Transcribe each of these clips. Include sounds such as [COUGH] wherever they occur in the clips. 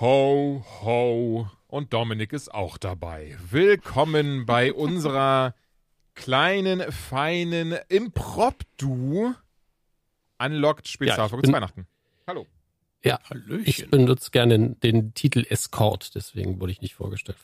Ho, ho. Und Dominik ist auch dabei. Willkommen bei [LAUGHS] unserer kleinen, feinen Impromptu Unlocked Spezialfolge Ja, zu Weihnachten. Hallo. Ja, ich benutze gerne den, den Titel Escort, deswegen wurde ich nicht vorgestellt.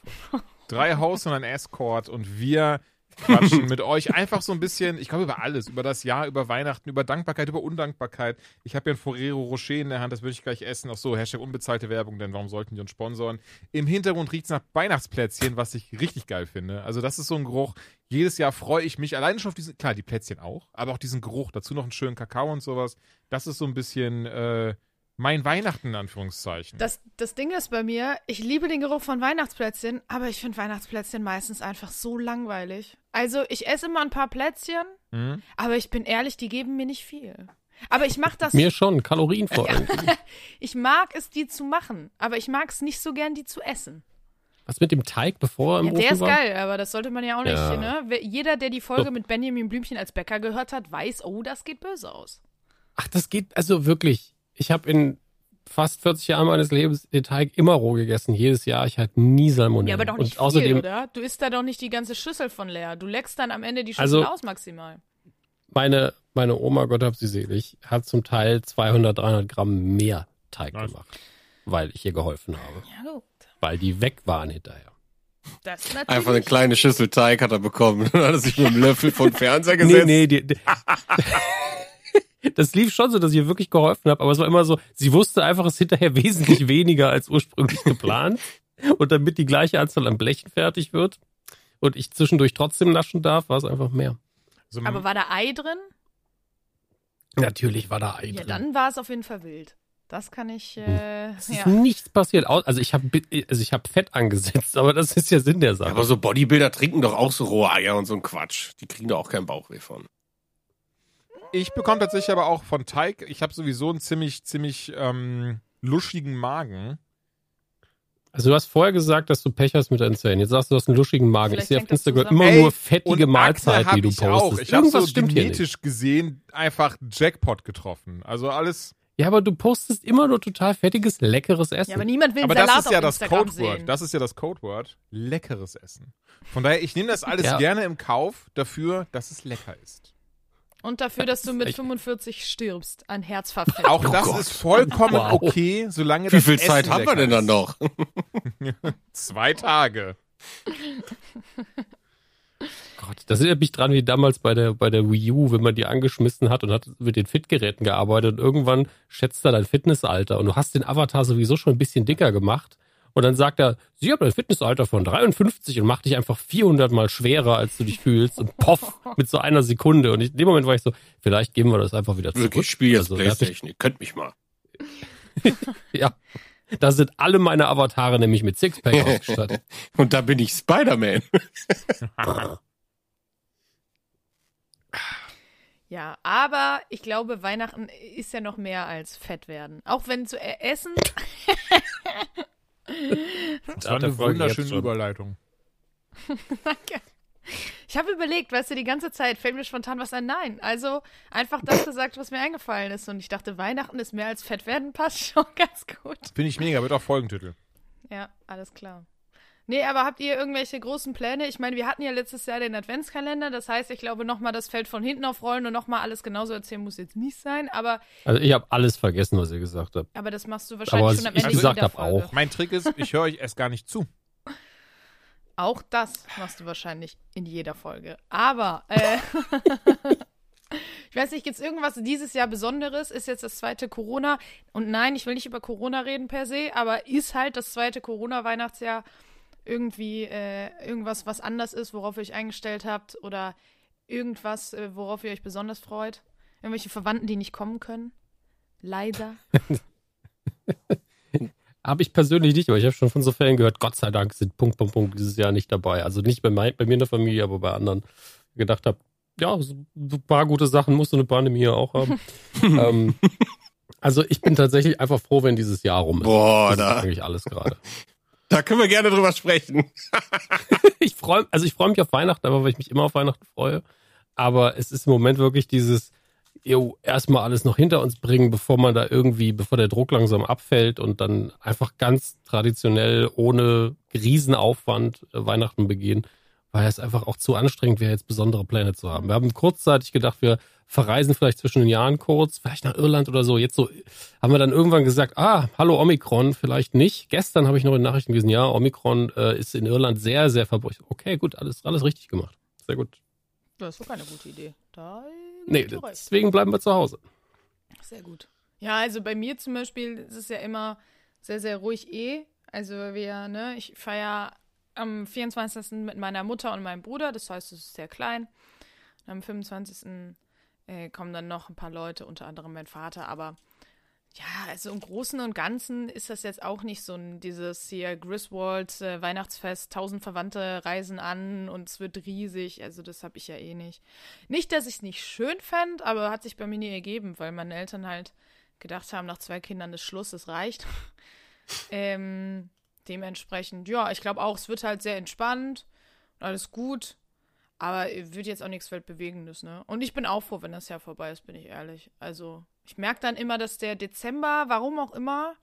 Drei Haus und ein Escort und wir quatschen mit euch einfach so ein bisschen, ich glaube über alles, über das Jahr, über Weihnachten, über Dankbarkeit, über Undankbarkeit. Ich habe ja ein Ferrero Rocher in der Hand, das würde ich gleich essen. Auch so, Hashtag unbezahlte Werbung, denn warum sollten die uns sponsoren? Im Hintergrund riecht es nach Weihnachtsplätzchen, was ich richtig geil finde. Also das ist so ein Geruch, jedes Jahr freue ich mich alleine schon auf diesen, klar, die Plätzchen auch, aber auch diesen Geruch, dazu noch einen schönen Kakao und sowas. Das ist so ein bisschen äh, mein Weihnachten in Anführungszeichen. Das, das Ding ist bei mir, ich liebe den Geruch von Weihnachtsplätzchen, aber ich finde Weihnachtsplätzchen meistens einfach so langweilig. Also ich esse immer ein paar Plätzchen, Mhm. aber ich bin ehrlich, die geben mir nicht viel. Aber ich mache das, Mir schon, Kalorien vor allem. [LAUGHS] ich mag es, die zu machen, aber ich mag es nicht so gern, die zu essen. Was mit dem Teig, bevor er im Ja, Ofen der ist war? geil, aber das sollte man ja auch nicht, Ja. ne? Jeder, der die Folge So. mit Benjamin Blümchen als Bäcker gehört hat, weiß, oh, das geht böse aus. Ach, das geht, also wirklich. Ich habe in fast 40 Jahren meines Lebens den Teig immer roh gegessen, jedes Jahr. Ich hatte nie Salmonellen. Ja, aber doch nicht Und außerdem, viel, oder? Du isst da doch nicht die ganze Schüssel von leer. Du leckst dann am Ende die Schüssel Also- aus maximal. meine, meine Oma, Gott hab sie selig, hat zum Teil 200, 300 Gramm mehr Teig Nice. gemacht. Weil ich ihr geholfen habe. Ja, gut. Weil die weg waren hinterher. Das natürlich. Einfach eine kleine Schüssel Teig hat er bekommen. [LAUGHS] Dann hat er sich mit dem Löffel den Fernseher Nee, gesetzt. nee, die, die, [LAUGHS] das lief schon so, dass ich ihr wirklich geholfen habe, aber es war immer so, sie wusste einfach, es hinterher [LAUGHS] wesentlich weniger als ursprünglich geplant. Und damit die gleiche Anzahl an Blechen fertig wird und ich zwischendurch trotzdem naschen darf, war es einfach mehr. So, Aber war da Ei drin? Natürlich war da Ei Ja, drin. dann war es auf jeden Fall wild. Das kann ich, äh, Es ist ja. nichts passiert. Also ich habe also ich habe Fett angesetzt, aber das ist ja Sinn der Sache. Aber so Bodybuilder trinken doch auch so rohe Eier und so ein Quatsch. Die kriegen doch auch keinen Bauchweh von. Ich bekomme tatsächlich aber auch von Teig, ich habe sowieso einen ziemlich, ziemlich ähm, luschigen Magen. Also du hast vorher gesagt, dass du Pech hast mit deinen Zähnen. Jetzt sagst du, du hast einen luschigen Magen. Vielleicht ich sehe auf Instagram immer Ey, nur fettige Mahlzeiten, die du ich postest. auch. Ich habe so genetisch gesehen einfach Jackpot getroffen. Also alles. Ja, aber du postest immer nur total fettiges, leckeres Essen. ja, aber niemand will Aber Salat das ist ja auf das Instagram Codewort. sehen. Das ist ja das Codewort. Leckeres Essen. Von daher, ich nehme das alles Ja. gerne im Kauf dafür, dass es lecker ist. Und dafür, dass du mit echt- 45 stirbst an Herzverfett. Auch Oh das Gott. ist vollkommen Wow. okay, solange Wie das viel Zeit Essen haben wir denn dann noch? [LAUGHS] Zwei Tage. Gott, das erinnert mich dran wie damals bei der, bei der Wii U, wenn man die angeschmissen hat und hat mit den Fitgeräten gearbeitet und irgendwann schätzt er dein Fitnessalter und du hast den Avatar sowieso schon ein bisschen dicker gemacht und dann sagt er, sie haben ein Fitnessalter von 53 und macht dich einfach 400 mal schwerer, als du dich fühlst und poff, mit so einer Sekunde und ich, in dem Moment war ich so, vielleicht geben wir das einfach wieder zurück. Wirklich, ich spiele jetzt Also, hat Playstation. Ihr könnt mich mal. [LAUGHS] Ja, da sind alle meine Avatare nämlich mit Sixpack [LAUGHS] ausgestattet. Und da bin ich Spider-Man. [LAUGHS] Ja, aber ich glaube, Weihnachten ist ja noch mehr als fett werden. Auch wenn zu e- essen. Das Da war eine wunderschöne. Überleitung. [LAUGHS] Danke. Ich habe überlegt, weißt du, die ganze Zeit fällt mir spontan was ein. Nein. Also einfach das gesagt, was mir eingefallen ist. Und ich dachte, Weihnachten ist mehr als fett werden, passt schon [LAUGHS] ganz gut. Finde ich mega, wird auch Folgentitel. Ja, alles klar. Nee, aber habt ihr irgendwelche großen Pläne? Ich meine, wir hatten ja letztes Jahr den Adventskalender. Das heißt, ich glaube, nochmal das Feld von hinten aufrollen und nochmal alles genauso erzählen muss jetzt nicht sein. Aber, Also ich habe alles vergessen, was ihr gesagt habt. aber das machst du Aber wahrscheinlich was schon am ich Ende gesagt jeder hab, Folge. auch. Mein Trick ist, ich höre euch erst gar nicht zu. Auch das machst du wahrscheinlich in jeder Folge. Aber, äh, [LAUGHS] ich weiß nicht, gibt es irgendwas dieses Jahr Besonderes? Ist jetzt das zweite Corona? Und nein, ich will nicht über Corona reden per se, aber ist halt das zweite Corona-Weihnachtsjahr irgendwie äh, irgendwas, was anders ist, worauf ihr euch eingestellt habt? Oder irgendwas, äh, worauf ihr euch besonders freut? Irgendwelche Verwandten, die nicht kommen können? Leider. [LAUGHS] Habe ich persönlich nicht, aber ich habe schon von so Fällen gehört, Gott sei Dank sind Punkt, Punkt, Punkt dieses Jahr nicht dabei. Also nicht bei, mein, bei mir in der Familie, aber bei anderen. Gedacht habe, ja, so ein paar gute Sachen muss so eine Pandemie ja auch haben. [LAUGHS] ähm, also ich bin tatsächlich einfach froh, wenn dieses Jahr rum ist. Boah, das ist da, eigentlich alles gerade. [LAUGHS] da können wir gerne drüber sprechen. [LAUGHS] ich freue, also ich freue mich auf Weihnachten, aber weil ich mich immer auf Weihnachten freue. Aber es ist im Moment wirklich dieses, jo, erstmal alles noch hinter uns bringen, bevor man da irgendwie, bevor der Druck langsam abfällt und dann einfach ganz traditionell ohne Riesenaufwand äh, Weihnachten begehen, weil es einfach auch zu anstrengend wäre, jetzt besondere Pläne zu haben. Wir haben kurzzeitig gedacht, wir verreisen vielleicht zwischen den Jahren kurz, vielleicht nach Irland oder so. Jetzt so haben wir dann irgendwann gesagt, ah, hallo Omikron, vielleicht nicht. Gestern habe ich noch in Nachrichten gelesen, ja, Omikron äh, ist in Irland sehr, sehr verbreitet. Okay, gut, alles, alles richtig gemacht. Sehr gut. Das war keine gute Idee. Da Nee, deswegen bleiben wir zu Hause. Sehr gut. Ja, also bei mir zum Beispiel ist es ja immer sehr, sehr ruhig eh. Also wir, ne, ich feiere am 24. mit meiner Mutter und meinem Bruder, das heißt, es ist sehr klein. Und am 25. Äh, kommen dann noch ein paar Leute, unter anderem mein Vater, aber ja, also im Großen und Ganzen ist das jetzt auch nicht so ein dieses hier Griswold äh, Weihnachtsfest, tausend Verwandte reisen an und es wird riesig. Also das habe ich ja eh nicht. Nicht, dass ich es nicht schön fände, aber hat sich bei mir nie ergeben, weil meine Eltern halt gedacht haben, nach zwei Kindern ist Schluss, es reicht. [LAUGHS] ähm, dementsprechend, ja, ich glaube auch, es wird halt sehr entspannt und alles gut. Aber wird jetzt auch nichts Weltbewegendes, ne? Und ich bin auch froh, wenn das Jahr vorbei ist, bin ich ehrlich. Also, ich merke dann immer, dass der Dezember, warum auch immer,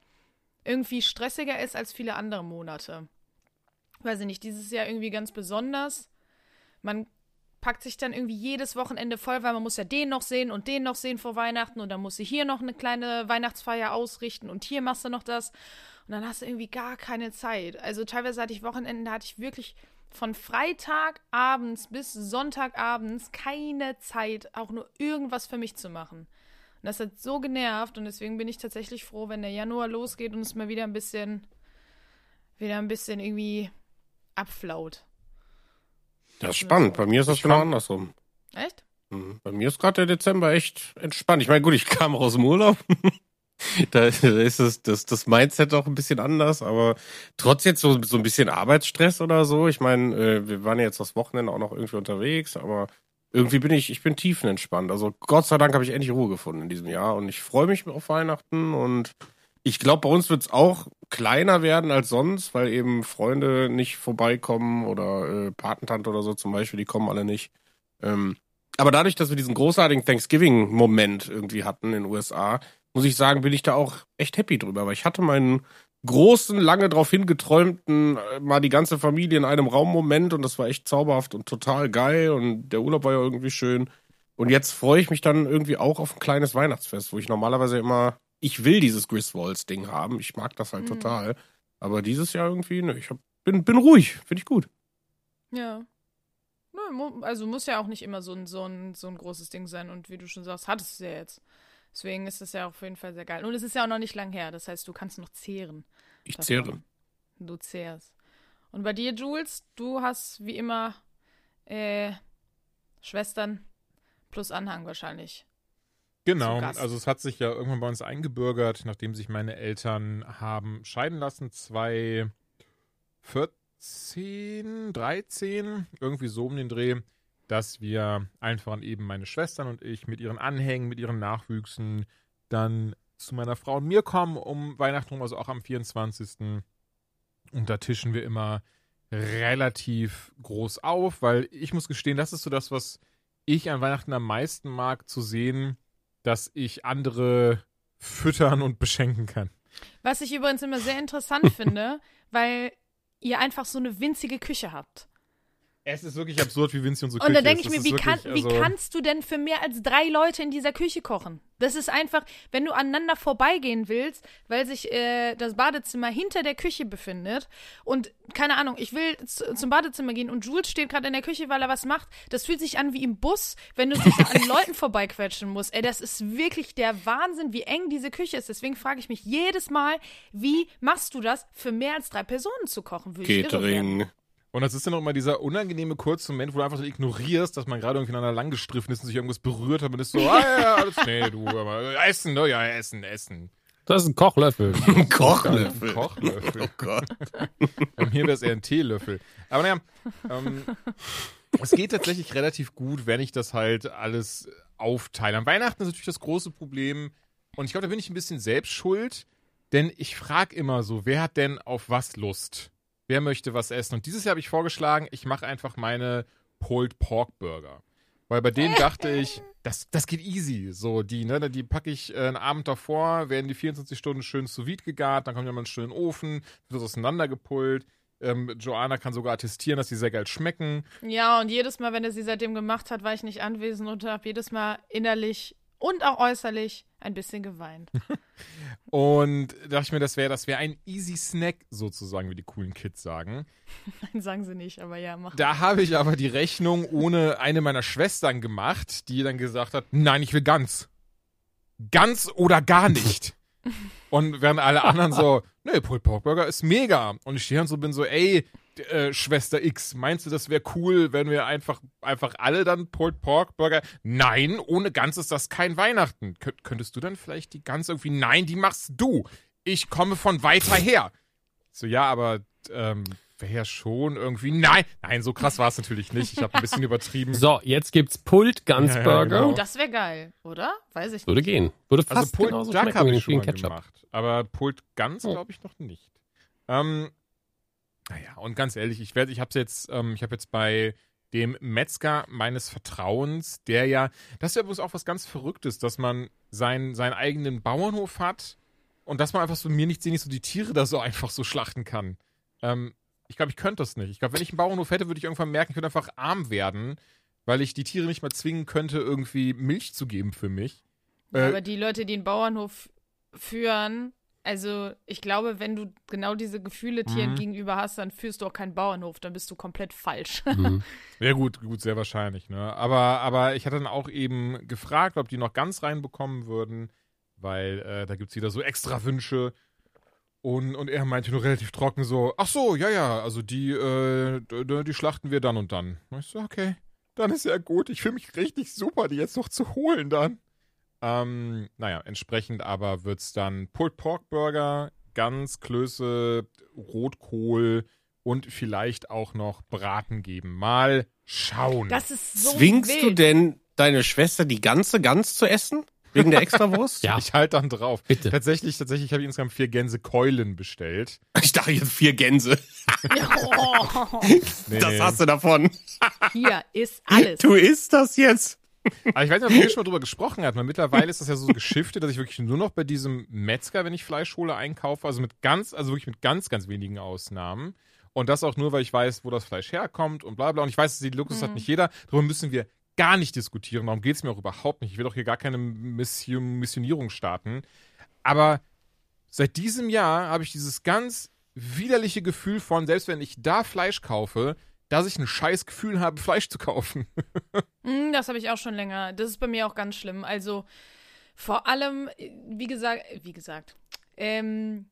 irgendwie stressiger ist als viele andere Monate. Weiß ich nicht, dieses Jahr irgendwie ganz besonders. Man packt sich dann irgendwie jedes Wochenende voll, weil man muss ja den noch sehen und den noch sehen vor Weihnachten und dann muss sie hier noch eine kleine Weihnachtsfeier ausrichten und hier machst du noch das und dann hast du irgendwie gar keine Zeit. Also teilweise hatte ich Wochenenden, da hatte ich wirklich von Freitagabends bis Sonntagabends keine Zeit, auch nur irgendwas für mich zu machen. Und das hat so genervt und deswegen bin ich tatsächlich froh, wenn der Januar losgeht und es mal wieder ein bisschen, wieder ein bisschen irgendwie abflaut. Das ist spannend. Bei mir ist das genau andersrum. Echt? Mhm. Bei mir ist gerade der Dezember echt entspannt. Ich meine, gut, ich kam auch aus dem Urlaub. [LAUGHS] [LAUGHS] da ist es, das, das Mindset auch ein bisschen anders, aber trotz jetzt so, so ein bisschen Arbeitsstress oder so. Ich meine, äh, wir waren ja jetzt das Wochenende auch noch irgendwie unterwegs, aber irgendwie bin ich, ich bin tiefenentspannt. Also Gott sei Dank habe ich endlich Ruhe gefunden in diesem Jahr und ich freue mich auf Weihnachten und ich glaube, bei uns wird es auch kleiner werden als sonst, weil eben Freunde nicht vorbeikommen oder äh, Patentante oder so zum Beispiel, die kommen alle nicht. Ähm, aber dadurch, dass wir diesen großartigen Thanksgiving-Moment irgendwie hatten in den USA, muss ich sagen, bin ich da auch echt happy drüber, weil ich hatte meinen großen, lange drauf hingeträumten, äh, mal die ganze Familie in einem Raum-Moment und das war echt zauberhaft und total geil und der Urlaub war ja irgendwie schön. Und jetzt freue ich mich dann irgendwie auch auf ein kleines Weihnachtsfest, wo ich normalerweise immer, ich will dieses Griswolds-Ding haben, ich mag das halt Mhm. total. Aber dieses Jahr irgendwie, ne, ich hab, bin, bin ruhig, finde ich gut. Ja. Also muss ja auch nicht immer so ein, so, ein, so ein großes Ding sein. Und wie du schon sagst, hattest du ja jetzt. Deswegen ist das ja auf jeden Fall sehr geil. Und es ist ja auch noch nicht lang her. Das heißt, du kannst noch zehren. Ich davon. zehre. Du zehrst. Und bei dir, Jules, du hast wie immer äh, Schwestern plus Anhang wahrscheinlich. Genau, also es hat sich ja irgendwann bei uns eingebürgert, nachdem sich meine Eltern haben scheiden lassen, 2014, 13, irgendwie so um den Dreh, dass wir einfach eben meine Schwestern und ich mit ihren Anhängen, mit ihren Nachwüchsen dann zu meiner Frau und mir kommen um Weihnachten, rum, also auch am 24. Und da tischen wir immer relativ groß auf, weil ich muss gestehen, das ist so das, was ich an Weihnachten am meisten mag, zu sehen, dass ich andere füttern und beschenken kann. Was ich übrigens immer sehr interessant [LAUGHS] finde, weil ihr einfach so eine winzige Küche habt. Es ist wirklich absurd, wie winzig unsere Und Küche da denke ich ist. mir, wie, ist kann, wirklich, wie also- kannst du denn für mehr als drei Leute in dieser Küche kochen? Das ist einfach, wenn du aneinander vorbeigehen willst, weil sich äh, das Badezimmer hinter der Küche befindet und keine Ahnung, ich will zu, zum Badezimmer gehen und Jules steht gerade in der Küche, weil er was macht. Das fühlt sich an wie im Bus, wenn du dich an [LAUGHS] Leuten vorbeiquetschen musst. Ey, das ist wirklich der Wahnsinn, wie eng diese Küche ist. Deswegen frage ich mich jedes Mal, wie machst du das, für mehr als drei Personen zu kochen? Würde. Catering. Und das ist dann auch immer dieser unangenehme kurze Moment, wo du einfach so ignorierst, dass man gerade irgendwie aneinander lang gestriffen ist und sich irgendwas berührt hat und ist so, ah ja, alles, nee, du, aber Essen, ne, ja, Essen, Essen. Das ist ein Kochlöffel. [LAUGHS] Ein Kochlöffel. Ein Kochlöffel. Oh Gott. Bei mir wäre es eher ein Teelöffel. Aber naja, ähm, es geht tatsächlich relativ gut, wenn ich das halt alles aufteile. An Weihnachten ist natürlich das große Problem, und ich glaube, da bin ich ein bisschen selbst schuld, denn ich frage immer so, wer hat denn auf was Lust? Wer möchte was essen? Und dieses Jahr habe ich vorgeschlagen, ich mache einfach meine Pulled Pork Burger. Weil bei denen dachte ich, das, das geht easy. So, die, ne, die packe ich äh, einen Abend davor, werden die 24 Stunden schön sous vide gegart, dann kommt ja mal schön in den Ofen, wird das auseinandergepult. Ähm, Joanna kann sogar attestieren, dass die sehr geil schmecken. Ja, und jedes Mal, wenn er sie seitdem gemacht hat, war ich nicht anwesend und habe jedes Mal innerlich und auch äußerlich ein bisschen geweint. [LAUGHS] Und dachte ich mir, das wäre das wär ein easy Snack, sozusagen, wie die coolen Kids sagen. [LAUGHS] Nein, sagen sie nicht, aber ja, mach. Da habe ich aber die Rechnung ohne eine meiner Schwestern gemacht, die dann gesagt hat, nein, ich will ganz. Ganz oder gar nicht. [LAUGHS] Und während alle anderen so, nee, Pulled Pork Burger ist mega. Und ich stehe und so bin so, ey, äh, Schwester X, meinst du, das wäre cool, wenn wir einfach, einfach alle dann Pulled Pork Burger? Nein, ohne Gans ist das kein Weihnachten. Kön könntest du dann vielleicht die Gans irgendwie? Nein, die machst du. Ich komme von weiter her. So, ja, aber ähm, wäre schon irgendwie. Nein, nein, so krass war es natürlich nicht. Ich habe ein bisschen [LAUGHS] übertrieben. So, jetzt gibt's Pulled Guns Ja, ja, Burger. genau. Oh, das wäre geil, oder? Weiß ich Würde nicht. gehen. Würde Also fast Pulled genauso Duck schmecken habe wie ich schon mal Ketchup. gemacht. Aber Pulled Gans Oh. glaube ich noch nicht. Ähm, naja, und ganz ehrlich, ich werde, ich habe jetzt, ähm, ich habe jetzt bei dem Metzger meines Vertrauens, der ja, das ist ja übrigens auch was ganz Verrücktes, dass man seinen, seinen eigenen Bauernhof hat und dass man einfach so mir nicht sehen, nicht so die Tiere da so einfach so schlachten kann. Ähm, ich glaube, ich könnte das nicht. Ich glaube, wenn ich einen Bauernhof hätte, würde ich irgendwann merken, ich würde einfach arm werden, weil ich die Tiere nicht mal zwingen könnte, irgendwie Milch zu geben für mich. Ja, Äh, aber die Leute, die einen Bauernhof führen, also ich glaube, wenn du genau diese Gefühle Tieren Mhm. gegenüber hast, dann führst du auch keinen Bauernhof, dann bist du komplett falsch. Mhm. [LAUGHS] Ja, gut, gut, sehr wahrscheinlich, ne? Aber, aber ich hatte dann auch eben gefragt, ob die noch ganz reinbekommen würden, weil äh, da gibt's wieder so extra Wünsche. Und, und er meinte nur relativ trocken so, ach so, ja, ja, also die, äh, die schlachten wir dann und dann. Und ich so, okay, dann ist ja gut. Ich fühle mich richtig super, die jetzt noch zu holen dann. Ähm, naja, entsprechend aber wird's dann Pulled Pork Burger, Gans, Klöße, Rotkohl und vielleicht auch noch Braten geben. Mal schauen. Das ist so Zwingst wild. du denn deine Schwester die ganze Gans zu essen? Wegen der Extrawurst? [LAUGHS] Ja. Ich halte dann drauf. Bitte. Tatsächlich, tatsächlich habe ich insgesamt vier Gänsekeulen bestellt. Ich dachte jetzt vier Gänse. [LAUGHS] Oh, Nee, Das hast du davon. hier ist alles. Du isst das jetzt. Aber ich weiß nicht, ob wir schon mal drüber gesprochen weil mittlerweile ist das ja so geschiftet, dass ich wirklich nur noch bei diesem Metzger, wenn ich Fleisch hole, einkaufe. Also mit ganz, also wirklich mit ganz, ganz wenigen Ausnahmen. Und das auch nur, weil ich weiß, wo das Fleisch herkommt und bla bla. Und ich weiß, die Luxus hat nicht jeder. Darüber müssen wir gar nicht diskutieren. Darum geht es mir auch überhaupt nicht. Ich will doch hier gar keine Mission, Missionierung starten. Aber seit diesem Jahr habe ich dieses ganz widerliche Gefühl von, selbst wenn ich da Fleisch kaufe, dass ich ein scheiß Gefühl habe, Fleisch zu kaufen. Mm, [LAUGHS] Das habe ich auch schon länger. Das ist bei mir auch ganz schlimm. Also vor allem, wie gesagt, wie gesagt, ähm,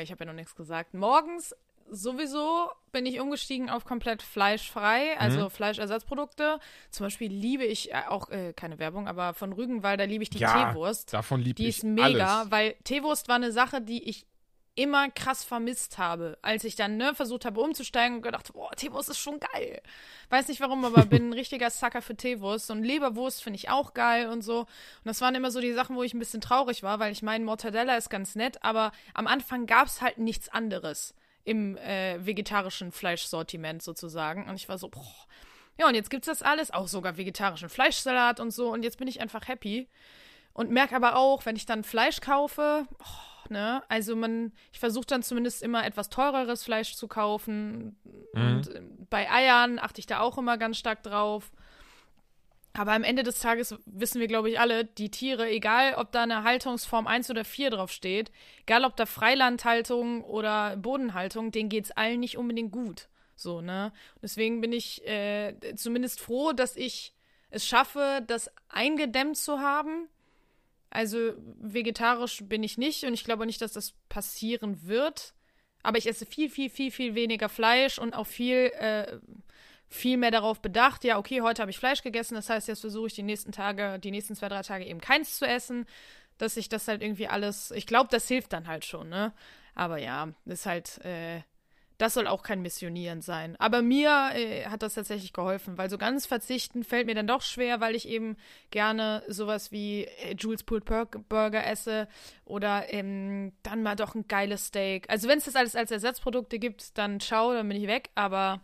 ich habe ja noch nichts gesagt. Morgens sowieso bin ich umgestiegen auf komplett fleischfrei, also Fleischersatzprodukte. Zum Beispiel liebe ich äh, auch, äh, keine Werbung, aber von Rügenwalder liebe ich die Ja, Teewurst. Davon lieb Die ich ist mega, alles. weil Teewurst war eine Sache, die ich immer krass vermisst habe, als ich dann ne, versucht habe umzusteigen und gedacht, boah, Teewurst ist schon geil. Weiß nicht warum, aber bin ein richtiger Sucker für Teewurst und Leberwurst finde ich auch geil und so. Und das waren immer so die Sachen, wo ich ein bisschen traurig war, weil ich meine, Mortadella ist ganz nett, aber am Anfang gab es halt nichts anderes im äh, vegetarischen Fleischsortiment sozusagen. Und ich war so, boah. Ja, und jetzt gibt's das alles, auch sogar vegetarischen Fleischsalat und so. Und jetzt bin ich einfach happy. Und merke aber auch, wenn ich dann Fleisch kaufe, oh, ne, also man, ich versuche dann zumindest immer etwas teureres Fleisch zu kaufen. Und äh, bei Eiern achte ich da auch immer ganz stark drauf. Aber am Ende des Tages wissen wir, glaube ich, alle, die Tiere, egal ob da eine Haltungsform 1 oder 4 drauf steht, egal ob da Freilandhaltung oder Bodenhaltung, denen geht's allen nicht unbedingt gut. So, ne? Deswegen bin ich äh, zumindest froh, dass ich es schaffe, das eingedämmt zu haben. Also vegetarisch bin ich nicht und ich glaube nicht, dass das passieren wird. Aber ich esse viel, viel, viel, viel weniger Fleisch und auch viel, äh, viel mehr darauf bedacht. Ja, okay, heute habe ich Fleisch gegessen, das heißt, jetzt versuche ich die nächsten Tage, die nächsten zwei, drei Tage eben keins zu essen, dass ich das halt irgendwie alles. Ich glaube, das hilft dann halt schon, ne? Aber ja, ist halt, äh, das soll auch kein Missionieren sein. Aber mir äh, hat das tatsächlich geholfen, weil so ganz verzichten fällt mir dann doch schwer, weil ich eben gerne sowas wie äh, Jules Pulled Burger esse oder ähm, dann mal doch ein geiles Steak. Also wenn es das alles als Ersatzprodukte gibt, dann schau, dann bin ich weg. Aber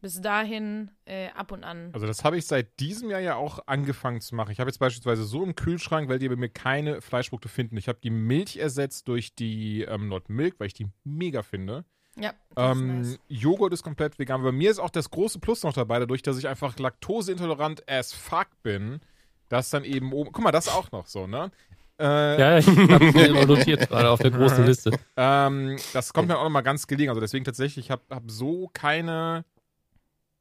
bis dahin äh, ab und an. Also das habe ich seit diesem Jahr ja auch angefangen zu machen. Ich habe jetzt beispielsweise so im Kühlschrank, weil die bei mir keine Fleischprodukte finden. Ich habe die Milch ersetzt durch die ähm, Not Milk, weil ich die mega finde. Ja, Ähm, ist nice. Joghurt ist komplett vegan. Bei mir ist auch das große Plus noch dabei, dadurch, dass ich einfach laktoseintolerant as fuck bin, dass dann eben oben. Guck mal, das auch noch so, ne? Äh, Ja, ja, ich [LAUGHS] habe mir immer notiert, gerade auf der großen Liste. Ähm, das kommt mir auch nochmal ganz gelegen. Also deswegen tatsächlich, ich habe hab so keine.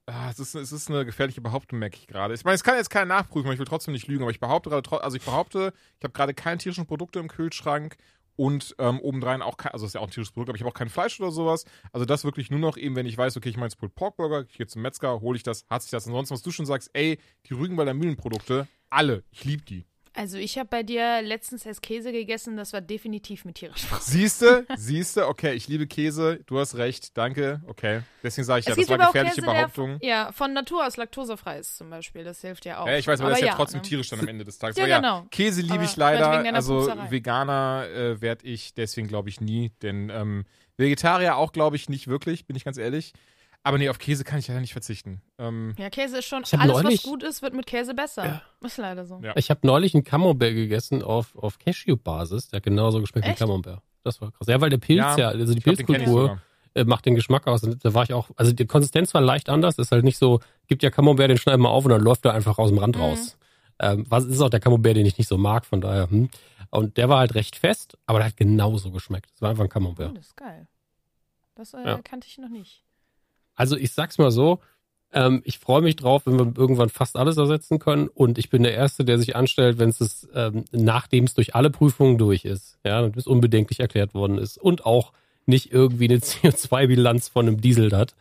Ah, es, ist, es ist eine gefährliche Behauptung, merke ich gerade. Ich meine, es kann jetzt keiner nachprüfen, aber ich will trotzdem nicht lügen. Aber ich behaupte gerade, also ich behaupte, ich habe gerade keine tierischen Produkte im Kühlschrank und ähm, obendrein auch kein, also ist ja auch ein tierisches Produkt, aber ich habe auch kein Fleisch oder sowas. Also das wirklich nur noch eben, wenn ich weiß, okay, ich meine jetzt Pork Burger, ich gehe zum Metzger, hole ich das, hat sich das. Ansonsten, was du schon sagst, ey, die Rügenwalder Mühlenprodukte, alle, ich liebe die. Also ich habe bei dir letztens erst Käse gegessen, das war definitiv mit Produkt. Siehste, siehste, okay, ich liebe Käse, du hast recht, danke, okay. Deswegen sage ich ja, es das gibt war aber gefährliche Käse, Behauptung. der ja, von Natur aus laktosefrei ist zum Beispiel. Das hilft ja auch. Ja, ich weiß, aber, das ist ja, trotzdem ne? tierisch dann am Ende des Tages. Ja, Aber ja, genau. Käse liebe Aber ich leider. Also Pupserei. Veganer äh, werde ich deswegen, glaube ich, nie. Denn ähm, Vegetarier auch, glaube ich, nicht wirklich, bin ich ganz ehrlich. Aber nee, auf Käse kann ich leider nicht verzichten. Ähm, Ja, Käse ist schon, alles neulich- was gut ist, wird mit Käse besser. Ist leider so. Ja. Ich habe neulich einen Camembert gegessen auf, auf Cashew-Basis. Der hat genauso geschmeckt wie Echt? Camembert. Das war krass. Ja, weil der Pilz ja, also die Pilzkultur äh, macht den Geschmack aus. Und da war ich auch, also die Konsistenz war leicht anders. Ist halt nicht so, gibt ja Camembert, den schneiden wir auf und dann läuft er einfach aus dem Rand Mhm. raus. Ähm, was ist auch der Camembert, den ich nicht so mag, von daher. Hm. Und der war halt recht fest, aber der hat genauso geschmeckt. Es war einfach ein Oh, Camembert. das ist geil. Das äh, Ja. kannte ich noch nicht. Also ich sag's mal so, ähm, ich freue mich drauf, wenn wir irgendwann fast alles ersetzen können. Und ich bin der Erste, der sich anstellt, wenn es ähm, nachdem es durch alle Prüfungen durch ist, ja, und es unbedenklich erklärt worden ist und auch nicht irgendwie eine [LAUGHS] CO2-Bilanz von einem Diesel hat,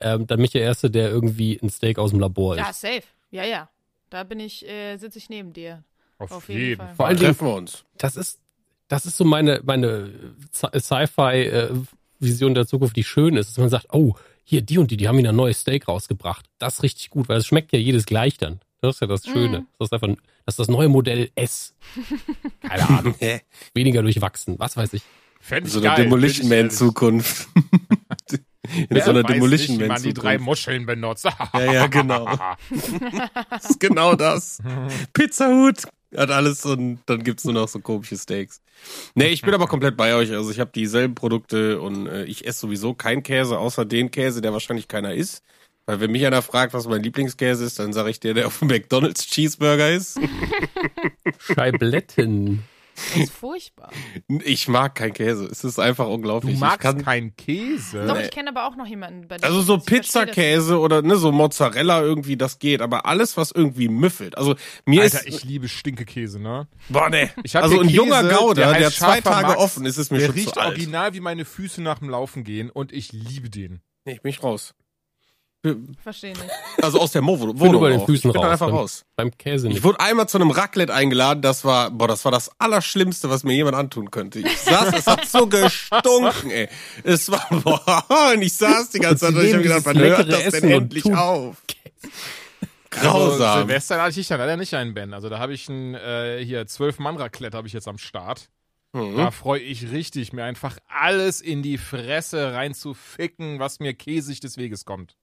ähm, dann bin ich der Erste, der irgendwie ein Steak aus dem Labor Ja, ist. safe. Ja, ja. Da bin ich, äh, sitze ich neben dir. Auf, Auf jeden, jeden Fall. Fall. Vor Treffen wir uns. das ist, das ist so meine, meine Sci- Sci-Fi-Vision der Zukunft, die schön ist, dass man sagt, oh, hier, die und die, die haben wieder ein neues Steak rausgebracht. Das ist richtig gut, weil es schmeckt ja jedes gleich dann. Das ist ja das Schöne. Mhm. Das ist einfach, das ist das neue Modell S. [LAUGHS] Keine Ahnung. Weniger durchwachsen, was weiß ich. Fänd So eine Demolition Man. Zukunft. [LAUGHS] In Wer so einer weiß Demolition nicht, wie Man man die drei. Muscheln benutzt. Ja, ja, genau. [LAUGHS] Das ist genau das. Pizzahut hat alles und dann gibt's nur noch so komische Steaks. Nee, ich bin aber [LAUGHS] komplett bei euch. Also ich habe dieselben Produkte und äh, ich esse sowieso keinen Käse, außer den Käse, der wahrscheinlich keiner isst. Weil wenn mich einer fragt, was mein Lieblingskäse ist, dann sage ich dir, der auf dem McDonalds Cheeseburger ist. [LAUGHS] Scheibletten. Das ist furchtbar. Ich mag keinen Käse. Es ist einfach Du unglaublich. ich magst kann, keinen Käse. Doch, ich kenne aber auch noch jemanden bei dem. Also so Pizzakäse oder ne, so Mozzarella irgendwie, das geht. Aber alles, was irgendwie müffelt. Also mir Alter, ist. ich liebe Stinkekäse, ne? boah, ne. Ich hab Also ein Käse, junger Gouda, heißt der, zwei Tage Max, offen ist, ist mir Der schon riecht zu alt. original wie meine Füße nach dem Laufen gehen und ich liebe den. Nee, ich bin nicht raus. Verstehe nicht. Also aus der Mo bin Wohnung über den. Füßen ich bin raus. einfach Beim- raus. Beim Käse Ich nicht. wurde einmal zu einem Raclette eingeladen, das war, boah, das war das Allerschlimmste, was mir jemand antun könnte. Ich [LAUGHS] saß, es hat so gestunken, ey. Es war, boah, und ich saß die ganze Zeit und ich habe gedacht, wann hört das Essen denn endlich auf? Also, Grausam. Silvester hatte ich dann leider nicht einen Ben. Also da habe ich ein äh, hier zwölf Mann Raclette habe ich jetzt am Start. Mhm. Da freue ich richtig, mir einfach alles in die Fresse reinzuficken, was mir käsig des Weges kommt.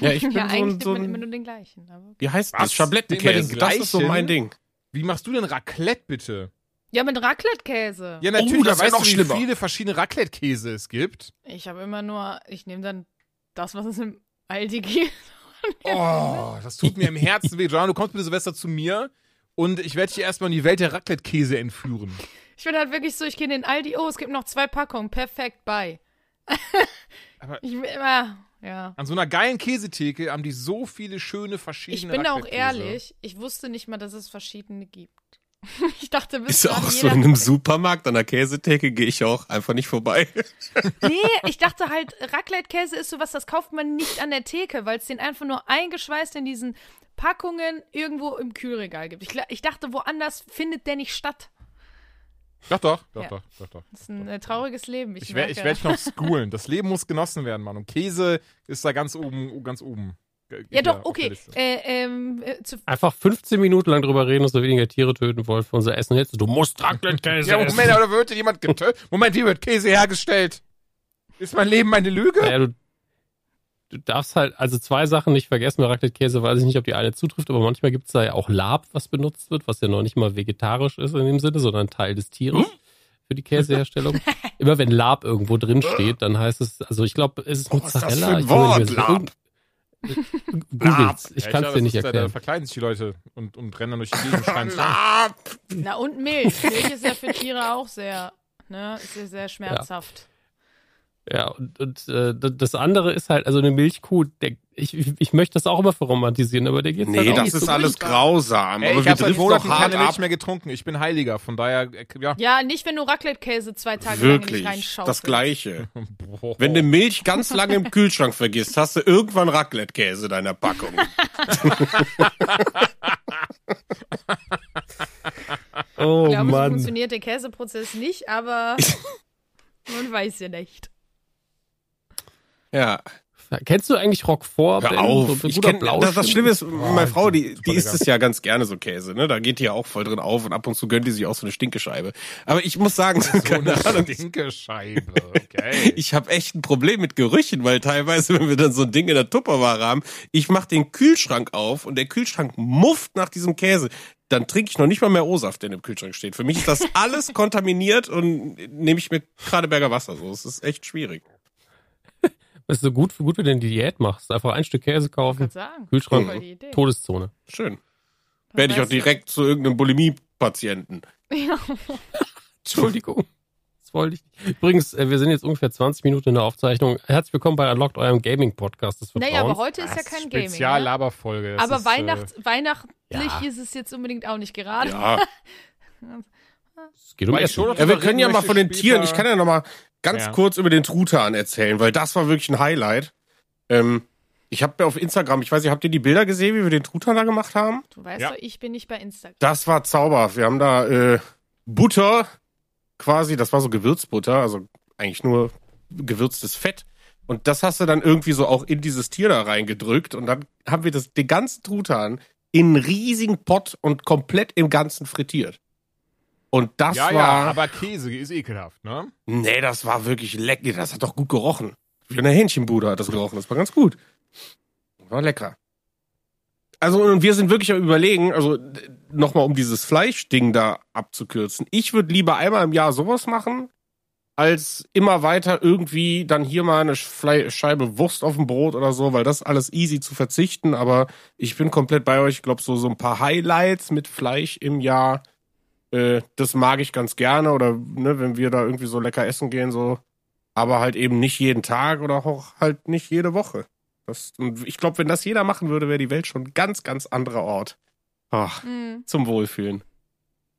Ja, ich [LAUGHS] bin Ja, so eigentlich ein, so man immer ein nur den gleichen. Aber okay. wie heißt Was? das? Schablettenkäse. Das ist so mein Ding. Wie machst du denn Raclette bitte? Ja, mit Raclette-Käse. Ja, natürlich, Oh, das weißt noch du, wie schlimmer. viele verschiedene Raclette-Käse es gibt? Ich habe immer nur, ich nehme dann das, was es im Aldi gibt. [LAUGHS] Oh, das tut mir im Herzen weh. Joanna, du kommst bitte Silvester zu mir und ich werde dich erstmal in die Welt der Raclette-Käse entführen. Ich bin halt wirklich so, ich gehe in den Aldi, oh, es gibt noch zwei Packungen, perfekt, bye. Aber- [LAUGHS] ich will immer, ja. An so einer geilen Käsetheke haben die so viele schöne verschiedene Ich bin da auch ehrlich, ich wusste nicht mal, dass es verschiedene gibt. [LAUGHS] Ich dachte, bis Ist auch so in einem Supermarkt an der Käsetheke gehe ich auch einfach nicht vorbei. [LAUGHS] Nee, ich dachte halt, Raclette-Käse ist sowas, das kauft man nicht an der Theke, weil es den einfach nur eingeschweißt in diesen Packungen irgendwo im Kühlregal gibt. Ich, ich dachte, woanders findet der nicht statt. Doch, doch, doch, Ja. doch, doch, doch. Das ist ein äh, trauriges Leben. Ich, Ich werde ich merke. werd dich noch schoolen. Das Leben muss genossen werden, Mann. Und Käse ist da ganz oben, ganz oben. Ja, doch, okay. Äh, ähm, äh, zu, Einfach 15 Minuten lang drüber reden, dass wir weniger Tiere töten wollen für unser Essen. Jetzt, du musst Raclette-Käse [LAUGHS] Ja, essen. Moment, oder wird jemand getötet? Moment, wie wird Käse hergestellt? Ist mein Leben eine Lüge? Naja, du, du darfst halt, also zwei Sachen nicht vergessen, bei Raclette-Käse weiß ich nicht, ob die eine zutrifft, aber manchmal gibt es da ja auch Lab, was benutzt wird, was ja noch nicht mal vegetarisch ist in dem Sinne, sondern Teil des Tieres für die Käseherstellung. [LAUGHS] Immer wenn Lab irgendwo drin steht, dann heißt es, also ich glaube, es ist Oh, ist Mozzarella. für ein ich bin mir Wort, sicher. Lab? [LAUGHS] Googles. Ich Ja, kann es dir nicht ist ja, Da erklären. verkleiden sich die Leute und, und rennen dann durch die Gegend schreien. [LAUGHS] Lab. Na und Milch. Milch ist ja für Tiere auch sehr, ne, ist ja sehr schmerzhaft. Ja, und, und äh, das andere ist halt, also eine Milchkuh, der, ich, ich, ich möchte das auch immer verromantisieren, aber der geht halt Nee, auch das nicht ist so alles gut. grausam. Ey, aber ich wir habe seit Monaten doch hart keine Milch mehr getrunken. Ich bin Heiliger, von daher, äh, ja. Ja, nicht, wenn du Raclette-Käse zwei Tage lang nicht Wirklich, reinschaust. das Gleiche. [LAUGHS] Boah. Wenn du Milch ganz lange im Kühlschrank vergisst, hast du irgendwann Raclette-Käse in deiner Packung. [LAUGHS] Oh Ich glaube, so Mann. funktioniert der Käseprozess nicht, aber [LAUGHS] man weiß ja nicht. Ja, Kennst du eigentlich Roquefort? hör auf. So ich kenn, das, das Schlimme ist, Oh, meine Frau, die, die isst es ja ganz gerne so Käse, ne? Da geht die ja auch voll drin auf und ab und zu gönnt die sich auch so eine Stinkescheibe. Aber ich muss sagen, so [LAUGHS] eine keine Ahnung, Stinkescheibe. Okay. [LAUGHS] ich habe echt ein Problem mit Gerüchen, weil teilweise, [LAUGHS] wenn wir dann so ein Ding in der Tupperware haben, ich mach den Kühlschrank auf und der Kühlschrank mufft nach diesem Käse. Dann trinke ich noch nicht mal mehr O-Saft, der im Kühlschrank steht. Für mich ist das alles kontaminiert und nehme ich mir Kradeberger Wasser so. Es ist echt schwierig. Das ist so gut, gut, wenn du eine Diät machst. Einfach ein Stück Käse kaufen, sagen. Kühlschrank, die. Todeszone. Schön. Dann Werde ich auch weißt du- direkt zu irgendeinem Bulimie-Patienten. Ja. [LAUGHS] Entschuldigung. Das wollte ich nicht. Übrigens, äh, wir sind jetzt ungefähr 20 Minuten in der Aufzeichnung. Herzlich willkommen bei Unlocked, eurem Gaming-Podcast des Vertrauens. Naja, aber heute ist ja kein Gaming. Ne? Spezial-Laberfolge. Das Aber ist, Weihnachts weihnachtlich Ja. ist es jetzt unbedingt auch nicht gerade. Ja. [LAUGHS] es geht um Essen. schon- ja wir können ja mal von den später- Tieren, ich kann ja noch mal ganz Ja. kurz über den Truthahn erzählen, weil das war wirklich ein Highlight. Ähm, ich habe mir auf Instagram, ich weiß nicht, habt ihr die Bilder gesehen, wie wir den Truthahn da gemacht haben? Du weißt Ja. doch, ich bin nicht bei Instagram. Das war zauberhaft. Wir haben da äh, Butter quasi, das war so Gewürzbutter, also eigentlich nur gewürztes Fett. Und das hast du dann irgendwie so auch in dieses Tier da reingedrückt. Und dann haben wir das, den ganzen Truthahn in einen riesigen Pott und komplett im Ganzen frittiert. Und das Ja, war. ja, aber Käse ist ekelhaft, ne? Nee, das war wirklich lecker. Das hat doch gut gerochen. Wie eine Hähnchenbude hat das gerochen. Das war ganz gut. War lecker. Also, und wir sind wirklich am überlegen, also nochmal um dieses Fleischding da abzukürzen. Ich würde lieber einmal im Jahr sowas machen, als immer weiter irgendwie dann hier mal eine Fle Scheibe Wurst auf dem Brot oder so, weil das alles easy zu verzichten. Aber ich bin komplett bei euch. Ich glaube, so, so ein paar Highlights mit Fleisch im Jahr, äh, das mag ich ganz gerne. Oder ne, wenn wir da irgendwie so lecker essen gehen, so. Aber halt eben nicht jeden Tag oder auch halt nicht jede Woche. Das, und ich glaube, wenn das jeder machen würde, wäre die Welt schon ein ganz, ganz anderer Ort. Ach, Hm, zum Wohlfühlen.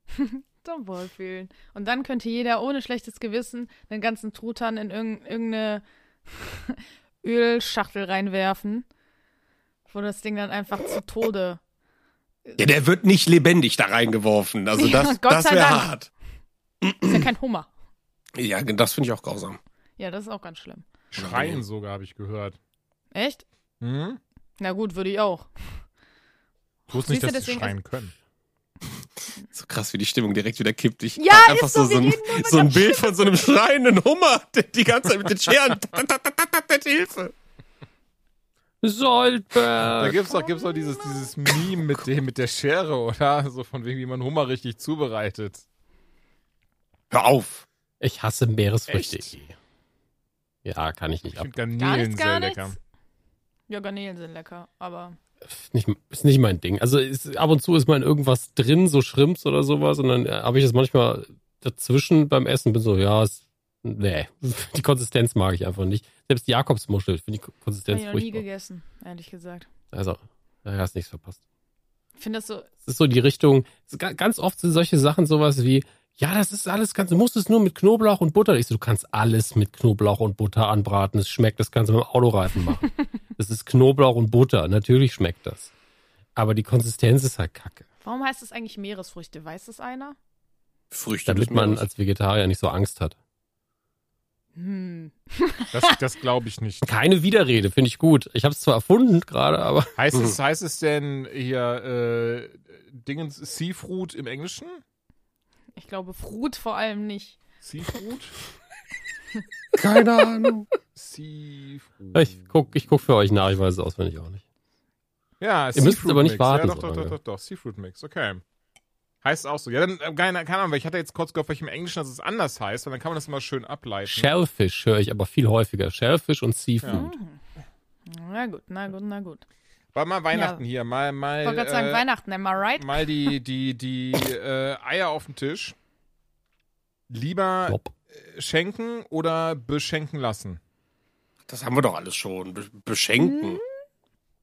[LAUGHS] zum Wohlfühlen. Und dann könnte jeder ohne schlechtes Gewissen den ganzen Truthahn in irgend- irgendeine [LAUGHS] Ölschachtel reinwerfen, wo das Ding dann einfach zu Tode. Ja, der wird nicht lebendig da reingeworfen. Also Ja, das, Gott das wäre hart. Ist ja kein Hummer. Ja, das finde ich auch grausam. Ja, das ist auch ganz schlimm. Schreien sogar, habe ich gehört. Echt? Hm? Na gut, würde ich auch. Ich wusste nicht, du, dass sie deswegen schreien können. So krass, wie die Stimmung direkt wieder kippt. Ich Ja, einfach ist so, so, ein, so ein Bild von so einem schreienden Hummer, der die ganze Zeit mit den Scheren. [LAUGHS] Bitte Hilfe. Da Soldberg. gibt's doch, gibt's doch dieses, dieses Meme mit dem, mit der Schere, oder? So von wegen, wie man Hummer richtig zubereitet. Hör auf. Ich hasse Meeresfrüchte. Echt? Ja, kann ich nicht Ich ab. finde Gar Garnelen nichts, sehr gar lecker. Ja, Garnelen sind lecker, aber Nicht, ist nicht mein Ding. Also ist, ab und zu ist mal in irgendwas drin, so Shrimps oder sowas, und dann äh, habe ich das manchmal dazwischen beim Essen, bin so, ja, ist, nee, die Konsistenz mag ich einfach nicht. Selbst die Jakobsmuschel finde ich habe Konsistenz ich noch nie furchtbar. gegessen, ehrlich gesagt. Also, da hast nichts verpasst. Ich finde das so, Es ist so die Richtung, ganz oft sind solche Sachen sowas wie, ja, das ist alles ganz, du musst es nur mit Knoblauch und Butter. Ich so, du kannst alles mit Knoblauch und Butter anbraten. Es schmeckt, das kannst du mit dem Autoreifen machen. [LAUGHS] Das ist Knoblauch und Butter. Natürlich schmeckt das. Aber die Konsistenz ist halt kacke. warum heißt es eigentlich Meeresfrüchte? Weiß das einer? Früchte Damit man als Vegetarier nicht so Angst hat. Hm. Das, das glaube ich nicht. Keine Widerrede, finde ich gut. Ich habe es zwar erfunden gerade, aber [LAUGHS] Heißt es, heißt es denn hier äh, Dingens Seafood im Englischen? Ich glaube, Frut vor allem nicht. Seafood? [LAUGHS] Keine Ahnung. Seafood. Ich guck, ich guck für euch nach, ich weiß es auswendig auch nicht. Ja, Ihr müsst Seafood aber nicht Mix. warten Ja, doch, so doch, doch, doch, doch, Seafood Mix, okay. Heißt auch so. Ja, dann, äh, keine, keine Ahnung, weil ich hatte jetzt kurz gehofft, weil ich im Englischen, dass es anders heißt, und dann kann man das immer schön ableiten. Shellfish höre ich aber viel häufiger. Shellfish und Seafood. Na gut, na gut, na gut. War mal Weihnachten hier, mal, mal, Ich wollte gerade sagen, äh, Weihnachten, am I right? mal die, die, die äh, Eier auf den Tisch. Lieber Klopp. schenken oder beschenken lassen? Das haben wir doch alles schon. Be beschenken.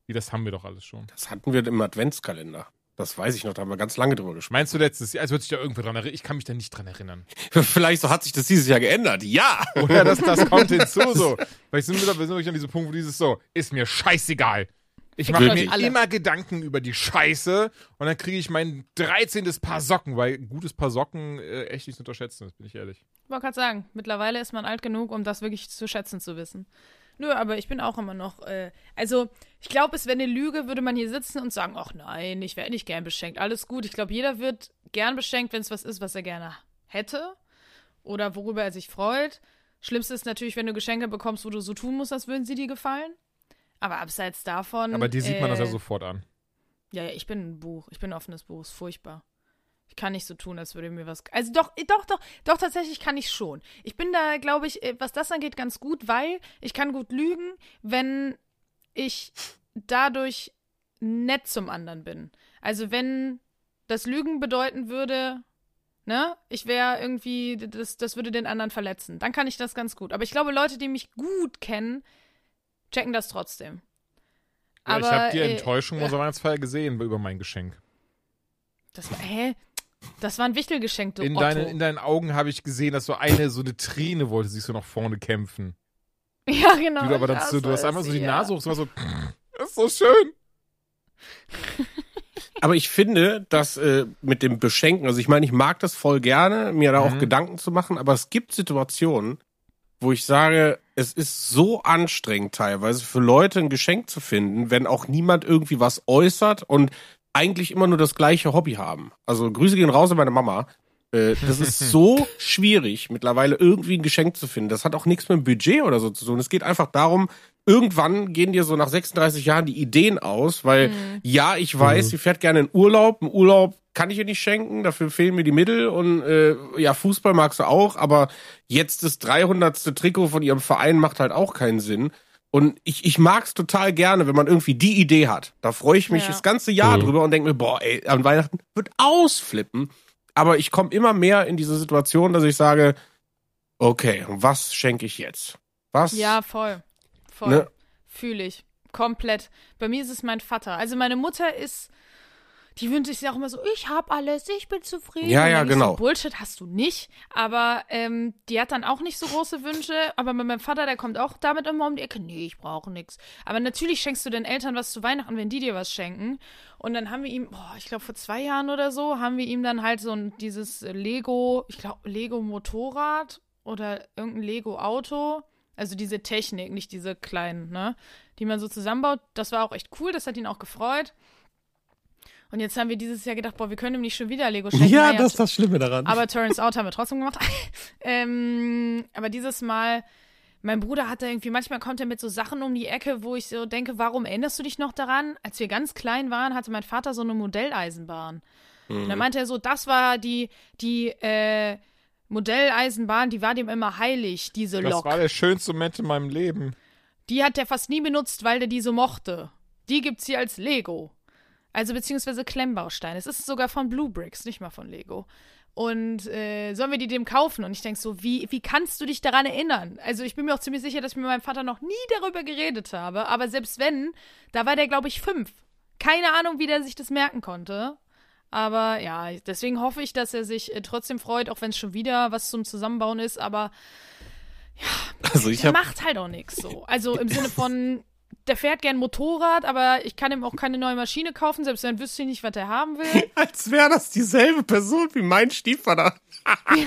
Wie, das haben wir doch alles schon. Das hatten wir im Adventskalender. Das weiß ich noch, da haben wir ganz lange drüber gesprochen. Meinst du letztes Jahr, als würde sich da irgendwer dran erinnern? Ich kann mich da nicht dran erinnern. [LAUGHS] Vielleicht so hat sich das dieses Jahr geändert. Ja! [LAUGHS] Oder das, das kommt hinzu [LAUGHS] so. Vielleicht sind wir da wir sind wirklich an diesem Punkt, wo dieses so, ist mir scheißegal. Ich mache mir Alle. immer Gedanken über die Scheiße und dann kriege ich mein 13. Paar Socken, weil ein gutes Paar Socken äh, echt nicht zu unterschätzen ist, bin ich ehrlich. Ich wollte gerade sagen, mittlerweile ist man alt genug, um das wirklich zu schätzen zu wissen. Nö, aber ich bin auch immer noch, äh, also ich glaube, es wäre eine Lüge, würde man hier sitzen und sagen, ach nein, ich werde nicht gern beschenkt. Alles gut. Ich glaube, jeder wird gern beschenkt, wenn es was ist, was er gerne hätte oder worüber er sich freut. Schlimmste ist natürlich, wenn du Geschenke bekommst, wo du so tun musst, als würden sie dir gefallen. Aber abseits davon. Aber die sieht man das ja äh, sofort an. Ja, ja, ich bin ein Buch. Ich bin ein offenes Buch. Ist furchtbar. Ich kann nicht so tun, als würde mir was. Also doch, doch, doch, doch, tatsächlich kann ich schon. Ich bin da, glaube ich, äh, was das angeht, ganz gut, weil ich kann gut lügen, wenn ich dadurch nett zum anderen bin. Also wenn das Lügen bedeuten würde, ne, ich wäre irgendwie, das, das würde den anderen verletzen, dann kann ich das ganz gut. Aber ich glaube, Leute, die mich gut kennen, checken das trotzdem. Ja, ich Aber, habe die äh, Enttäuschung unserer Weihnachtsfeier gesehen über mein Geschenk. Das war, hä? Das war ein Wichtelgeschenk, du In, Otto. deine, in deinen Augen habe ich gesehen, dass so eine, so eine Träne wollte sich so nach vorne kämpfen. [LAUGHS] ja, genau. Du aber dann so, du hast einmal so es, die ja. Nase hoch, so, war so, das ist so schön. [LAUGHS] Aber ich finde, dass äh, mit dem Beschenken, also ich meine, ich mag das voll gerne, mir da auch Mhm. Gedanken zu machen, aber es gibt Situationen, wo ich sage, es ist so anstrengend teilweise für Leute ein Geschenk zu finden, wenn auch niemand irgendwie was äußert und eigentlich immer nur das gleiche Hobby haben. Also Grüße gehen raus an meine Mama. Äh, das ist so [LAUGHS] schwierig, mittlerweile irgendwie ein Geschenk zu finden. Das hat auch nichts mit dem Budget oder so zu tun. Es geht einfach darum, irgendwann gehen dir so nach 36 Jahren die Ideen aus, weil ja, ich weiß, Mhm. sie fährt gerne in Urlaub. Ein Urlaub kann ich ihr nicht schenken, dafür fehlen mir die Mittel und äh, ja, Fußball mag sie auch, aber jetzt das 300. Trikot von ihrem Verein macht halt auch keinen Sinn. Und ich, ich mag's total gerne, wenn man irgendwie die Idee hat. Da freue ich mich Ja. das ganze Jahr Mhm. drüber und denke mir, boah, ey, an Weihnachten wird ausflippen. Aber ich komme immer mehr in diese Situation, dass ich sage, okay, was schenke ich jetzt? Was? Ja, voll. Voll. Ne? Fühle ich. Komplett. Bei mir ist es mein Vater. Also meine Mutter ist, die wünscht sich auch immer so, ich hab alles, ich bin zufrieden. Ja, ja, genau. So, Bullshit hast du nicht. Aber ähm, die hat dann auch nicht so große Wünsche. Aber mit meinem Vater, der kommt auch damit immer um die Ecke. Nee, ich brauche nichts. Aber natürlich schenkst du den Eltern was zu Weihnachten, wenn die dir was schenken. Und dann haben wir ihm, boah, ich glaube vor zwei Jahren oder so, haben wir ihm dann halt so ein dieses Lego, ich glaube Lego Motorrad oder irgendein Lego Auto. Also diese Technik, nicht diese kleinen, ne? Die man so zusammenbaut. Das war auch echt cool, das hat ihn auch gefreut. Und jetzt haben wir dieses Jahr gedacht, boah, wir können ihm nicht schon wieder Lego [LAUGHS] schenken. Ja, Naja, das ist das Schlimme daran. aber turns out haben wir trotzdem gemacht. [LAUGHS] ähm, aber dieses Mal, mein Bruder hatte irgendwie, manchmal kommt er mit so Sachen um die Ecke, wo ich so denke, warum erinnerst du dich noch daran? Als wir ganz klein waren, hatte mein Vater so eine Modelleisenbahn. Und dann meinte er so, das war die, die, äh, Modelleisenbahn, die war dem immer heilig, diese Das Lok. war der schönste Moment in meinem Leben. Die hat er fast nie benutzt, weil der die so mochte. Die gibt's hier als Lego. Also beziehungsweise Klemmbaustein. Es ist sogar von Blue Bricks, nicht mal von Lego. Und äh, sollen wir die dem kaufen? Und ich denk so, wie, wie kannst du dich daran erinnern? Also ich bin mir auch ziemlich sicher, dass ich mit meinem Vater noch nie darüber geredet habe. Aber selbst wenn, da war der, glaube ich, fünf. Keine Ahnung, wie der sich das merken konnte. Aber ja, deswegen hoffe ich, dass er sich äh, trotzdem freut, auch wenn es schon wieder was zum Zusammenbauen ist. Aber Also ich habe macht halt auch nichts so. Also im Sinne von, der fährt gern Motorrad, aber ich kann ihm auch keine neue Maschine kaufen, selbst wenn wüsste ich nicht, was er haben will. [LAUGHS] als wäre das dieselbe Person wie mein Stiefvater. [LAUGHS]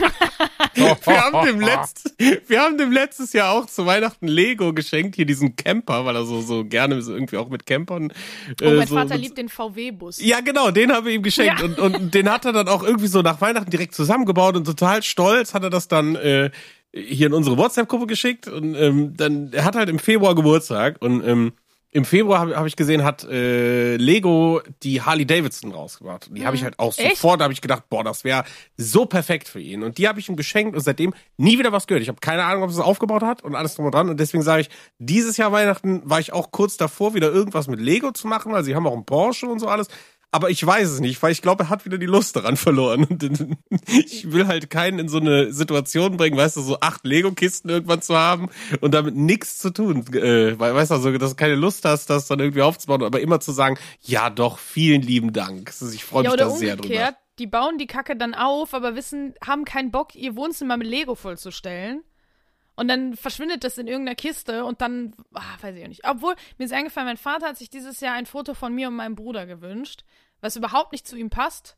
Wir haben, dem letzt, wir haben dem letztes Jahr auch zu Weihnachten Lego geschenkt, hier diesen Camper, weil er so, so gerne irgendwie auch mit Campern. Oh, äh, mein so, Vater liebt den VW-Bus. Ja, genau, den haben wir ihm geschenkt. Ja. Und, und den hat er dann auch irgendwie so nach Weihnachten direkt zusammengebaut und total stolz hat er das dann äh, hier in unsere WhatsApp-Gruppe geschickt und ähm, dann, er hat halt im Februar Geburtstag und ähm, im Februar habe hab ich gesehen, hat äh, Lego die Harley Davidson rausgebracht. Und die habe ich halt auch Echt? sofort, da habe ich gedacht, boah, das wäre so perfekt für ihn. Und die habe ich ihm geschenkt und seitdem nie wieder was gehört. Ich habe keine Ahnung, ob es aufgebaut hat und alles drum und dran. Und deswegen sage ich, dieses Jahr Weihnachten war ich auch kurz davor, wieder irgendwas mit Lego zu machen, weil sie haben auch einen Porsche und so alles. Aber ich weiß es nicht, weil ich glaube, er hat wieder die Lust daran verloren. Und ich will halt keinen in so eine Situation bringen, weißt du, so acht Lego-Kisten irgendwann zu haben und damit nichts zu tun. Äh, weil, weißt du, also, dass du keine Lust hast, das dann irgendwie aufzubauen, aber immer zu sagen, ja doch, vielen lieben Dank. Ich freue Ja, mich oder da sehr drüber. die bauen die Kacke dann auf, aber wissen, haben keinen Bock, ihr Wohnzimmer mit Lego vollzustellen. Und dann verschwindet das in irgendeiner Kiste und dann, ah, weiß ich auch nicht. Obwohl, mir ist eingefallen, mein Vater hat sich dieses Jahr ein Foto von mir und meinem Bruder gewünscht, was überhaupt nicht zu ihm passt.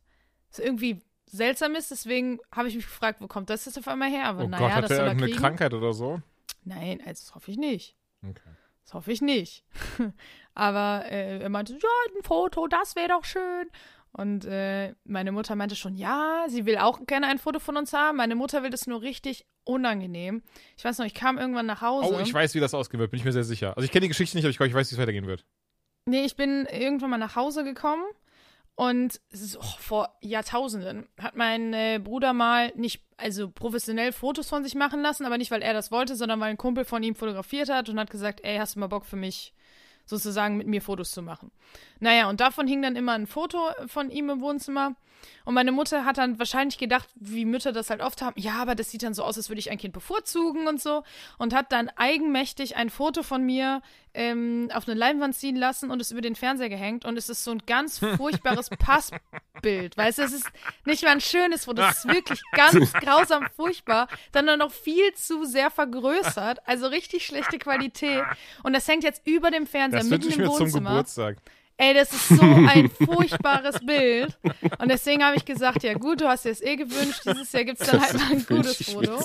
Was irgendwie seltsam ist, deswegen habe ich mich gefragt, wo kommt das jetzt auf einmal her? Aber Oh naja, Gott, hat das er irgendeine kriegen. Krankheit oder so? Nein, also das hoffe ich nicht. Okay. Das hoffe ich nicht. [LAUGHS] Aber äh, er meinte, ja, ein Foto, das wäre doch schön. Und äh, meine Mutter meinte schon, ja, sie will auch gerne ein Foto von uns haben. Meine Mutter will das nur richtig unangenehm. Ich weiß noch, ich kam irgendwann nach Hause. Oh, ich weiß, wie das ausgehen wird, bin ich mir sehr sicher. Also ich kenne die Geschichte nicht, aber ich glaube, ich weiß, wie es weitergehen wird. Nee, ich bin irgendwann mal nach Hause gekommen und ist, oh, vor Jahrtausenden hat mein äh, Bruder mal nicht, also professionell Fotos von sich machen lassen, aber nicht, weil er das wollte, sondern weil ein Kumpel von ihm fotografiert hat und hat gesagt, ey, hast du mal Bock für mich sozusagen mit mir Fotos zu machen. Naja, und davon hing dann immer ein Foto von ihm im Wohnzimmer. Und meine Mutter hat dann wahrscheinlich gedacht, wie Mütter das halt oft haben, ja, aber das sieht dann so aus, als würde ich ein Kind bevorzugen und so. Und hat dann eigenmächtig ein Foto von mir ähm, auf eine Leinwand ziehen lassen und es über den Fernseher gehängt. Und es ist so ein ganz furchtbares [LAUGHS] Passbild. Weißt du, es ist nicht mal ein schönes Foto, es ist wirklich ganz [LAUGHS] grausam furchtbar, sondern noch viel zu sehr vergrößert. Also richtig schlechte Qualität. Und das hängt jetzt über dem Fernseher, Das mitten im mir zum Wohnzimmer. Geburtstag. Ey, das ist so ein [LAUGHS] furchtbares Bild. Und deswegen habe ich gesagt, ja gut, du hast dir das eh gewünscht. Dieses Jahr gibt es dann halt mal ein gutes Foto.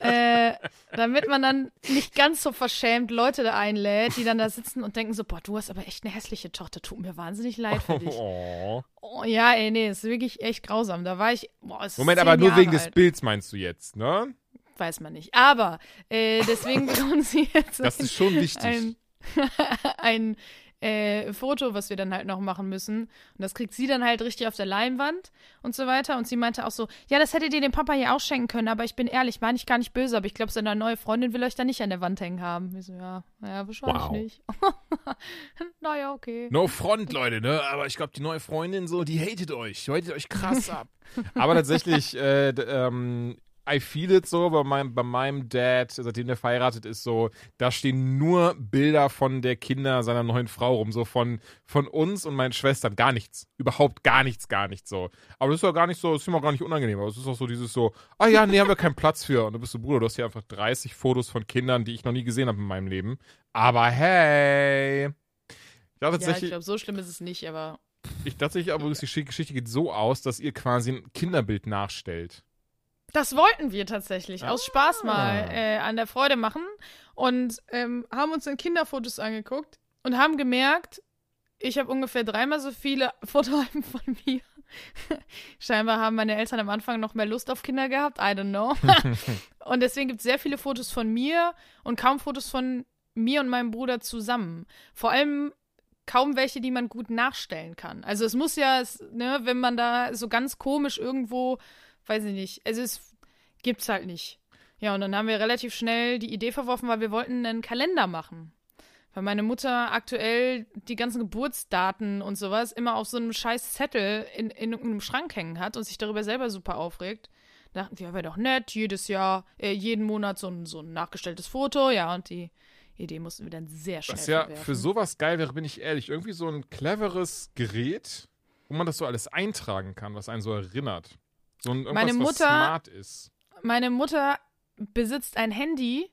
Äh, damit man dann nicht ganz so verschämt Leute da einlädt, die dann da sitzen und denken so, boah, du hast aber echt eine hässliche Tochter. Tut mir wahnsinnig leid für dich. Oh. Oh, ja, ey, nee, ist wirklich echt grausam. Da war ich, boah, es Moment, aber nur Jahre wegen des alt. Bilds meinst du jetzt, ne? Weiß man nicht. Aber äh, deswegen [LAUGHS] bekommen sie jetzt Das ein- ist schon wichtig. ein, [LAUGHS] ein äh, Foto, was wir dann halt noch machen müssen. Und das kriegt sie dann halt richtig auf der Leinwand und so weiter. Und sie meinte auch so, ja, das hättet ihr dem Papa ja auch schenken können, aber ich bin ehrlich, meine ich gar nicht böse, aber ich glaube, seine neue Freundin will euch da nicht an der Wand hängen haben. Ich so, ja, ja, wahrscheinlich Wow. nicht. [LAUGHS] naja, okay. No front, Leute, ne? Aber ich glaube, die neue Freundin so, die hatet euch. Die hatet euch krass [LAUGHS] ab. Aber tatsächlich, äh, ähm, I feel it so bei meinem, bei meinem Dad, seitdem der verheiratet ist, so, da stehen nur Bilder von der Kinder seiner neuen Frau rum, so von, von uns und meinen Schwestern. Gar nichts. Überhaupt gar nichts, gar nichts so. Aber das ist ja gar nicht so, das ist immer gar nicht unangenehm. Aber es ist auch so dieses so, ah ja, nee, haben wir keinen Platz für. Und du bist so, Bruder, du hast hier einfach 30 Fotos von Kindern, die ich noch nie gesehen habe in meinem Leben. Aber hey. Ich glaube Ja, ich glaube, so schlimm ist es nicht, aber ich tatsächlich aber die Geschichte geht so aus, dass ihr quasi ein Kinderbild nachstellt. Das wollten wir tatsächlich aus Spaß mal Ah. äh, an der Freude machen und ähm, haben uns dann Kinderfotos angeguckt und haben gemerkt, ich habe ungefähr dreimal so viele [LAUGHS] Fotoalben von mir. [LAUGHS] Scheinbar haben meine Eltern am Anfang noch mehr Lust auf Kinder gehabt, I don't know. [LAUGHS] und deswegen gibt es sehr viele Fotos von mir und kaum Fotos von mir und meinem Bruder zusammen. Vor allem kaum welche, die man gut nachstellen kann. Also es muss ja, ne, wenn man da so ganz komisch irgendwo, weiß ich nicht, also es gibt's halt nicht. Ja, und dann haben wir relativ schnell die Idee verworfen, weil wir wollten einen Kalender machen. Weil meine Mutter aktuell die ganzen Geburtsdaten und sowas immer auf so einem scheiß Zettel in, in irgendeinem Schrank hängen hat und sich darüber selber super aufregt. Dachten wir, wäre doch nett, jedes Jahr, äh, jeden Monat so ein, so ein nachgestelltes Foto, ja, und die Idee mussten wir dann sehr schnell Was ja verwerfen. für sowas geil wäre, bin ich ehrlich. Irgendwie so ein cleveres Gerät, wo man das so alles eintragen kann, was einen so erinnert. So ein irgendwas, Meine was Mutter- smart ist. Meine Mutter besitzt ein Handy,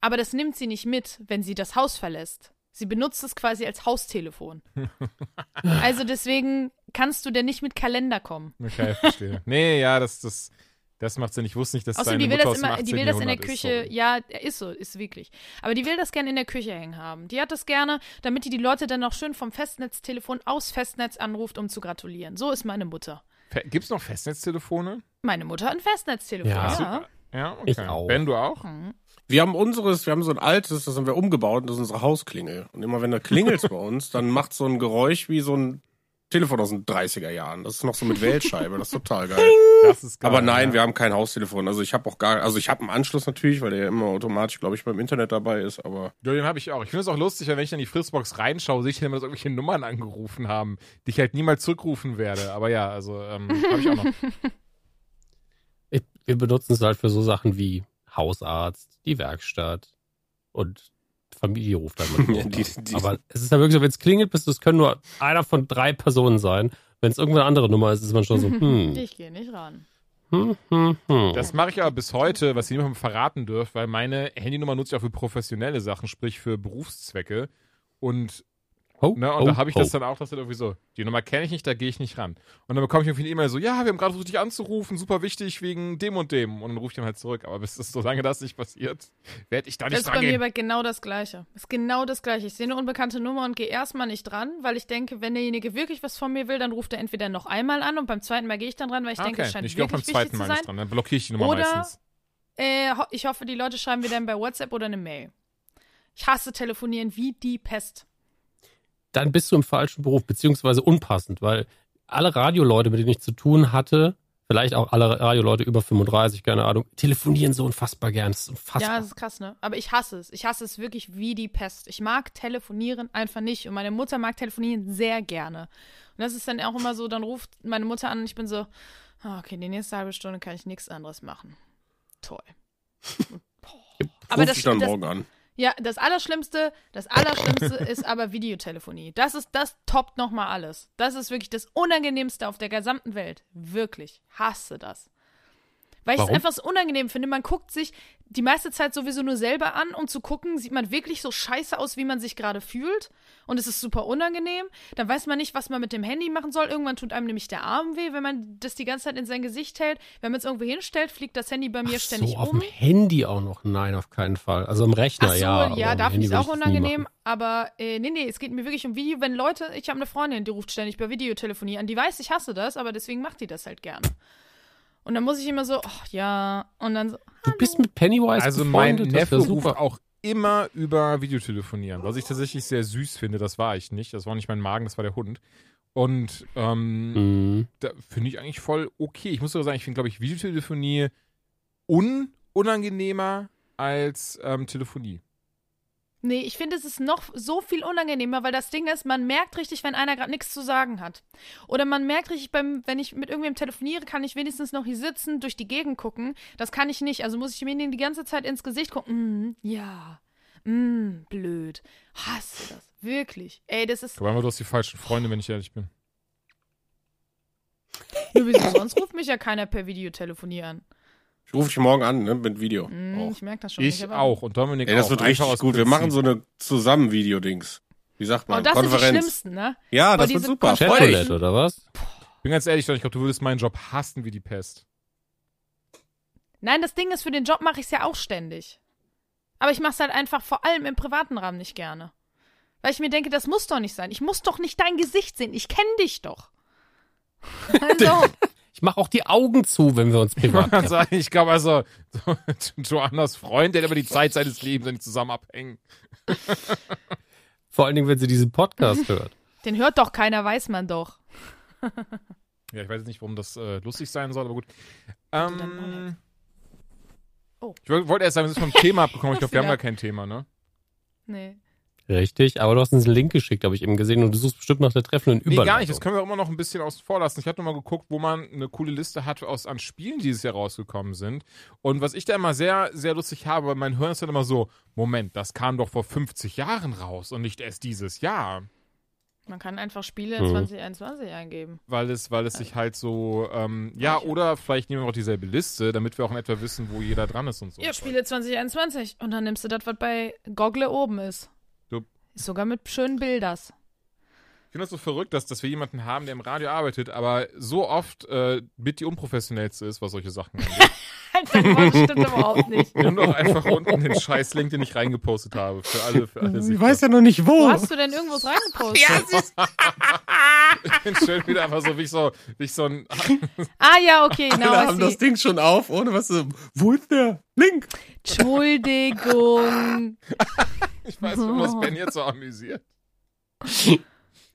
aber das nimmt sie nicht mit, wenn sie das Haus verlässt. Sie benutzt es quasi als Haustelefon. [LAUGHS] also deswegen kannst du denn nicht mit Kalender kommen. Okay, verstehe. [LAUGHS] nee, ja, das, das, das macht Sinn. Ich wusste nicht, dass Außerdem, deine die will Mutter das immer, 18. die will das in der ist, Küche, sorry. ja, ist so, ist wirklich. Aber die will das gerne in der Küche hängen haben. Die hat das gerne, damit die die Leute dann auch schön vom Festnetztelefon aus Festnetz anruft, um zu gratulieren. So ist meine Mutter. Fe- Gibt's noch Festnetztelefone? Meine Mutter hat ein Festnetztelefon, Ja. ja. Ja, okay. Ich auch. Ben, du auch? Mhm. Wir haben unseres, wir haben so ein altes, das haben wir umgebaut, und das ist unsere Hausklingel. Und immer wenn da klingelt [LAUGHS] bei uns, dann macht so ein Geräusch wie so ein Telefon aus den 30er Jahren. Das ist noch so mit Wählscheibe, das ist total geil. [LAUGHS] Das ist geil. Aber nein, ja. wir haben kein Haustelefon. Also ich habe auch gar, also ich habe einen Anschluss natürlich, weil der ja immer automatisch, glaube ich, beim Internet dabei ist. Aber Ja, den habe ich auch. Ich finde es auch lustig, wenn ich dann in die Fritzbox reinschaue, sehe ich dann immer, dass irgendwelche Nummern angerufen haben, die ich halt niemals zurückrufen werde. Aber ja, also ähm, [LAUGHS] habe ich auch noch. Ich, wir benutzen es halt für so Sachen wie Hausarzt, die Werkstatt und Familie ruft dann. [LAUGHS] Ja, die- die- Aber es ist ja wirklich so, wenn es klingelt, bist du, es können nur einer von drei Personen sein. Wenn es irgendwann eine andere Nummer ist, ist man schon so, [LAUGHS] hm, Ich gehe nicht ran. hm, hm, hm. Das mache ich aber bis heute, was ihr niemandem verraten dürft, weil meine Handynummer nutze ich auch für professionelle Sachen, sprich für Berufszwecke. Und, Ho, ne, und ho, da habe ich ho. das dann auch, dass dann irgendwie so, die Nummer kenne ich nicht, da gehe ich nicht ran. Und dann bekomme ich irgendwie eine E-Mail so, ja, wir haben gerade versucht, dich anzurufen, super wichtig wegen dem und dem. Und dann rufe ich dann halt zurück. Aber bis das, solange das nicht passiert, werde ich da Das nicht ist bei mir aber genau das Gleiche. Ist genau das Gleiche. Ich sehe eine unbekannte Nummer und gehe erstmal nicht dran, weil ich denke, wenn derjenige wirklich was von mir will, dann ruft er entweder noch einmal an und beim zweiten Mal gehe ich dann dran, weil ich denke, es okay, scheint ich gehe auch beim wirklich zweiten wichtig Mal zu sein. nicht dran. Dann blockiere ich die Nummer Oder- meistens. Äh, ich hoffe, die Leute schreiben mir dann bei WhatsApp oder eine Mail. Ich hasse telefonieren wie die Pest. Dann bist du im falschen Beruf, beziehungsweise unpassend, weil alle Radioleute, mit denen ich zu tun hatte, vielleicht auch alle Radioleute über 35, keine Ahnung, telefonieren so unfassbar gern. Das ist unfassbar. Ja, das ist krass, ne? Aber ich hasse es. Ich hasse es wirklich wie die Pest. Ich mag telefonieren einfach nicht. Und meine Mutter mag telefonieren sehr gerne. Und das ist dann auch immer so, dann ruft meine Mutter an und ich bin so, ah, okay, die nächste halbe Stunde kann ich nichts anderes machen. Toll. [LAUGHS] Aber ruf das, ich dann das, morgen an. Ja, das Allerschlimmste, das Allerschlimmste ist aber Videotelefonie. Das ist, das toppt nochmal alles. Das ist wirklich das Unangenehmste auf der gesamten Welt. Wirklich. Hasse das. Weil ich es einfach so unangenehm finde. Man guckt sich die meiste Zeit sowieso nur selber an, um zu gucken, sieht man wirklich so scheiße aus, wie man sich gerade fühlt. Und es ist super unangenehm. Dann weiß man nicht, was man mit dem Handy machen soll. Irgendwann tut einem nämlich der Arm weh, wenn man das die ganze Zeit in sein Gesicht hält. Wenn man es irgendwo hinstellt, fliegt das Handy bei mir Ach ständig so, auf um. dem Handy auch noch. Nein, auf keinen Fall. Also am Rechner, Ach so, ja. ja, aber am da finde ich es auch unangenehm. Aber äh, nee, nee, es geht mir wirklich um Video. Wenn Leute, ich habe eine Freundin, die ruft ständig bei Videotelefonie an. Die weiß, ich hasse das, aber deswegen macht die das halt gerne. Und dann muss ich immer so, ach ja, und dann so, Du bist mit Pennywise Also mein Neffe ruft auch immer über Videotelefonieren, was ich tatsächlich sehr süß finde. Das war ich nicht. Das war nicht mein Magen, das war der Hund. Und ähm, Mhm. da finde ich eigentlich voll okay. Ich muss sogar sagen, ich finde, glaube ich, Videotelefonie un unangenehmer als ähm, Telefonie. Nee, ich finde, es ist noch so viel unangenehmer, weil das Ding ist, man merkt richtig, wenn einer gerade nichts zu sagen hat. Oder man merkt richtig, beim, wenn ich mit irgendwem telefoniere, kann ich wenigstens noch hier sitzen, durch die Gegend gucken. Das kann ich nicht. Also muss ich mir die ganze Zeit ins Gesicht gucken. Mm, ja. Mm, blöd. Hasse das. Wirklich. Ey, das ist. Aber du hast die falschen Freunde, wenn ich ehrlich bin. Nur wieso sonst ruft mich ja keiner per Videotelefonie an. Ich rufe dich morgen an, ne, mit Video. Mm, Auch. ich merke das schon. Ich aber- auch. Und Dominik Ey, das auch. wird Einfach richtig aus gut. Wir machen so eine Zusammen-Video-Dings. Wie sagt Oh, man? das sind die Konferenz. schlimmsten, ne? Ja, Aber das wird super. Konferenz-. Chatroulette, oder was? Ich bin ganz ehrlich, ich glaube, du würdest meinen Job hassen wie die Pest. Nein, das Ding ist, für den Job mache ich es ja auch ständig. Aber ich mache es halt einfach vor allem im privaten Rahmen nicht gerne. Weil ich mir denke, das muss doch nicht sein. Ich muss doch nicht dein Gesicht sehen. Ich kenne dich doch. [LAUGHS] Also, Ich mache auch die Augen zu, wenn wir uns privat Ich sagen, ich glaube also, so, [LAUGHS] Joannas Freund, der hat über die Zeit seines Lebens nicht zusammen abhängen. Vor allen Dingen, wenn sie diesen Podcast [LAUGHS] hört. den hört doch keiner, weiß man doch. [LAUGHS] Ja, ich weiß jetzt nicht, warum das äh, lustig sein soll, aber gut. Ähm, Oh. Ich wollte erst sagen, wir sind vom Thema abgekommen. Ich glaube, wir haben gar kein Thema, ne? Nee. Richtig, aber du hast uns einen Link geschickt, habe ich eben gesehen, und du suchst bestimmt nach der treffenden Nee, Überleitung. gar nicht. Das können wir immer noch ein bisschen außen vor lassen. Ich habe noch mal geguckt, wo man eine coole Liste hat aus an Spielen, die dieses Jahr rausgekommen sind. Und was ich da immer sehr, sehr lustig habe, mein Hören ist dann immer so, Moment, das kam doch vor 50 Jahren raus und nicht erst dieses Jahr. Man kann einfach Spiele Mhm. 2021 eingeben. Weil es, weil es sich halt so, ähm, ja, oder vielleicht nehmen wir auch dieselbe Liste, damit wir auch in etwa wissen, wo jeder dran ist und so. Ja, Spiele 2021. Und dann nimmst du das, was bei Goggle oben ist. Ist sogar mit schönen Bilders. Ich finde das so verrückt, dass, dass wir jemanden haben, der im Radio arbeitet, aber so oft äh, mit die unprofessionellste ist, was solche Sachen angeht. Alter, [LAUGHS] das stimmt überhaupt nicht. Nimm doch einfach unten den Scheiß-Link, den ich reingepostet habe. Für alle, für alle Ich weiß ja noch nicht Wo wo. hast du denn irgendwas reingepostet? [LAUGHS] Ich bin schön wieder einfach so wie ich so, wie ich so ein. [LAUGHS] Ah ja, okay, genau. Alle haben das. Ding schon auf, ohne was. Wo ist der Link? Entschuldigung. Ich weiß schon, was Ben jetzt so amüsiert. [LAUGHS]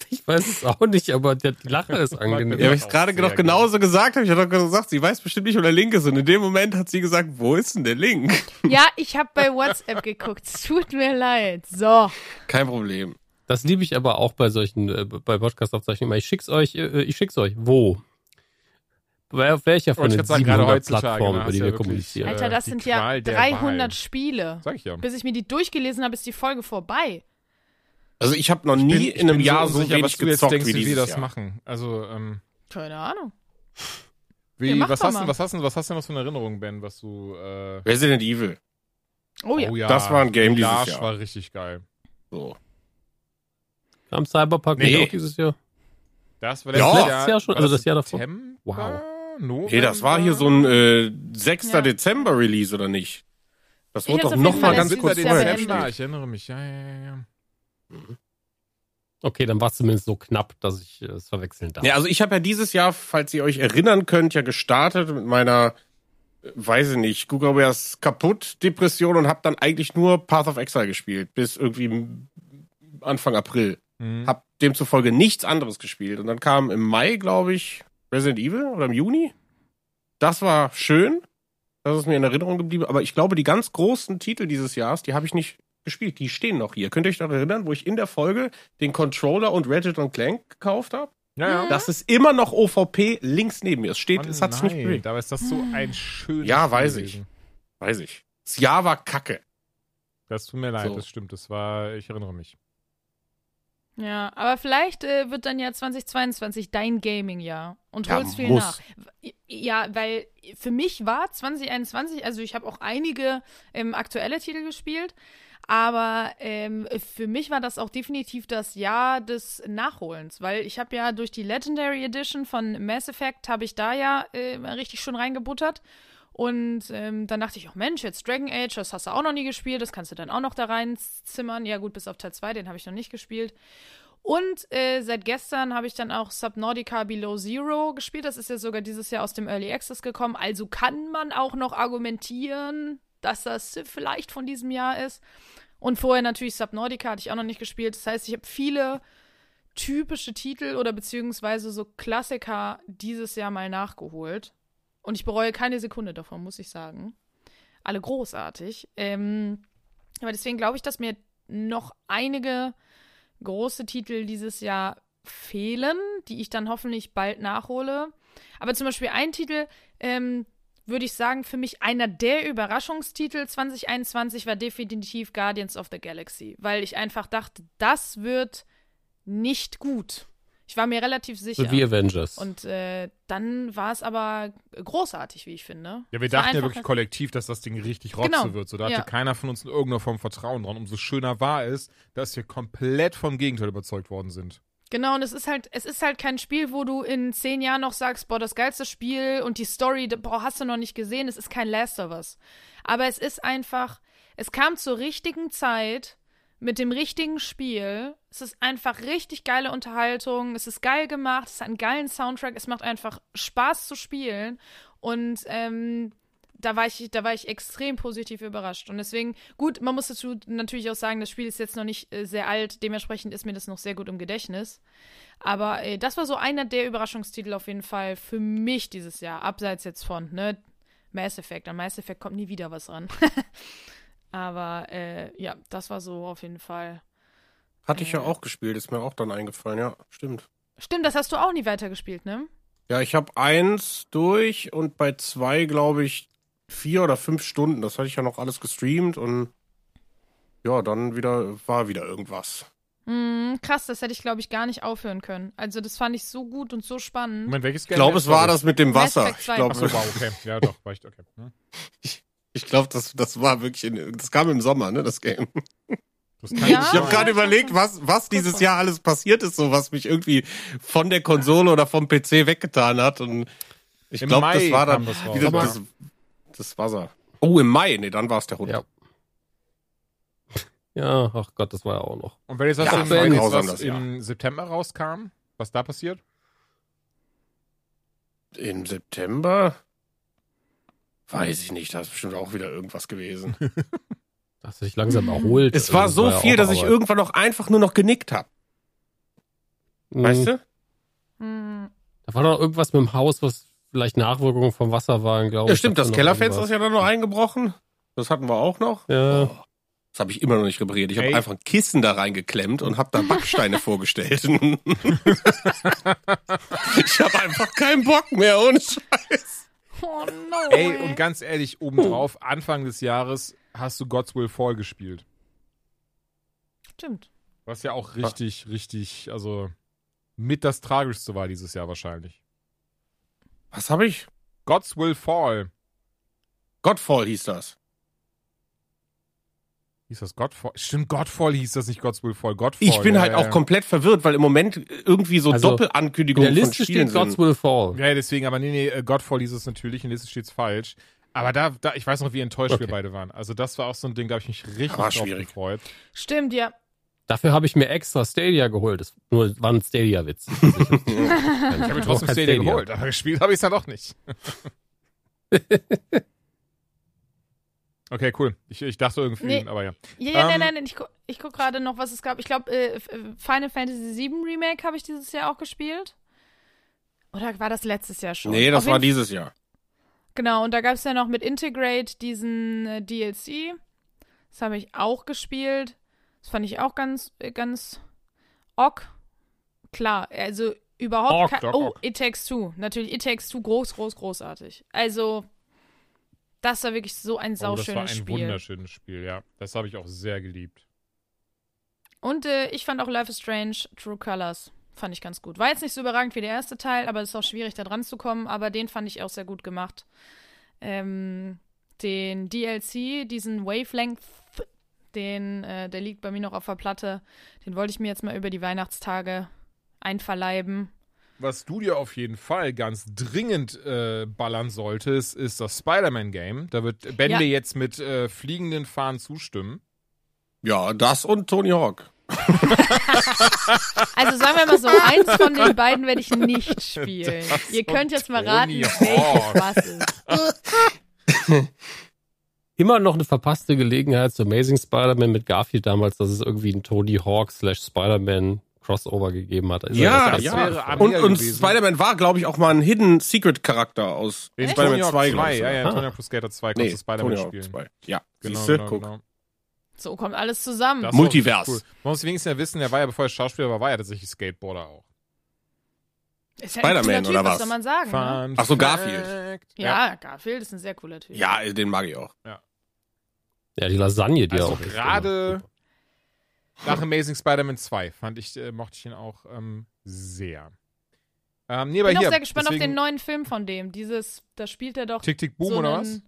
Ich weiß es auch nicht, aber der, die Lache ist [LAUGHS] angenehm. Ja, habe ich auch gerade noch genauso gesagt. Habe ich doch gesagt, sie weiß bestimmt nicht, wo der Link ist. Und in dem Moment hat sie gesagt, wo ist denn der Link? Ja, ich habe bei WhatsApp geguckt. Es tut mir leid. So. Kein Problem. Das liebe ich aber auch bei solchen, äh, bei Podcast-Aufzeichnungen. immer. Ich schick's euch, äh, ich schick's euch. Wo? Bei auf welcher von ich den grad sagen, gerade 700 heutzutage, Plattformen, über die wir ja kommunizieren? äh, Alter, das die sind ja Qual der 300 Wahl. Spiele. Sag ich ja. Bis ich mir die durchgelesen habe, ist die Folge vorbei. Also ich habe noch nie Ich in einem bin Jahr so unsicher, wenig was du jetzt gezockt denkst, wie wie wir das Jahr. machen. Also, ähm, Keine Ahnung. wie, Ja, was, hast du, was hast du, was hast du noch für eine Erinnerung, Ben, was du, äh, Resident Evil. Oh ja. oh ja, Das war ein Game dieses Jahr. war richtig geil. So. Kam Cyberpunk Nee. nicht auch dieses Jahr? Das war Ja. letztes Letztes Jahr schon, war also das Jahr davor? Wow. November? Nee, das war hier so ein äh, 6. Ja. Dezember Release, oder nicht? Das wurde doch auf noch jeden mal Fall ganz kurz vorher gespielt. ich erinnere mich, ja, ja, ja, ja. Okay, dann war es zumindest so knapp, dass ich äh, es verwechseln darf. Ja, also ich habe ja dieses Jahr, falls ihr euch erinnern könnt, ja gestartet mit meiner, äh, weiß ich nicht, Google Bears kaputt Depression und habe dann eigentlich nur Path of Exile gespielt bis irgendwie Anfang April. Mhm. Hab demzufolge nichts anderes gespielt und dann kam im Mai, glaube ich, Resident Evil oder im Juni. Das war schön. Das ist mir in Erinnerung geblieben. Aber ich glaube, die ganz großen Titel dieses Jahres, die habe ich nicht gespielt. Die stehen noch hier. Könnt ihr euch noch erinnern, wo ich in der Folge den Controller und Ratchet und Clank gekauft habe? Ja, ja. Das ist immer noch OVP links neben mir. Es steht, Mann, es hat sich nicht bewegt. Dabei ist das so ein schönes Ja, Spiel weiß gewesen. Weiß ich. Das Jahr war kacke. Das tut mir leid, So. das stimmt. Das war, ich erinnere mich. Ja, aber vielleicht äh, wird dann ja 2022 dein Gaming-Jahr und Ja, holst viel muss. nach. Ja, weil für mich war 2021, also ich habe auch einige ähm, aktuelle Titel gespielt, aber ähm, für mich war das auch definitiv das Jahr des Nachholens, weil ich habe ja durch die Legendary Edition von Mass Effect habe ich da ja äh, richtig schon reingebuttert. Und ähm, dann dachte ich, oh Mensch, jetzt Dragon Age, das hast du auch noch nie gespielt, das kannst du dann auch noch da reinzimmern. Ja gut, bis auf Teil 2, den habe ich noch nicht gespielt. Und äh, seit gestern habe ich dann auch Subnautica Below Zero gespielt. Das ist ja sogar dieses Jahr aus dem Early Access gekommen. Also kann man auch noch argumentieren, dass das vielleicht von diesem Jahr ist. Und vorher natürlich Subnautica hatte ich auch noch nicht gespielt. Das heißt, ich habe viele typische Titel oder beziehungsweise so Klassiker dieses Jahr mal nachgeholt. Und ich bereue keine Sekunde davon, muss ich sagen. Alle großartig. Ähm, aber deswegen glaube ich, dass mir noch einige große Titel dieses Jahr fehlen, die ich dann hoffentlich bald nachhole. Aber zum Beispiel ein Titel, ähm, würde ich sagen, für mich einer der Überraschungstitel 2021 war definitiv Guardians of the Galaxy, weil ich einfach dachte, das wird nicht gut. Ich war mir relativ sicher. So wie Avengers. Und äh, dann war es aber großartig, wie ich finde. Ja, wir Es dachten ja wirklich kollektiv, dass das Ding richtig rotze Genau, wird. So, da hatte ja. keiner von uns in irgendeiner Form Vertrauen dran. Umso schöner war es, dass wir komplett vom Gegenteil überzeugt worden sind. Genau, und es ist halt, es ist halt kein Spiel, wo du in zehn Jahren noch sagst, boah, das geilste Spiel und die Story, boah, hast du noch nicht gesehen. Es ist kein Last of Us. Aber es ist einfach, es kam zur richtigen Zeit mit dem richtigen Spiel. Es ist einfach richtig geile Unterhaltung. Es ist geil gemacht. Es hat einen geilen Soundtrack. Es macht einfach Spaß zu spielen. Und ähm, da war ich, da war ich extrem positiv überrascht. Und deswegen, gut, man muss dazu natürlich auch sagen, das Spiel ist jetzt noch nicht äh, sehr alt, dementsprechend ist mir das noch sehr gut im Gedächtnis. Aber äh, das war so einer der Überraschungstitel auf jeden Fall für mich dieses Jahr, abseits jetzt von, ne, Mass Effect. An Mass Effect kommt nie wieder was ran. [LAUGHS] Aber äh, ja, das war so auf jeden Fall. Hatte ich ja auch gespielt, ist mir auch dann eingefallen, ja, stimmt. Stimmt, das hast du auch nie weitergespielt, ne? Ja, ich habe eins durch und bei zwei, glaube ich, vier oder fünf Stunden. Das hatte ich ja noch alles gestreamt und ja, dann wieder war wieder irgendwas. Mm, krass, das hätte ich, glaube ich, gar nicht aufhören können. Also, das fand ich so gut und so spannend. Moment, welches Ich glaube, es war das mit dem Wasser. Ich 2. glaube, Achso, wow, okay. Ja, doch, war ich, okay. Hm. [LAUGHS] ich glaub, das, das war wirklich, in, das kam im Sommer, ne, das Game. Das kann Ja. Ich habe gerade überlegt, was, was dieses. Jahr alles passiert ist, so was mich irgendwie von der Konsole oder vom PC weggetan hat. Und ich glaube, das war dann das raus, wieder das das Wasser. Oh, im Mai, nee, dann war es der Hund. Ja. [LAUGHS] Ja, ach Gott, das war ja auch noch. Und wenn jetzt was, Ja, im, wenn jetzt was das im September rauskam, was da passiert? Im September? Weiß ich nicht, da ist bestimmt auch wieder irgendwas gewesen. [LAUGHS] Dass sich langsam erholt. Es war so ja viel, dass ich irgendwann auch einfach nur noch genickt habe. Mhm. Weißt du? Hm. Da war noch irgendwas mit dem Haus, was vielleicht Nachwirkungen vom Wasser waren, glaube Ja, ich. stimmt, Da das Kellerfenster ist ja dann noch eingebrochen. Das hatten wir auch noch. Ja. Oh, das habe ich immer noch nicht repariert. Ich habe einfach ein Kissen da reingeklemmt und habe da Backsteine [LAUGHS] vorgestellt. [LAUGHS] ich habe einfach keinen Bock mehr, ohne Scheiß. Oh no. Ey, und ganz ehrlich, obendrauf, Anfang des Jahres hast du God's Will Fall gespielt. Stimmt. Was ja auch richtig, richtig, also mit das Tragischste war dieses Jahr wahrscheinlich. Was habe ich? God's Will Fall. Godfall hieß das. Hieß das Godfall? Stimmt, Godfall hieß das nicht God's Will Fall. Godfall. Ich bin ja, halt ja, auch ja. komplett verwirrt, weil im Moment irgendwie so Also, In Doppelankündigungen der von Liste Spielen steht Gods sind. Will Fall. Ja, deswegen, aber nee, nee, äh, Godfall hieß es natürlich, in der Liste steht's falsch. Aber da, da, ich weiß noch, wie enttäuscht wir Okay. beide waren. Also das war auch so ein Ding, da habe ich mich richtig War drauf schwierig. gefreut. Stimmt, ja. Dafür habe ich mir extra Stadia geholt. Das nur war ein Stadia-Witz. [LAUGHS] Ich habe mir trotzdem Stadia Stadia. geholt, aber gespielt habe ich es dann doch nicht. [LAUGHS] okay, cool. Ich, ich dachte irgendwie, Nee. aber ja. Ja, ja, Ähm, nein, nein, ich, gu ich guck gerade noch, was es gab. Ich glaube, äh, Final Fantasy VII Remake habe ich dieses Jahr auch gespielt. Oder war das letztes Jahr schon? Nee, das Auf war dieses Jahr. Genau, und da gab es ja noch mit Integrate diesen äh, DLC. Das habe ich auch gespielt. Das fand ich auch ganz, äh, ganz ok. Klar, also überhaupt Ok, ok, Oh, ok. It Takes Two. Natürlich, It Takes Two, groß, groß, großartig. Also, das war wirklich so ein Oh, das war sauschönes ein Spiel. wunderschönes Spiel, ja. Das habe ich auch sehr geliebt. Und äh, ich fand auch Life is Strange True Colors. Fand ich ganz gut. War jetzt nicht so überragend wie der erste Teil, aber es ist auch schwierig, da dran zu kommen. Aber den fand ich auch sehr gut gemacht. Ähm, den DLC, diesen Wavelength, den, äh, der liegt bei mir noch auf der Platte. Den wollte ich mir jetzt mal über die Weihnachtstage einverleiben. Was du dir auf jeden Fall ganz dringend äh, ballern solltest, ist das Spider-Man-Game. Da wird Ben Ja. jetzt mit äh, fliegenden Fahnen zustimmen. Ja, das und Tony Hawk. [LAUGHS] Also sagen wir mal so, eins von den beiden werde ich nicht spielen. Das Ihr könnt jetzt mal Tony raten, welches Hawk. was ist. Immer noch eine verpasste Gelegenheit zu Amazing Spider-Man mit Garfield damals, dass es irgendwie ein Tony Hawk slash Spider-Man Crossover gegeben hat. Ist Ja, das das ja. wäre am- Und, und. Spider-Man war, glaube ich, auch mal ein Hidden Secret Charakter aus In Spider-Man Tony Hawk 2, 2, glaube ich. ja, ja, Ah. Tony Hawk Pro Skater 2 kannst Nee, du Spider-Man spielen. 2. Ja, Genau, siehste, genau, guck. genau. So kommt alles zusammen. Das Multivers. Cool. Man muss wenigstens ja wissen, der war ja, bevor er Schauspieler war, war er tatsächlich Skateboarder auch. Ist ja Spider-Man, oder was was? soll man sagen? Ne? Ach so. Garfield. Ja, Garfield ist ein sehr cooler Typ. Ja, den mag ich auch. Ja, die Lasagne, die Also auch. gerade nach Amazing Spider-Man 2 fand ich, äh, mochte ich ihn auch ähm, sehr. Ähm, nee, Ich bin auch sehr gespannt auf deswegen- den neuen Film von dem. Dieses, da spielt er doch Tick Tick Boom so oder was?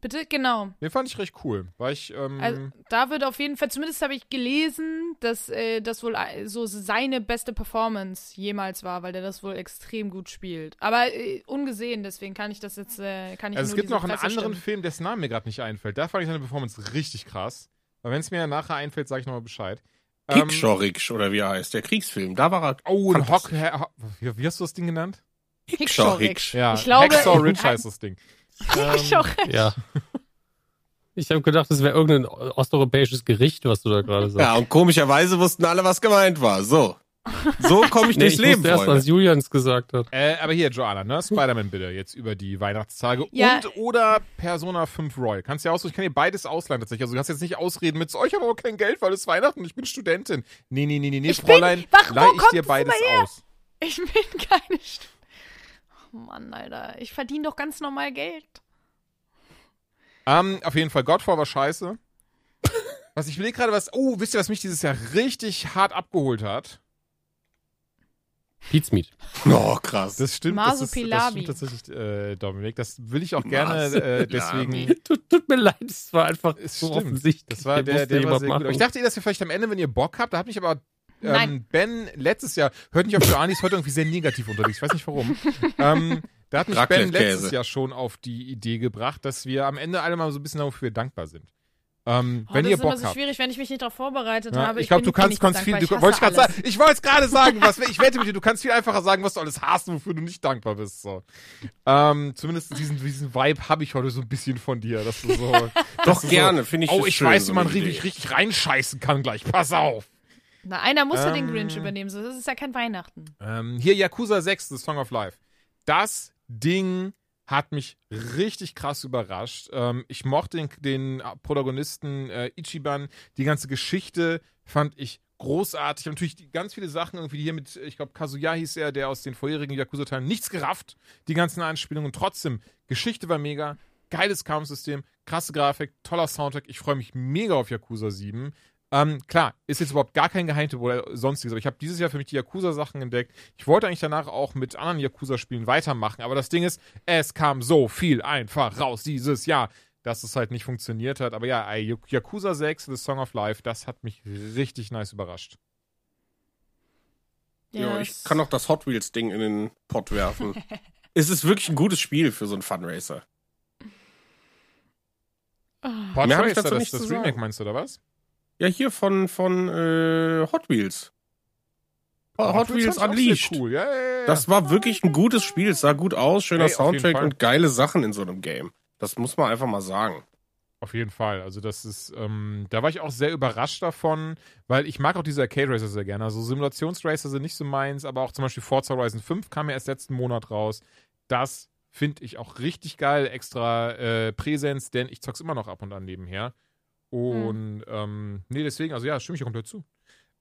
Bitte, genau. Den fand ich recht cool. War ich, ähm, Also, da wird auf jeden Fall, zumindest habe ich gelesen, dass äh, das wohl äh, so seine beste Performance jemals war, weil der das wohl extrem gut spielt. Aber äh, ungesehen, deswegen kann ich das jetzt, äh, kann ich also es gibt noch einen Presse anderen stimmen. Film, dessen Name mir gerade nicht einfällt. Da fand ich seine Performance richtig krass. Aber wenn es mir nachher einfällt, sage ich nochmal Bescheid. Ähm, Hickschorix oder wie er heißt, der Kriegsfilm. Da war er. oh, ein Hock. Wie, wie hast du das Ding genannt? Hickschorix. Ja, Ich glaube- Ridge heißt das Ding. [LAUGHS] Ähm, Hickschorix. Ja. Ich habe gedacht, das wäre irgendein osteuropäisches Gericht, was du da gerade sagst. Ja, und komischerweise wussten alle, was gemeint war. So. So komme ich nee, durchs ich Leben, erst, Freunde. was Julians gesagt hat. Äh, aber hier, Joanna, ne? Spider-Man bitte, jetzt über die Weihnachtstage. Ja. Und oder Persona 5 Royal. Kannst du ja aussuchen, ich kann dir beides ausleihen tatsächlich. Also du kannst jetzt nicht ausreden mit, so, ich habe aber kein Geld, weil es Weihnachten und ich bin Studentin. Nee, nee, nee, nee, nee, Ich bin- Fräulein, Warum leih ich dir das beides aus. Ich bin keine St Oh Mann, Alter. Ich verdiene doch ganz normal Geld. Ähm, auf jeden Fall, Godfall war scheiße. was ich will gerade was, oh, wisst ihr, was mich dieses Jahr richtig hart abgeholt hat? Pizmeat. [LAUGHS] Oh, krass. Das stimmt, das, ist, das stimmt tatsächlich, äh, Dominik. Das will ich auch gerne, äh, deswegen... Tut, tut mir leid, es war einfach Es so stimmt. offensichtlich. Das war der, musste der war sehr gut. Aber Ich dachte, dass ihr vielleicht am Ende, wenn ihr Bock habt, da hat mich aber ähm. Ben letztes Jahr, hört nicht auf Joanni, ist heute irgendwie sehr negativ unterwegs, ich weiß nicht warum. [LAUGHS] ähm, Da hat mich Ben letztes Jahr schon auf die Idee gebracht, dass wir am Ende alle mal so ein bisschen dafür dankbar sind. Ähm, Oh, wenn das ihr ist immer Bock so habt. schwierig, wenn ich mich nicht darauf vorbereitet Ja, habe. ich glaube, du kannst ganz viel. Du, Ich wollte gerade sagen. Ich wollte es gerade sagen. Was, ich wette mit dir, du kannst viel einfacher sagen, was du alles hast und wofür du nicht dankbar bist. So. Ähm, zumindest diesen, diesen Vibe habe ich heute so ein bisschen von dir, dass du so. [LAUGHS] Doch dass du gerne, so, finde ich Oh, das ich schön, weiß, so wie man richtig, richtig reinscheißen kann gleich. Pass auf. Na, einer muss ja den Ähm, Grinch übernehmen. So, das ist ja kein Weihnachten. Ähm, hier Yakuza 6, The Song of Life. Das Ding hat mich richtig krass überrascht. Ähm, ich mochte den, den Protagonisten äh, Ichiban. Die ganze Geschichte fand ich großartig. Natürlich die, ganz viele Sachen irgendwie hier mit, ich glaube, Kazuya hieß er, der aus den vorherigen Yakuza-Teilen nichts gerafft. Die ganzen Anspielungen. Trotzdem, Geschichte war mega. Geiles Kampfsystem, krasse Grafik, toller Soundtrack. Ich freue mich mega auf Yakuza 7. Ähm, klar, ist jetzt überhaupt gar kein Geheimtipp oder sonstiges, aber ich habe dieses Jahr für mich die Yakuza-Sachen entdeckt. Ich wollte eigentlich danach auch mit anderen Yakuza-Spielen weitermachen, aber das Ding ist, es kam so viel einfach raus dieses Jahr, dass es halt nicht funktioniert hat. Aber ja, Yakuza 6, The Song of Life, das hat mich richtig nice überrascht. Ja, es- ich kann noch das Hot Wheels Ding in den Pott werfen. [LAUGHS] es ist wirklich ein gutes Spiel für so einen Funracer. Pod Mehr hab ich Racer, dazu das, nicht das Remake meinst du, oder was? Ja, hier von, von äh, Hot Wheels. Hot, Wheels fand ich auch sehr Unleashed. Cool. Ja, ja, ja. Das war wirklich ein gutes Spiel. Es sah gut aus, schöner Ey, auf jeden Soundtrack und geile Sachen in so einem Game. Das muss man einfach mal sagen. Auf jeden Fall. Also das ist, ähm, da war ich auch sehr überrascht davon, weil ich mag auch diese Arcade Racer sehr gerne. Also Simulationsracer sind nicht so meins, aber auch zum Beispiel Forza Horizon 5 kam ja erst letzten Monat raus. Das finde ich auch richtig geil, extra äh, Präsenz, denn ich zock's immer noch ab und an nebenher. Und ähm, nee, deswegen, also ja, stimme ich dir komplett zu.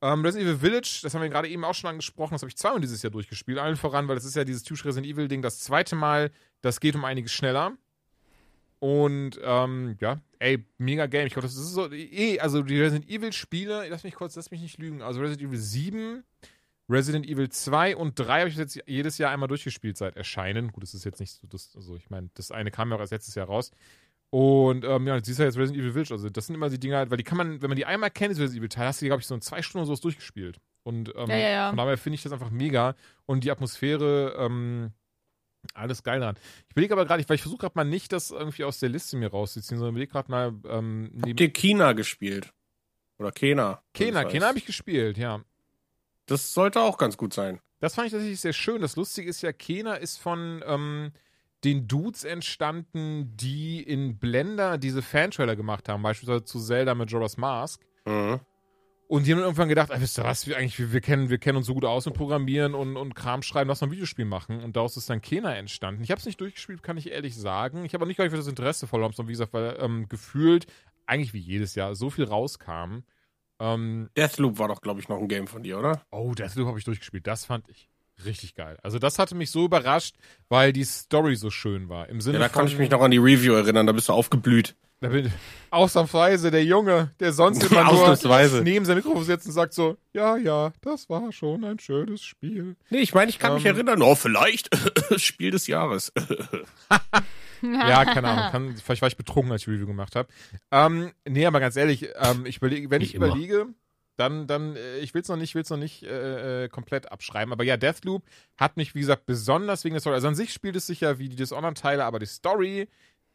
Ähm, Resident Evil Village, das haben wir gerade eben auch schon angesprochen, das habe ich zweimal dieses Jahr durchgespielt. Allen voran, weil das ist ja dieses typische Resident Evil-Ding, das zweite Mal, das geht um einiges schneller. Und ähm, ja, ey, mega Game. Ich glaube, das ist so, eh, also die Resident Evil-Spiele, lass mich kurz, lass mich nicht lügen. Also Resident Evil 7, Resident Evil 2 und 3 habe ich jetzt jedes Jahr einmal durchgespielt seit Erscheinen. Gut, das ist jetzt nicht so, das, also ich meine, das eine kam ja auch erst letztes Jahr raus. Und ähm, ja, siehst du jetzt Resident Evil Village. Also das sind immer die Dinger, weil die kann man, wenn man die einmal kennt, Resident Evil Teil, hast du die, glaube ich, so in zwei Stunden oder sowas durchgespielt. Und ähm, Ja, ja, ja. von daher finde ich das einfach mega. Und die Atmosphäre, ähm, alles geil dran. Ich überlege aber gerade, weil ich versuche gerade mal nicht, das irgendwie aus der Liste mir rauszuziehen, sondern überlege gerade mal, ähm, neben Habt ihr Kina gespielt? Oder Kena? Kena, Das Kena habe ich gespielt, ja. Das sollte auch ganz gut sein. Das fand ich tatsächlich sehr schön. Das Lustige ist ja, Kena ist von ähm, den Dudes entstanden, die in Blender diese Fantrailer gemacht haben, beispielsweise zu Zelda Majora's Mask. Mhm. Und die haben dann irgendwann gedacht, ah, wisst ihr was, wir eigentlich, wir, wir, kennen, wir kennen uns so gut aus mit Programmieren und, und Kram schreiben, lass mal ein Videospiel machen. Und daraus ist dann Kena entstanden. Ich habe es nicht durchgespielt, kann ich ehrlich sagen. Ich habe auch nicht gleich für das Interesse verloren, sondern wie gesagt, weil ähm, gefühlt, eigentlich wie jedes Jahr, so viel rauskam. Ähm, Deathloop war doch, glaube ich, noch ein Game von dir, oder? Oh, Deathloop habe ich durchgespielt. Das fand ich richtig geil. Also das hatte mich so überrascht, weil die Story so schön war. Im Sinne Ja, da von, kann ich mich noch an die Review erinnern, da bist du aufgeblüht. Da bin, [LAUGHS] ausnahmsweise der Junge, der sonst [LAUGHS] immer nur neben sein Mikrofon sitzt und sagt so, ja, ja, das war schon ein schönes Spiel. Nee, ich meine, ich kann mich Ähm. erinnern. Oh, vielleicht [LAUGHS] Spiel des Jahres. Ja, keine Ahnung. Kann, vielleicht war ich betrunken, als ich die Review gemacht habe. Ähm, nee, aber ganz ehrlich, ähm, ich überlege, wenn Wie ich immer. Dann, dann, äh, ich will es noch nicht, will's noch nicht äh, äh, komplett abschreiben. Aber ja, Deathloop hat mich, wie gesagt, besonders wegen der Story. Also an sich spielt es sich ja wie die Dishonored-Teile, aber die Story.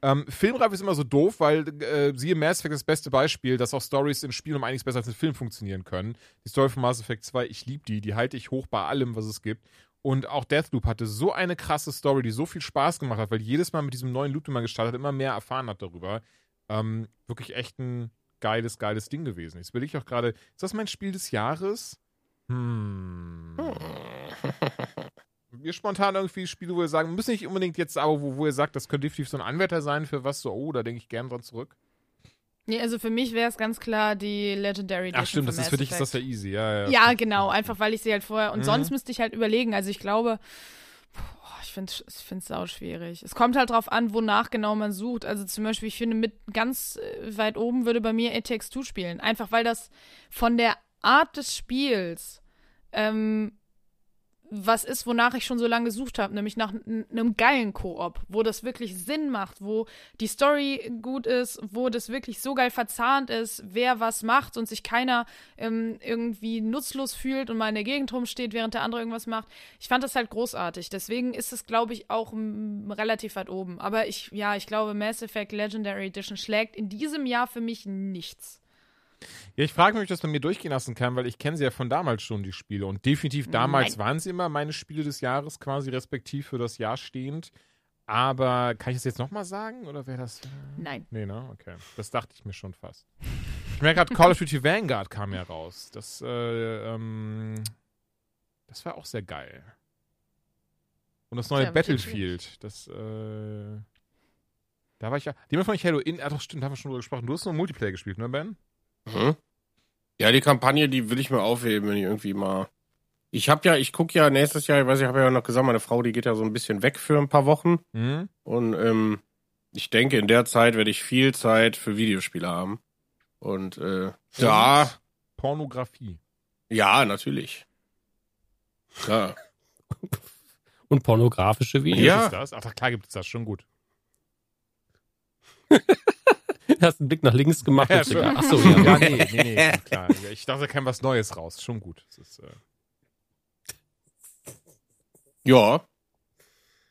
Ähm, Filmreif ist immer so doof, weil äh, siehe Mass Effect das beste Beispiel, dass auch Stories in Spielen um einiges besser als in Film funktionieren können. Die Story von Mass Effect 2, ich liebe die, die halte ich hoch bei allem, was es gibt. Und auch Deathloop hatte so eine krasse Story, die so viel Spaß gemacht hat, weil jedes Mal mit diesem neuen Loot, den man gestartet hat, immer mehr erfahren hat darüber. Ähm, wirklich echt ein geiles, geiles Ding gewesen. Jetzt überlege ich auch gerade, ist das mein Spiel des Jahres? Hm. [LAUGHS] Wir spontan irgendwie Spiele, wo wir sagen, müssen nicht unbedingt jetzt, aber wo, wo ihr sagt, das könnte definitiv so ein Anwärter sein für was so, oh, da denke ich gern dran zurück. Nee, also für mich wäre es ganz klar die Legendary Edition Ach stimmt, das ist für dich ist das ja easy, ja, ja. Ja, genau, einfach weil ich sie halt vorher. Und Mhm. sonst müsste ich halt überlegen. Also ich glaube, finde es ich sau schwierig. Es kommt halt drauf an, wonach genau man sucht. Also zum Beispiel, ich finde, mit ganz äh, weit oben würde bei mir It Takes spielen. Einfach weil das von der Art des Spiels ähm, was ist, wonach ich schon so lange gesucht habe, nämlich nach einem geilen Koop, wo das wirklich Sinn macht, wo die Story gut ist, wo das wirklich so geil verzahnt ist, wer was macht und sich keiner ähm, irgendwie nutzlos fühlt und mal in der Gegend rumsteht, während der andere irgendwas macht. Ich fand das halt großartig. Deswegen ist es, glaube ich, auch relativ weit oben. Aber ich, ja, ich glaube, Mass Effect Legendary Edition schlägt in diesem Jahr für mich nichts. Ja, ich frage mich, ob ich das bei mir durchgehen lassen kann, weil ich kenne sie ja von damals schon, die Spiele. Und definitiv damals Nein. waren sie immer meine Spiele des Jahres, quasi respektiv für das Jahr stehend. Aber kann ich das jetzt nochmal sagen? Oder wäre das. Äh... Nein. Nee, ne? Okay. Das dachte ich mir schon fast. Ich merke gerade, Call of Duty Vanguard kam ja raus. Das, äh, ähm, das war auch sehr geil. Und das neue ja, Battlefield, das, äh, da war ich ja. Die haben von Halo in. Ah, doch, stimmt, haben wir schon drüber gesprochen. Du hast nur Multiplayer gespielt, ne, Ben? Mhm. Ja, die Kampagne, die will ich mir aufheben, wenn ich irgendwie mal. Ich habe ja, ich gucke ja nächstes Jahr, ich weiß, ich habe ja noch gesagt, meine Frau, die geht ja so ein bisschen weg für ein paar Wochen. Mhm. Und ähm, ich denke, in der Zeit werde ich viel Zeit für Videospiele haben. Und äh, da. Pornografie. Ja, natürlich. Ja. [LAUGHS] Und pornografische Videos. Ja. Ist das? Ach, klar gibt es das, schon gut. [LAUGHS] [LAUGHS] hast einen Blick nach links gemacht. Ja. Achso, ja. ja, nee, nee, nee, klar. Ich dachte, da kam was Neues raus. Schon gut. Ist, äh ja.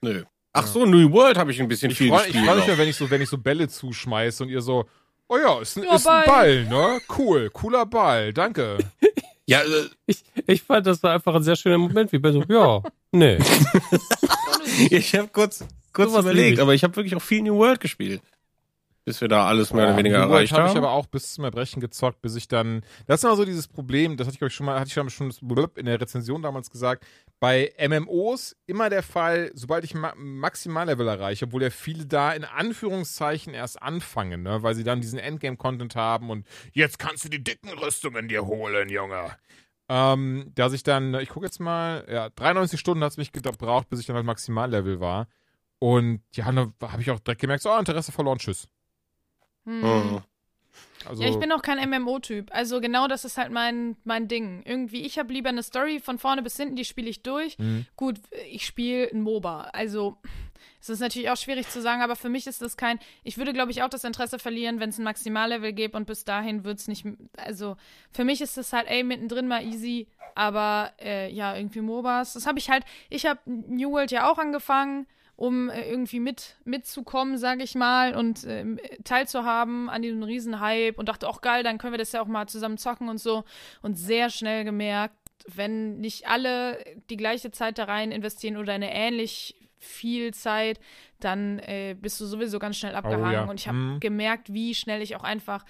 Nö. Ach so, New World habe ich ein bisschen ich viel freu, gespielt. Ich freue mich, wenn ich so, wenn ich so Bälle zuschmeiße und ihr so, oh ja, ist, ein, ja, ist ein Ball, ne? Cool, cooler Ball, danke. [LAUGHS] ja, äh, ich, ich fand, das war einfach ein sehr schöner Moment, wie bei so, ja, nee. [LAUGHS] ich habe kurz, kurz so überlegt, aber ich habe wirklich auch viel New World gespielt bis wir da alles mehr oder weniger ja, erreicht hab haben. habe ich aber auch bis zum Erbrechen gezockt, bis ich dann. Das ist immer so dieses Problem, das hatte ich ich schon mal, hatte ich schon in der Rezension damals gesagt. Bei MMOs immer der Fall, sobald ich Ma Maximallevel erreiche, obwohl ja viele da in Anführungszeichen erst anfangen, ne, weil sie dann diesen Endgame-Content haben und jetzt kannst du die dicken Rüstungen dir holen, Junge. Ähm, dass ich dann, ich gucke jetzt mal, ja, 93 Stunden hat es mich gebraucht, bis ich dann halt Maximallevel war. Und ja, da habe ich auch direkt gemerkt, so, oh, Interesse verloren, tschüss. Hm. Mhm. Also, ja, ich bin auch kein MMO-Typ. Also genau das ist halt mein, mein Ding. Irgendwie, ich habe lieber eine Story von vorne bis hinten, die spiele ich durch. Mhm. Gut, ich spiele ein MOBA. Also es ist natürlich auch schwierig zu sagen, aber für mich ist das kein. Ich würde, glaube ich, auch das Interesse verlieren, wenn es ein Maximallevel gibt und bis dahin wird es nicht. Also für mich ist das halt, ey, mittendrin mal easy. Aber äh, ja, irgendwie MOBAs. Das habe ich halt. Ich habe New World ja auch angefangen um äh, irgendwie mit mitzukommen, sage ich mal, und äh, teilzuhaben an diesem Riesenhype und dachte, auch geil, dann können wir das ja auch mal zusammen zocken und so. Und sehr schnell gemerkt, wenn nicht alle die gleiche Zeit da rein investieren oder eine ähnlich viel Zeit, dann äh, bist du sowieso ganz schnell abgehangen. Oh, ja. Und ich habe mhm. gemerkt, wie schnell ich auch einfach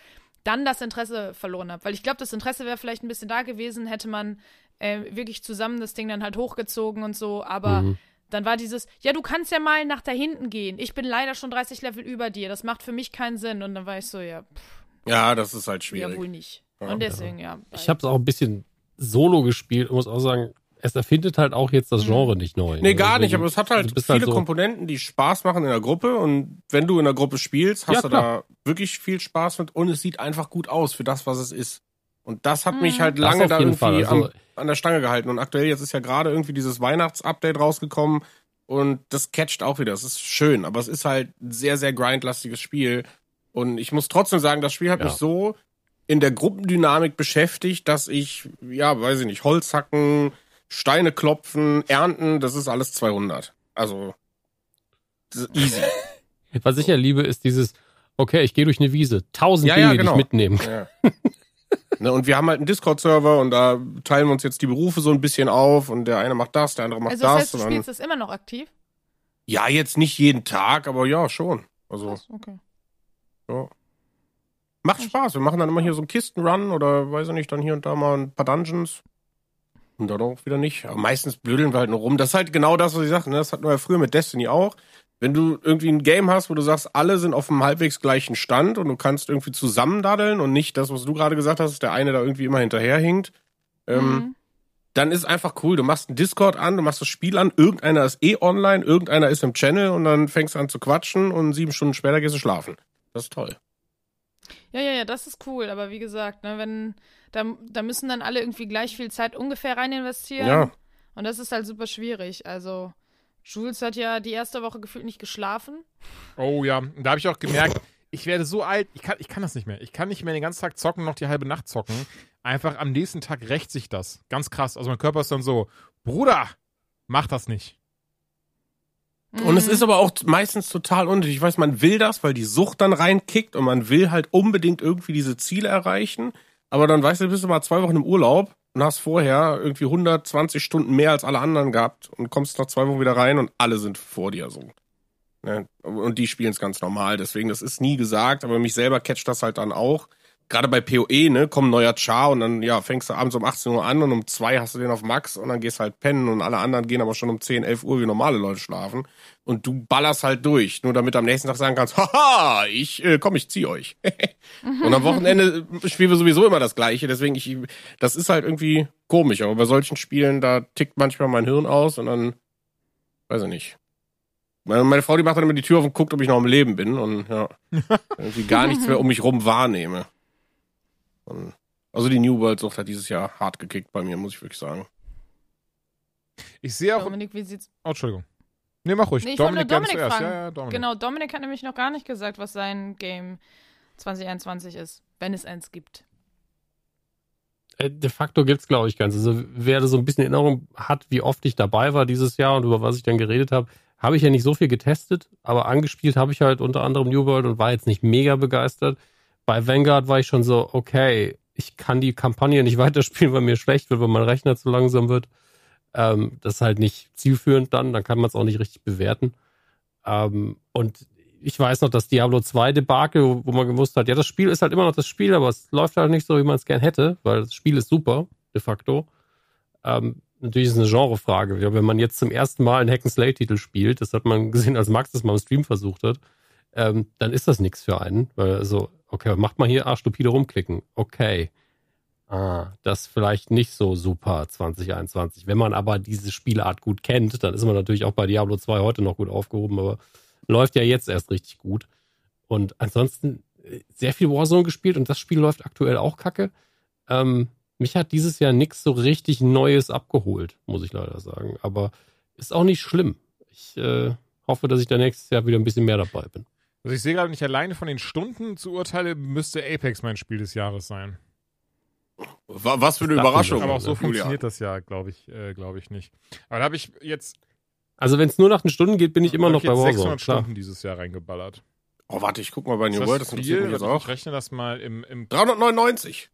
dann das Interesse verloren habe. Weil ich glaube, das Interesse wäre vielleicht ein bisschen da gewesen, hätte man äh, wirklich zusammen das Ding dann halt hochgezogen und so, aber mhm. Dann war dieses, ja, du kannst ja mal nach da hinten gehen. Ich bin leider schon 30 Level über dir. Das macht für mich keinen Sinn. Und dann war ich so, ja. Pff, ja, das ist halt schwierig. Ja, wohl nicht. Ja, und deswegen, ja. ja ich habe es auch ein bisschen solo gespielt und muss auch sagen, es erfindet halt auch jetzt das mhm. Genre nicht neu. Nee, gar nicht, aber es hat halt viele halt so Komponenten, die Spaß machen in der Gruppe und wenn du in der Gruppe spielst, hast ja, du da wirklich viel Spaß mit und es sieht einfach gut aus für das, was es ist. Und das hat mhm. mich halt lange da irgendwie also, am, an der Stange gehalten. Und aktuell jetzt ist ja gerade irgendwie dieses Weihnachtsupdate rausgekommen und das catcht auch wieder. Es ist schön, aber es ist halt ein sehr, sehr grindlastiges Spiel. Und ich muss trotzdem sagen, das Spiel hat ja. mich so in der Gruppendynamik beschäftigt, dass ich, ja, weiß ich nicht, Holz hacken, Steine klopfen, ernten, das ist alles 200. Also, easy. [LAUGHS] Was ich ja liebe, ist dieses, okay, ich gehe durch eine Wiese, tausend ja, Dinge, ja, genau. die ich mitnehmen kann. Ja. [LAUGHS] Ne, und wir haben halt einen Discord-Server und da teilen wir uns jetzt die Berufe so ein bisschen auf und der eine macht das, der andere macht also das. Also das heißt, du spielst das immer noch aktiv? Ja, jetzt nicht jeden Tag, aber ja, schon. Also, Krass, okay. Ja. Macht Spaß. Wir machen dann immer hier so einen Kistenrun oder weiß ich nicht, dann hier und da mal ein paar Dungeons. Und dann auch wieder nicht. Aber meistens blödeln wir halt nur rum. Das ist halt genau das, was ich sage. Ne? Das hatten wir ja früher mit Destiny auch wenn du irgendwie ein Game hast, wo du sagst, alle sind auf einem halbwegs gleichen Stand und du kannst irgendwie zusammendaddeln und nicht das, was du gerade gesagt hast, dass der eine da irgendwie immer hinterherhinkt, ähm, mhm. dann ist einfach cool. Du machst einen Discord an, du machst das Spiel an, irgendeiner ist eh online, irgendeiner ist im Channel und dann fängst du an zu quatschen und sieben Stunden später gehst du schlafen. Das ist toll. Ja, ja, ja, das ist cool, aber wie gesagt, ne, wenn, da, da müssen dann alle irgendwie gleich viel Zeit ungefähr rein investieren. Ja. Und das ist halt super schwierig. Also, Jules hat ja die erste Woche gefühlt nicht geschlafen. Oh ja, und da habe ich auch gemerkt, ich werde so alt, ich kann, ich kann das nicht mehr. Ich kann nicht mehr den ganzen Tag zocken, noch die halbe Nacht zocken. Einfach am nächsten Tag rächt sich das. Ganz krass. Also mein Körper ist dann so, Bruder, mach das nicht. Und es ist aber auch meistens total unnötig. Ich weiß, man will das, weil die Sucht dann reinkickt und man will halt unbedingt irgendwie diese Ziele erreichen. Aber dann weißt du, bist du mal zwei Wochen im Urlaub und hast vorher irgendwie 120 Stunden mehr als alle anderen gehabt und kommst nach zwei Wochen wieder rein und alle sind vor dir so. Ne? Und die spielen es ganz normal. Deswegen, das ist nie gesagt, aber mich selber catcht das halt dann auch. Gerade bei PoE, ne, kommt neuer Char und dann, ja, fängst du abends um 18 Uhr an und um zwei hast du den auf Max und dann gehst halt pennen und alle anderen gehen aber schon um 10, 11 Uhr wie normale Leute schlafen und du ballerst halt durch, nur damit du am nächsten Tag sagen kannst, haha, ich, äh, komm, ich zieh euch. [LAUGHS] und am Wochenende spielen wir sowieso immer das Gleiche, deswegen ich, das ist halt irgendwie komisch, aber bei solchen Spielen, da tickt manchmal mein Hirn aus und dann, weiß ich nicht. Meine, meine Frau, die macht dann immer die Tür auf und guckt, ob ich noch am Leben bin und ja, [LAUGHS] irgendwie gar nichts mehr um mich rum wahrnehme. Also die New World Sucht hat dieses Jahr hart gekickt bei mir, muss ich wirklich sagen. Ich sehe auch. Dominik, wie sieht's Oh, Entschuldigung. Nee, mach ruhig. Nee, ich wollte nur Dominik fragen. Ja, ja, Dominik. Genau, Dominik hat nämlich noch gar nicht gesagt, was sein Game 2021 ist, wenn es eins gibt. Äh, De facto gibt's glaube ich, ganz. Also wer da so ein bisschen Erinnerung hat, wie oft ich dabei war dieses Jahr und über was ich dann geredet habe, habe ich ja nicht so viel getestet, aber angespielt habe ich halt unter anderem New World und war jetzt nicht mega begeistert. Bei Vanguard war ich schon so, okay, ich kann die Kampagne nicht [LAUGHS] weiterspielen, weil mir schlecht wird, weil mein Rechner zu langsam wird. Ähm, das ist halt nicht zielführend dann, dann kann man es auch nicht richtig bewerten. Ähm, und ich weiß noch, das Diablo 2 Debakel, wo, wo man gewusst hat, ja, das Spiel ist halt immer noch das Spiel, aber es läuft halt nicht so, wie man es gern hätte, weil das Spiel ist super, de facto. Ähm, natürlich ist es eine Genrefrage. Ja, wenn man jetzt zum ersten Mal einen Hack-and-Slay-Titel spielt, das hat man gesehen, als Max das mal im Stream versucht hat, ähm, dann ist das nichts für einen. Weil so, okay, macht mal hier, ah, stupide rumklicken. Okay. Ah, das vielleicht nicht so super 2021. Wenn man aber diese Spielart gut kennt, dann ist man natürlich auch bei Diablo 2 heute noch gut aufgehoben, aber läuft ja jetzt erst richtig gut. Und ansonsten äh, sehr viel Warzone gespielt und das Spiel läuft aktuell auch kacke. Ähm, mich hat dieses Jahr nichts so richtig Neues abgeholt, muss ich leider sagen. Aber ist auch nicht schlimm. Ich äh, hoffe, dass ich da nächstes Jahr wieder ein bisschen mehr dabei bin. Also ich sehe gerade nicht alleine von den Stunden zu urteilen, müsste Apex mein Spiel des Jahres sein. Wa- Was für eine Das Überraschung. Aber auch so Julian. funktioniert das ja, glaube ich, äh, glaube ich nicht. Aber da habe ich jetzt, Also wenn es nur nach den Stunden geht, bin ich immer noch ich bei jetzt Warzone. 600 Klar. Stunden dieses Jahr reingeballert. Oh, warte, ich guck mal bei New World, das das interessiert viel? mich jetzt Warte, auch. Ich rechne das mal im, im 399.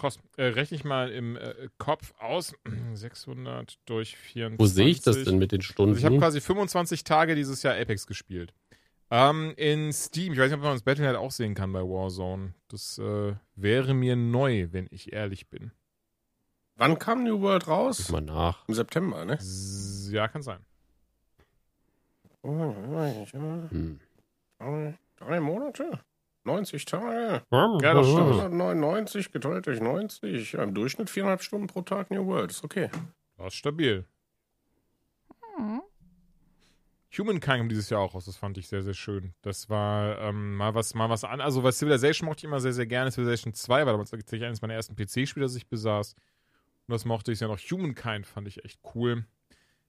Kost, äh, rechne ich mal im äh, Kopf aus. [CLEARS THROAT] 600 durch 24. Wo sehe ich das denn mit den Stunden? Also ich habe quasi 25 Tage dieses Jahr Apex gespielt. Ähm, in Steam, ich weiß nicht, ob man das Battle.net auch sehen kann bei Warzone. Das äh, wäre mir neu, wenn ich ehrlich bin. Wann kam New World Guck raus? mal nach. Im September, ne? S- Ja, kann sein. Hm. Drei Monate? 90 Tage? Ja, das stimmt. 199 geteilt durch 90. Ja, Im Durchschnitt viereinhalb Stunden pro Tag New World. Ist okay. Das ist stabil. Hm. Humankind kam dieses Jahr auch raus, das fand ich sehr, sehr schön. Das war ähm, mal was, mal was an. Also, was Civilization mochte ich immer sehr, sehr gerne. Civilization 2 war damals tatsächlich eines meiner ersten PC-Spiele, das ich besaß. Und das mochte ich ja noch. Humankind fand ich echt cool.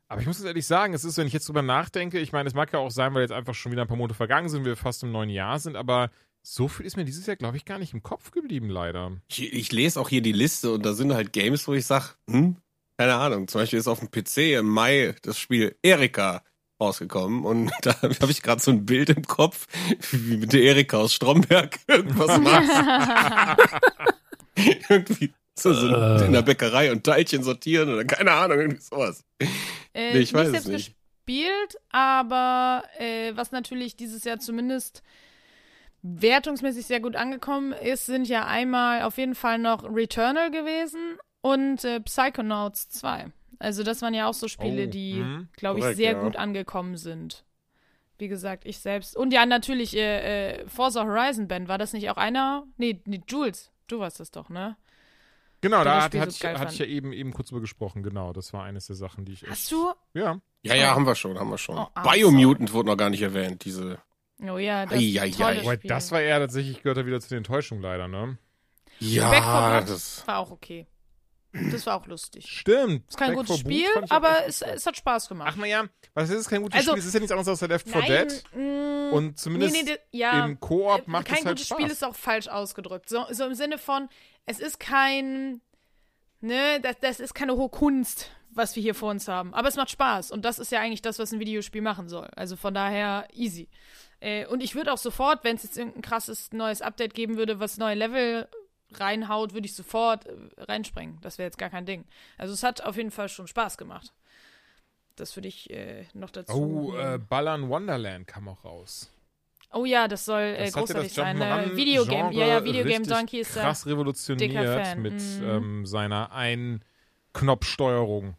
Aber ich muss jetzt ehrlich sagen, es ist, wenn ich jetzt drüber nachdenke, ich meine, es mag ja auch sein, weil jetzt einfach schon wieder ein paar Monate vergangen sind, wir fast im neuen Jahr sind, aber so viel ist mir dieses Jahr, glaube ich, gar nicht im Kopf geblieben, leider. Ich, ich lese auch hier die Liste und da sind halt Games, wo ich sage, hm, keine Ahnung. Zum Beispiel ist auf dem PC im Mai das Spiel Erika rausgekommen und [LAUGHS] da habe ich gerade so ein Bild im Kopf, wie mit der Erika aus Stromberg [LAUGHS] irgendwas [LAUGHS] macht. irgendwie so, so Äh. in der Bäckerei und Teilchen sortieren oder keine Ahnung, irgendwie sowas. Äh, Nee, ich weiß nicht es nicht. gespielt, aber äh, was natürlich dieses Jahr zumindest wertungsmäßig sehr gut angekommen ist, sind ja einmal auf jeden Fall noch Returnal gewesen und äh, Psychonauts 2. Also das waren ja auch so Spiele, Oh, die, mhm. glaube ich, sehr ja. gut angekommen sind. Wie gesagt, ich selbst. Und ja, natürlich äh, äh, Forza Horizon Band. War das nicht auch einer? Nee, nee, Jules. Du warst das doch, ne? Genau, da hat, hatte ich, hatte ich ja eben, eben kurz drüber gesprochen. Genau, das war eines der Sachen, die ich echt. Hast du? Ja. Ja, ja, haben wir schon, haben wir schon. Oh, ah, Biomutant wurde noch gar nicht erwähnt, diese. Oh ja, das Ei, ei, ei. Das war eher tatsächlich, gehört er wieder zu den Enttäuschungen leider, ne? Ja, das. war auch okay. Das war auch lustig. Stimmt. Ist kein Back gutes 4 Blood Spiel, aber es, es hat Spaß gemacht. Ach naja, was ist kein gutes Also- Spiel? Es ist ja nichts anderes als Left 4 Dead. mm, Und zumindest nee, nee, ja, im Koop äh, macht kein es halt gutes Spaß. Spiel ist auch falsch ausgedrückt. So, so im Sinne von, es ist kein, ne, das, das ist keine hohe Kunst, was wir hier vor uns haben. Aber es macht Spaß und das ist ja eigentlich das, was ein Videospiel machen soll. Also von daher easy. Äh, und ich würde auch sofort, wenn es jetzt irgendein krasses neues Update geben würde, was neue Level reinhaut, würde ich sofort äh, reinspringen. Das wäre jetzt gar kein Ding. Also es hat auf jeden Fall schon Spaß gemacht. Das würde ich äh, noch dazu. Oh, äh, Ballern Wonderland kam auch raus. Oh ja, das soll äh, Das großartig sein. Äh, Videogame, ja, ja, Videogame Donkey ist krass revolutioniert mit Mhm. ähm, seiner Ein-Knopfsteuerung.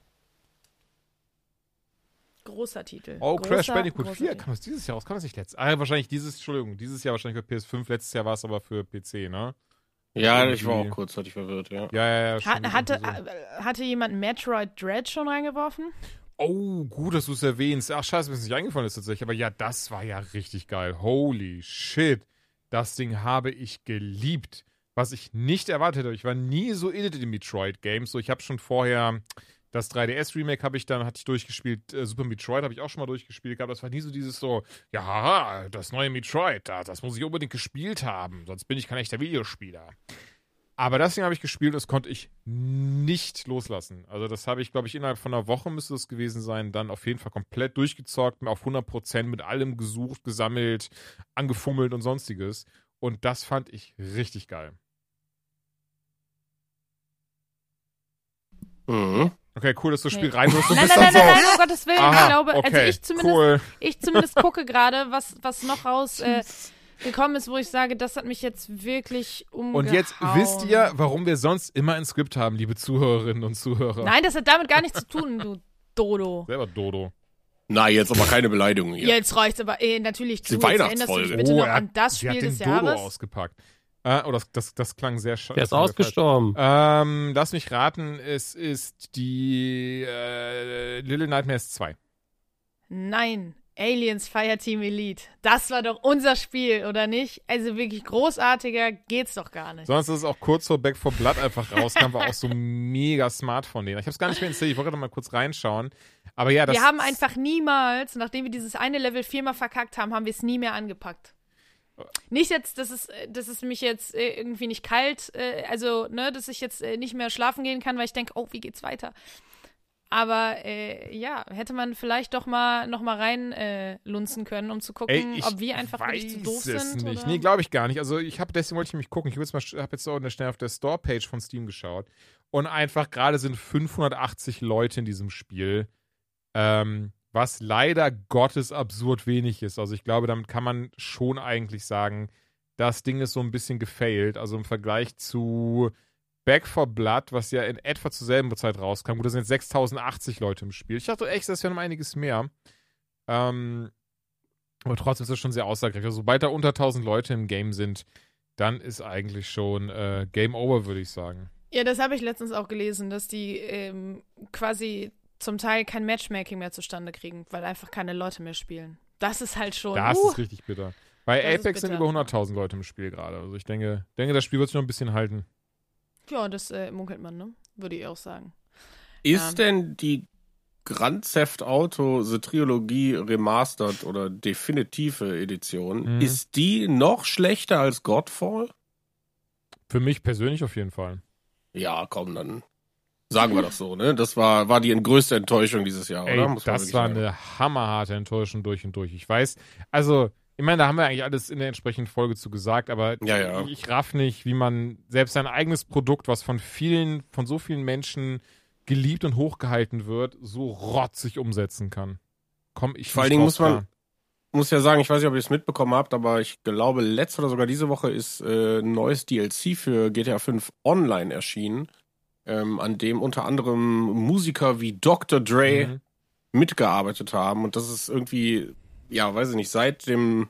Großer Titel. Oh, großer, Crash Bandicoot großer 4 Titel. kam das dieses Jahr raus? Kam das nicht letztes? Ah, wahrscheinlich dieses, Entschuldigung, dieses Jahr wahrscheinlich für PS5, letztes Jahr war es aber für PC, ne? Ja, ich war Irgendwie. auch kurzzeitig verwirrt, ja. Ja, ja, ja. Ha stimmt, hatte, irgendwie so. äh, hatte jemand Metroid Dread schon reingeworfen? Oh, gut, dass du es erwähnst. Ach, scheiße, mir ist nicht eingefallen ist tatsächlich. Aber ja, das war ja richtig geil. Holy shit. Das Ding habe ich geliebt. Was ich nicht erwartet hätte. Ich war nie so in den Metroid-Games. So, ich habe schon vorher das 3DS-Remake habe ich dann, hatte ich durchgespielt. Äh, Super Metroid habe ich auch schon mal durchgespielt gehabt. Das war nie so dieses so, ja, das neue Metroid, da, das muss ich unbedingt gespielt haben. Sonst bin ich kein echter Videospieler. Aber das Ding habe ich gespielt das konnte ich nicht loslassen. Also das habe ich, glaube ich, innerhalb von einer Woche müsste es gewesen sein, dann auf jeden Fall komplett durchgezockt, auf 100% mit allem gesucht, gesammelt, angefummelt und sonstiges. Und das fand ich richtig geil. Mhm. Okay, cool, dass du das Spiel Nee. rein musst. Du Nein, bist nein, nein, nein, nein, um Gottes Willen. Aha, ich glaube, okay, also ich zumindest, cool. ich zumindest gucke gerade, was, was noch raus äh, gekommen ist, wo ich sage, das hat mich jetzt wirklich umgehauen. Und jetzt wisst ihr, warum wir sonst immer ein Skript haben, liebe Zuhörerinnen und Zuhörer. Nein, das hat damit gar nichts zu tun, du Dodo. Selber Dodo. Na, jetzt aber keine Beleidigung hier. Jetzt reicht's aber eh, natürlich Die zu. Jetzt erinnerst du dich Weihnachtsfolge. bitte noch er an das sie hat Spiel den des Dodo Jahres. ausgepackt. Äh, oh, das, das, das klang sehr schade. Der ist ausgestorben. Ähm, lass mich raten, es ist die äh, Little Nightmares 2. Nein, Aliens Fireteam Elite. Das war doch unser Spiel, oder nicht? Also wirklich großartiger geht's doch gar nicht. Sonst ist es auch kurz vor Back for Blood einfach rauskam, war auch so mega smart von denen. Ich habe es gar nicht mehr installiert, ich wollte gerade mal kurz reinschauen. Aber ja, das wir haben einfach niemals, nachdem wir dieses eine Level viermal verkackt haben, haben wir es nie mehr angepackt. Nicht jetzt, dass es, äh, dass es mich jetzt äh, irgendwie nicht kalt, äh, also, ne, dass ich jetzt nicht mehr schlafen gehen kann, weil ich denke, oh, wie geht's weiter? Aber äh, ja, hätte man vielleicht doch mal noch mal rein äh, lunzen können, um zu gucken, Ey, ob wir einfach wirklich zu doof weiß es sind. nicht. Oder? Nee, glaube ich gar nicht. Also ich habe deswegen wollte ich nämlich gucken. Ich habe jetzt mal hab jetzt auch schnell auf der Store-Page von Steam geschaut und einfach gerade sind 580 Leute in diesem Spiel, ähm, was leider Gottes absurd wenig ist. Also ich glaube, damit kann man schon eigentlich sagen, das Ding ist so ein bisschen gefailt. Also im Vergleich zu Back for Blood, was ja in etwa zur selben Zeit rauskam. Gut, da sind jetzt 6080 Leute im Spiel. Ich dachte echt, das wäre noch einiges mehr. Ähm, aber trotzdem ist das schon sehr aussagekräftig. Also, sobald da unter 1000 Leute im Game sind, dann ist eigentlich schon äh, Game Over, würde ich sagen. Ja, das habe ich letztens auch gelesen, dass die ähm, quasi zum Teil kein Matchmaking mehr zustande kriegen, weil einfach keine Leute mehr spielen. Das ist halt schon. Das uh, ist richtig bitter. Bei Apex sind über 100.000 Leute im Spiel gerade. Also ich denke, denke, das Spiel wird sich noch ein bisschen halten. ja, das äh, munkelt man, ne? Würde ich auch sagen. Ist Ja. denn die Grand Theft Auto The Trilogie Remastered oder definitive Edition, Mhm. ist die noch schlechter als Godfall? Für mich persönlich auf jeden Fall. Ja, komm, dann sagen wir das so, ne? Das war, war die größte Enttäuschung dieses Jahr, Ey, oder? Muss das war sagen. eine hammerharte Enttäuschung durch und durch. Ich weiß, also, ich meine, da haben wir eigentlich alles in der entsprechenden Folge zu gesagt, aber Ja, ja. ich raff nicht, wie man selbst sein eigenes Produkt, was von vielen, von so vielen Menschen geliebt und hochgehalten wird, so rotzig umsetzen kann. Komm, ich Vor allen Dingen muss man- klar. muss ja sagen, ich weiß nicht, ob ihr es mitbekommen habt, aber ich glaube, letzte oder sogar diese Woche ist äh, ein neues DLC für GTA 5 Online erschienen, ähm, an dem unter anderem Musiker wie Dr. Dre Mhm. mitgearbeitet haben. Und das ist irgendwie, ja, weiß ich nicht, seit dem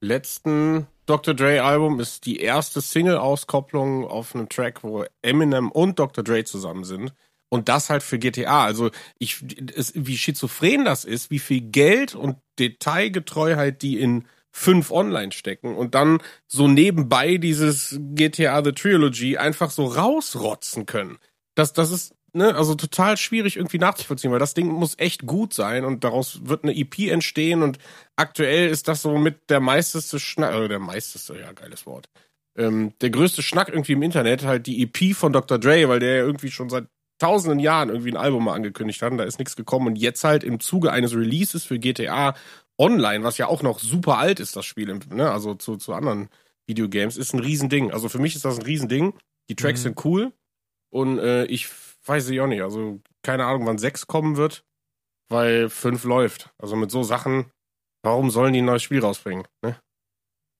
letzten Dr. Dre-Album ist die erste Single-Auskopplung auf einem Track, wo Eminem und Dr. Dre zusammen sind. Und das halt für GTA. Also ich, es, wie schizophren das ist, wie viel Geld und Detailgetreuheit die in fünf online stecken und dann so nebenbei dieses GTA The Trilogy einfach so rausrotzen können. das, das ist, ne, also total schwierig irgendwie nachzuvollziehen, weil das Ding muss echt gut sein und daraus wird eine EP entstehen und aktuell ist das so mit der meisteste Schnack, äh, der meisteste, ja, geiles Wort. Ähm, der größte Schnack irgendwie im Internet, halt die EP von Dr. Dre, weil der ja irgendwie schon seit tausenden Jahren irgendwie ein Album mal angekündigt hat und da ist nichts gekommen und jetzt halt im Zuge eines Releases für GTA Online, was ja auch noch super alt ist, das Spiel, ne, also zu, zu anderen Videogames, ist ein Riesending. Also für mich ist das ein Riesending. Die Tracks Mhm. sind cool und äh, ich weiß ich auch nicht, also keine Ahnung, wann sechs kommen wird, weil fünf läuft. Also mit so Sachen, warum sollen die ein neues Spiel rausbringen? Ne?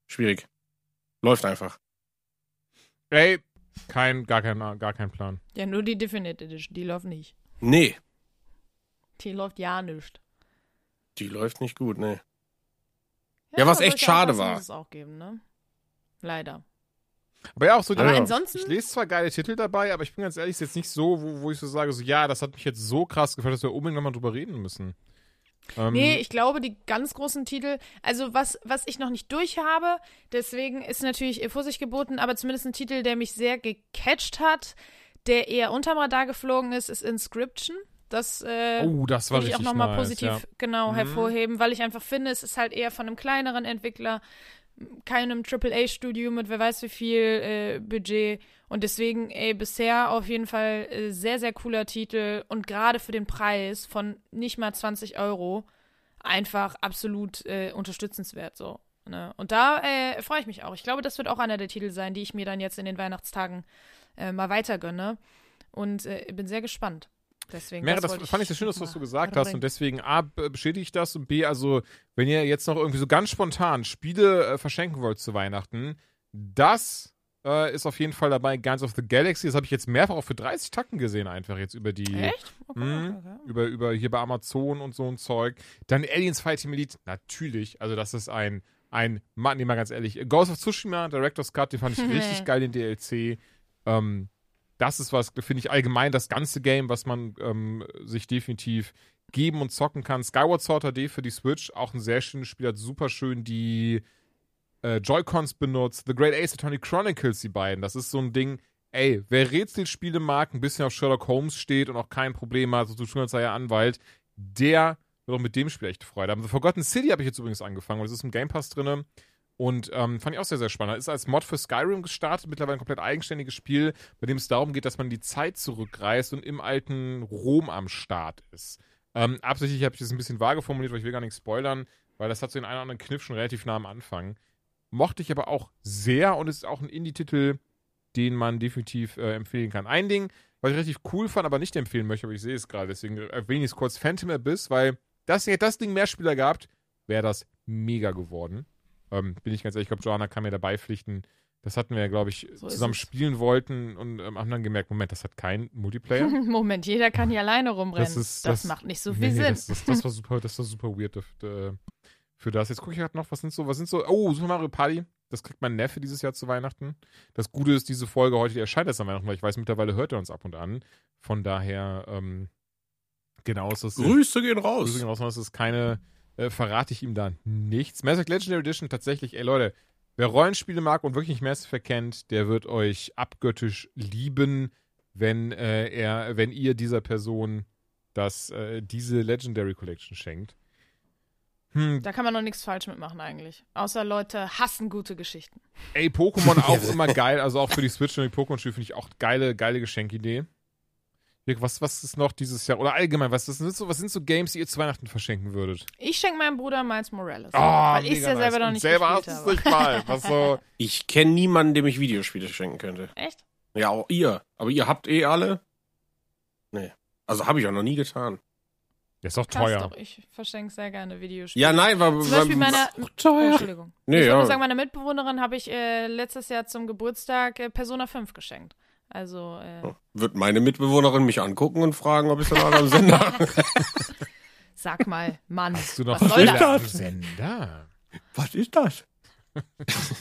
Schwierig. Läuft einfach. Ey, kein, gar kein, gar kein Plan. Ja, nur die Definite Edition, die läuft nicht. Nee, Die läuft ja nicht. Die läuft nicht gut, ne. Ja, was aber echt schade war. muss es auch geben, ne? Leider. Aber ja, auch so, Aber die- ansonsten- ich lese zwar geile Titel dabei, aber ich bin ganz ehrlich, ist jetzt nicht so, wo, wo ich so sage, so, ja, das hat mich jetzt so krass gefällt, dass wir unbedingt nochmal drüber reden müssen. Ähm, Nee, ich glaube, die ganz großen Titel, also was, was ich noch nicht durch habe, deswegen ist natürlich Vorsicht geboten, aber zumindest ein Titel, der mich sehr gecatcht hat, der eher unterm Radar geflogen ist, ist Inscription. Das äh, oh, das will ich auch nochmal nice, positiv ja. genau Mhm. hervorheben, weil ich einfach finde, es ist halt eher von einem kleineren Entwickler, keinem AAA-Studio mit wer weiß wie viel äh, Budget. Und deswegen, ey, bisher auf jeden Fall äh, sehr, sehr cooler Titel und gerade für den Preis von nicht mal 20 Euro einfach absolut äh, unterstützenswert so. Ne? Und da äh, freue ich mich auch. Ich glaube, das wird auch einer der Titel sein, die ich mir dann jetzt in den Weihnachtstagen äh, mal weiter gönne. Und äh, bin sehr gespannt. Deswegen, Mera, das wollte fand ich sehr schön, dass mal du gesagt hast und deswegen A, b- bestätige ich das und B, also wenn ihr jetzt noch irgendwie so ganz spontan Spiele äh, verschenken wollt zu Weihnachten, das äh, ist auf jeden Fall dabei, Guardians of the Galaxy, das habe ich jetzt mehrfach auch für 30 Tacken gesehen, einfach jetzt über die, Echt? Okay, Mhm. okay, okay. über, über hier bei Amazon und so ein Zeug. Dann Aliens Fighting Elite, natürlich, also das ist ein, ein, Mann, nee, mal ganz ehrlich, Ghost of Tsushima, Director's Cut, den fand ich [LAUGHS] richtig geil, den DLC. Ähm, das ist was, finde ich allgemein das ganze Game, was man ähm, sich definitiv geben und zocken kann. Skyward Sword HD für die Switch, auch ein sehr schönes Spiel, hat super schön die äh, Joy-Cons benutzt. The Great Ace Attorney Chronicles, die beiden, das ist so ein Ding, ey, wer Rätselspiele mag, ein bisschen auf Sherlock Holmes steht und auch kein Problem hat, so zu tun, als sei er Anwalt, der wird auch mit dem Spiel echt Freude haben. The Forgotten City habe ich jetzt übrigens angefangen, weil das ist im Game Pass drinne. Und ähm, fand ich auch sehr, sehr spannend. Ist als Mod für Skyrim gestartet, mittlerweile ein komplett eigenständiges Spiel, bei dem es darum geht, dass man die Zeit zurückreist und im alten Rom am Start ist. Ähm, absichtlich habe ich das ein bisschen vage formuliert, weil ich will gar nicht spoilern, weil das hat so den einen oder anderen Kniff schon relativ nah am Anfang. Mochte ich aber auch sehr und ist auch ein Indie-Titel, den man definitiv äh, empfehlen kann. Ein Ding, was ich relativ cool fand, aber nicht empfehlen möchte, aber ich sehe es gerade, deswegen erwähne ich es kurz, Phantom Abyss, weil das, hätte das Ding mehr Spieler gehabt, wäre das mega geworden. Ähm, bin ich ganz ehrlich, ich glaube, Joanna kann mir dabei pflichten. Das hatten wir ja, glaube ich, So zusammen es. spielen wollten und ähm, haben dann gemerkt, Moment, das hat keinen Multiplayer. [LAUGHS] Moment, jeder kann hier alleine rumrennen. Das Das, ist- das- macht nicht so Nee, viel nee, Sinn. Das, das, das war super, das war super weird äh, für das. Jetzt gucke ich gerade noch, was sind so, was sind so, oh, Super Mario Party. Das kriegt mein Neffe dieses Jahr zu Weihnachten. Das Gute ist, diese Folge heute, die erscheint erst an Weihnachten, weil ich weiß, mittlerweile hört er uns ab und an. Von daher, ähm, genau, ist das. Grüße gehen raus. Grüße gehen raus, das ist keine, äh, verrate ich ihm da nichts. Mass Effect Legendary Edition tatsächlich, ey Leute, wer Rollenspiele mag und wirklich nicht Mass Effect kennt, der wird euch abgöttisch lieben, wenn äh, er, wenn ihr dieser Person das, äh, diese Legendary Collection schenkt. Hm, Da kann man noch nichts falsch mitmachen eigentlich. Außer Leute hassen gute Geschichten. ey, Pokémon [LAUGHS] auch immer geil, also auch für die Switch und die Pokémon-Spiele finde ich auch geile, geile Geschenkidee. Dirk, Was, was ist noch dieses Jahr? Oder allgemein, was, das sind so, was sind so Games, die ihr zu Weihnachten verschenken würdet? Ich schenke meinem Bruder Miles Morales. Ah, weil ich es mega ja selber nice. noch Und nicht selber gespielt hast es habe. nicht mal. Was so, [LAUGHS] Ich kenne niemanden, dem ich Videospiele schenken könnte. Echt? Ja, auch ihr. Aber ihr habt eh alle? Nee. Also habe ich auch noch nie getan. der ist doch teuer. doch, ich verschenke sehr gerne Videospiele. Ja, nein, war. Zum Beispiel. Oh, teuer. Entschuldigung. Nee, ich ja. würde sagen, meiner Mitbewohnerin habe ich äh, letztes Jahr zum Geburtstag äh, Persona 5 geschenkt. Also, äh, Wird meine Mitbewohnerin mich angucken und fragen, ob ich so noch am Sender habe? [LAUGHS] sag mal, Mann, Hast du noch was soll das? Sender? Was ist das?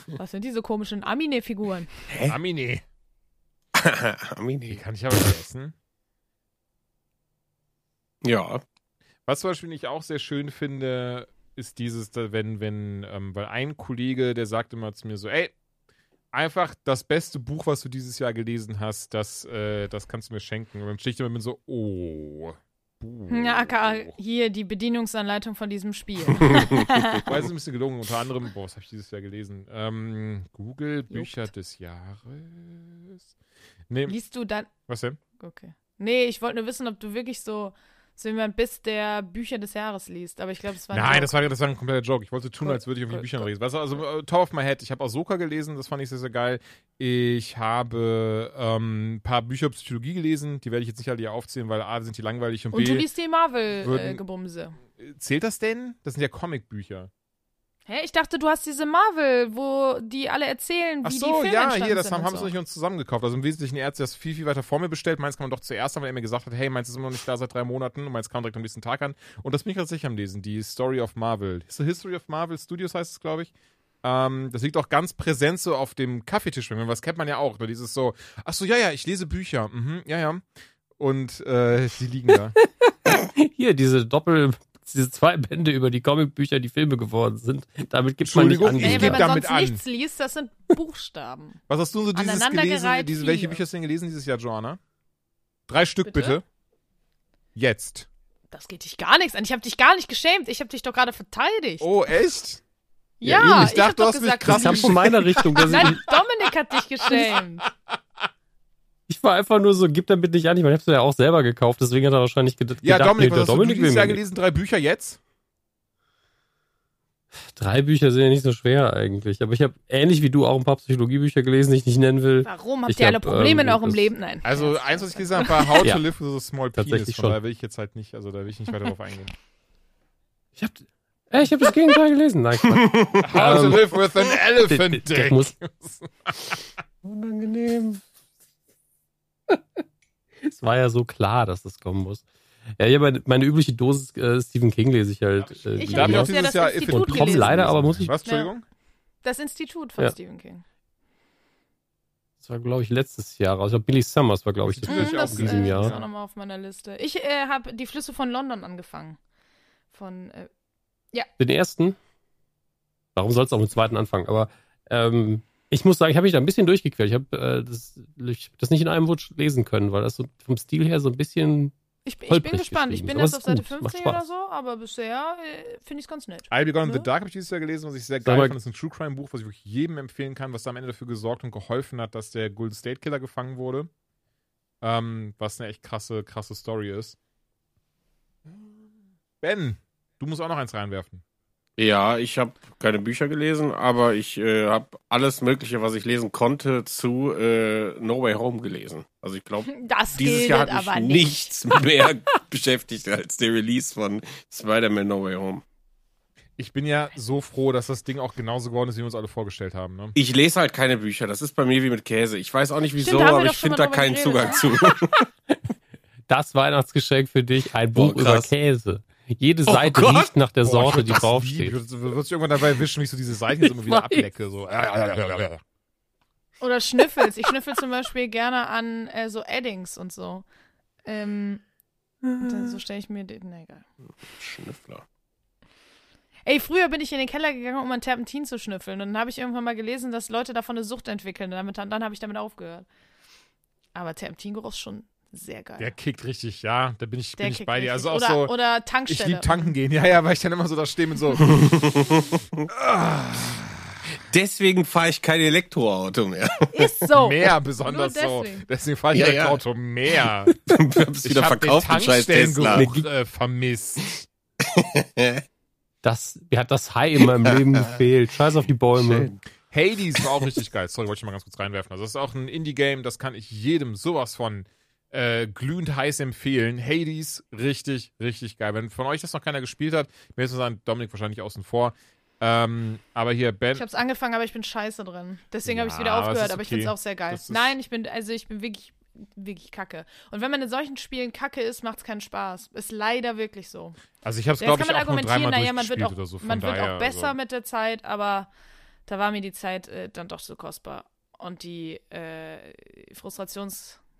Was sind diese komischen Amine-Figuren? [LAUGHS] Amine. Die Amini. kann ich aber vergessen. Ja. Was zum Beispiel ich auch sehr schön finde, ist dieses, da wenn, wenn, ähm, weil ein Kollege, der sagt immer zu mir so, ey, einfach das beste Buch, was du dieses Jahr gelesen hast, das, äh, das kannst du mir schenken. Und dann stehe ich immer so, oh. Buch. Ja, aka hier die Bedienungsanleitung von diesem Spiel. [LAUGHS] [LAUGHS] Weil es ist ein bisschen gelungen. Unter anderem, boah, was habe ich dieses Jahr gelesen? Ähm, Google Bücher des Jahres. Nee, Liest du dann. was denn? Okay. Nee, ich wollte nur wissen, ob du wirklich so, so jemand bist, der Bücher des Jahres liest. Aber ich glaube, es war ein Nein, Joke. das war, das war ein kompletter Joke. Ich wollte tun, als würde ich auf die Bücher lesen. Weißt du, also äh, top of my head. Ich habe Ahsoka gelesen, das fand ich sehr, sehr geil. Ich habe ähm, ein paar Bücher Psychologie gelesen, die werde ich jetzt nicht alle hier aufzählen, weil A, sind die langweilig und, Und du B, liest die Marvel-Gebumse. zählt das denn? Das sind ja Comicbücher. Hä? Ich dachte, du hast diese Marvel, wo die alle erzählen, wie Ach die so, Filme ja, entstanden hier, das sind haben, haben so. sie nicht uns zusammengekauft. Also im Wesentlichen, er hat das viel, viel weiter vor mir bestellt. Meins kann man doch zuerst haben, weil er mir gesagt hat, hey, meins ist immer noch nicht da seit drei Monaten und meins kam direkt am nächsten Tag an. Und das bin ich tatsächlich am Lesen, die Story of Marvel. The History of Marvel Studios heißt es, glaube ich. Ähm, das liegt auch ganz präsent so auf dem Kaffeetisch. bei mir. Was kennt man ja auch. Ne? Dieses so, ach so, ja, ja, ich lese Bücher. Mhm, ja, ja. Und äh, die liegen da. [LAUGHS] Hier, diese Doppel, diese zwei Bände über die Comicbücher, die Filme geworden sind. Damit gibt man nicht an. ich Ey, geb wenn man damit sonst an. nichts liest, das sind Buchstaben. [LAUGHS] Was hast du so dieses gelesen? Diese, welche. Bücher hast du denn gelesen dieses Jahr, Joanna? Drei Stück bitte. Bitte? Jetzt. Das geht dich gar nichts an. Ich habe dich gar nicht geschämt. Ich habe dich doch gerade verteidigt. Oh, echt? ja, eben, ich dachte, hab du doch hast mich gesagt, krass Das kam von meiner Richtung. Nein, ich, Dominik hat dich geschämt. [LAUGHS] ich war einfach nur so, gib damit nicht an. Ich meine, ich hab's ja auch selber gekauft, deswegen hat er wahrscheinlich ged Ja, gedacht, Dominik, nee, was hast du Dominik dieses Jahr gelesen? Drei Bücher jetzt? Drei Bücher sind ja nicht so schwer eigentlich. Aber ich habe ähnlich wie du auch ein paar Psychologiebücher gelesen, die ich nicht nennen will. Warum? Habt Ich ihr alle hab, Probleme ähm, in eurem Leben? Nein. Also eins, was ich gelesen habe, war How [LAUGHS] Ja. to Live with a Small Penis. Tatsächlich Von daher will ich jetzt halt nicht, also da will ich nicht weiter drauf eingehen. [LAUGHS] Ich habe äh, ich hab das Gegenteil gelesen. Nein. How to Ähm, Live with an [LAUGHS] Elephant Dick. muss- Unangenehm. Es war ja so klar, dass das kommen muss. Ja, ja meine, meine übliche Dosis äh, Stephen King lese ich halt. Äh, Ich habe auch ja dieses das Jahr Institut und leider, aber muss ich. Was, Entschuldigung? Das Institut von Ja. Stephen King. Das war, glaube ich, letztes Jahr. Also Billy Summers war, glaube ich, das Das Mhm, auch das in diesem äh, ist Jahr. auch nochmal auf meiner Liste. Ich äh, habe die Flüsse von London angefangen. Von, äh, Den ersten. Warum soll es auch mit dem zweiten anfangen? Aber ähm, ich muss sagen, ich habe mich da ein bisschen durchgequält. Ich habe äh, das, ich hab das nicht in einem Wutsch lesen können, weil das so vom Stil her so ein bisschen. ich, ich bin gespannt. Ich bin Aber jetzt auf Seite gut, macht 15 oder so, aber bisher äh, finde ich es ganz nett. I'll Be Gone in Ne? the Dark habe ich dieses Jahr gelesen, was ich sehr geil fand. Das ist ein True Crime Buch, was ich wirklich jedem empfehlen kann, was da am Ende dafür gesorgt und geholfen hat, dass der Golden State Killer gefangen wurde. Ähm, was eine echt krasse, krasse Story ist. Ben, du musst auch noch eins reinwerfen. Ja, ich habe keine Bücher gelesen, aber ich äh, habe alles Mögliche, was ich lesen konnte, zu äh, No Way Home gelesen. Also ich glaube, [LAUGHS] dieses Jahr hat mich aber nicht. nichts [LAUGHS] mehr beschäftigt als der Release von Spider-Man No Way Home. Ich bin ja so froh, dass das Ding auch genauso geworden ist, wie wir uns alle vorgestellt haben. Ne? Ich lese halt keine Bücher. Das ist bei mir wie mit Käse. Ich weiß auch nicht wieso, Stimmt, aber ich finde da keinen Zugang zu. [LAUGHS] Das Weihnachtsgeschenk für dich, ein Boah, Buch über krass. Käse. Jede Oh Seite Gott. riecht nach der ich Sorte, würd die draufsteht. Du wirst dich irgendwann dabei erwischen, wie ich so diese Seiten jetzt immer wieder weiß. ablecke. So. Ja, Oder Schnüffels. Ich schnüffel zum Beispiel gerne an äh, so Eddings und so. Ähm, dann, so stelle ich mir den. Na egal. Schnüffler. Ey, früher bin ich in den Keller gegangen, um an Terpentin zu schnüffeln. Und dann habe ich irgendwann mal gelesen, dass Leute davon eine Sucht entwickeln. Und damit, dann habe ich damit aufgehört. Aber Terpentingeruch ist schon sehr geil. Der kickt richtig, ja. Da bin ich, Der bin ich bei dir. richtig. Also auch oder, so. oder Ich Tankstelle. lieb tanken gehen. Ja, ja, weil ich dann immer so da stehe mit so. [LAUGHS] Deswegen fahre ich kein Elektroauto mehr. Ist so. mehr besonders so. deswegen. Fahre ich Ja, ja, ja. Auto mehr. [LAUGHS] Du hab's wieder ich hab verkauft, den scheiß Tesla. Tankstellengeruch äh, vermisst. [LAUGHS] Das, mir hat das Hai in meinem Leben gefehlt. Scheiß auf die Bäume. Schön. Hades war auch richtig geil. Sorry, wollte ich mal ganz kurz reinwerfen. Also das ist auch ein Indie-Game, das kann ich jedem sowas von äh, glühend heiß empfehlen. Hades, richtig, richtig geil. Wenn von euch das noch keiner gespielt hat, ich will jetzt nur sagen, Dominik wahrscheinlich außen vor. Ähm, aber hier, Ben, Ich habe es angefangen, aber ich bin scheiße drin. Deswegen habe ich Ja, wieder aufgehört, aber ich okay. finde es auch sehr geil. Nein, ich bin, also ich bin wirklich, wirklich kacke. Und wenn man in solchen Spielen kacke ist, macht es keinen Spaß. Ist leider wirklich so. also ich habe es, Jetzt glaube ich, man auch nur dreimal naja, man wird auch, oder so. Von man wird daher, auch besser also. mit der Zeit, aber da war mir die Zeit äh, dann doch zu kostbar. Und die äh,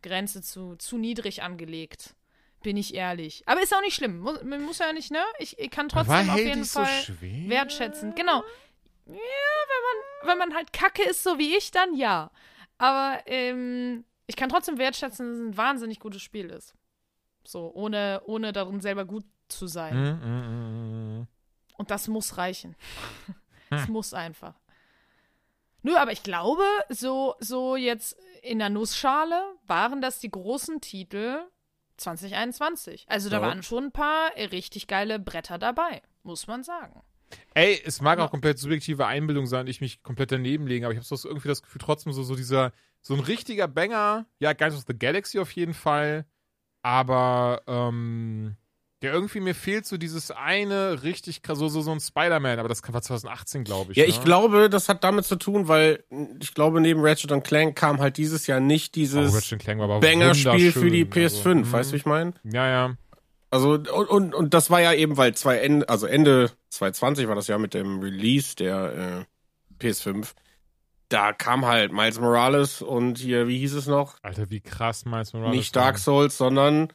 Frustrationsgrenze zu, zu niedrig angelegt. Bin ich ehrlich. Aber ist auch nicht schlimm. Muss, man muss ja nicht, ne? Ich, ich kann War trotzdem auf Hades jeden so Fall schwer? wertschätzen. Genau. Ja, wenn man, wenn man halt kacke ist, so wie ich, dann ja. Aber ähm, ich kann trotzdem wertschätzen, dass es ein wahnsinnig gutes Spiel ist. So, ohne, ohne darin selber gut zu sein. Mm, mm, mm, mm. Und das muss reichen. [LAUGHS] Das muss einfach. Nö, aber ich glaube, so, so jetzt in der Nussschale waren das die großen Titel 2021. Also da Ja. waren schon ein paar richtig geile Bretter dabei, muss man sagen. Ey, es mag Ja. auch komplett subjektive Einbildung sein, ich mich komplett daneben lege, aber ich habe so irgendwie das Gefühl, trotzdem so, so dieser, so ein richtiger Banger, ja, Guardians of the Galaxy auf jeden Fall, aber, ähm, ja, irgendwie mir fehlt so dieses eine richtig krass, so, so, so ein Spider-Man, aber das war 2018, glaube ich. Ja, ne? ich glaube, das hat damit zu tun, weil ich glaube, neben Ratchet und Clank kam halt dieses Jahr nicht Oh, dieses aber Banger-Spiel für die wunderschön, PS5, also, weißt du, wie ich meine? Ja, ja. Also, und, und, und das war ja eben, weil zwei Ende, also Ende 2020 war das ja mit dem Release der äh, PS5. Da kam halt Miles Morales und hier, wie hieß es noch? Alter, wie krass Miles Morales Nicht Dark Souls, sondern,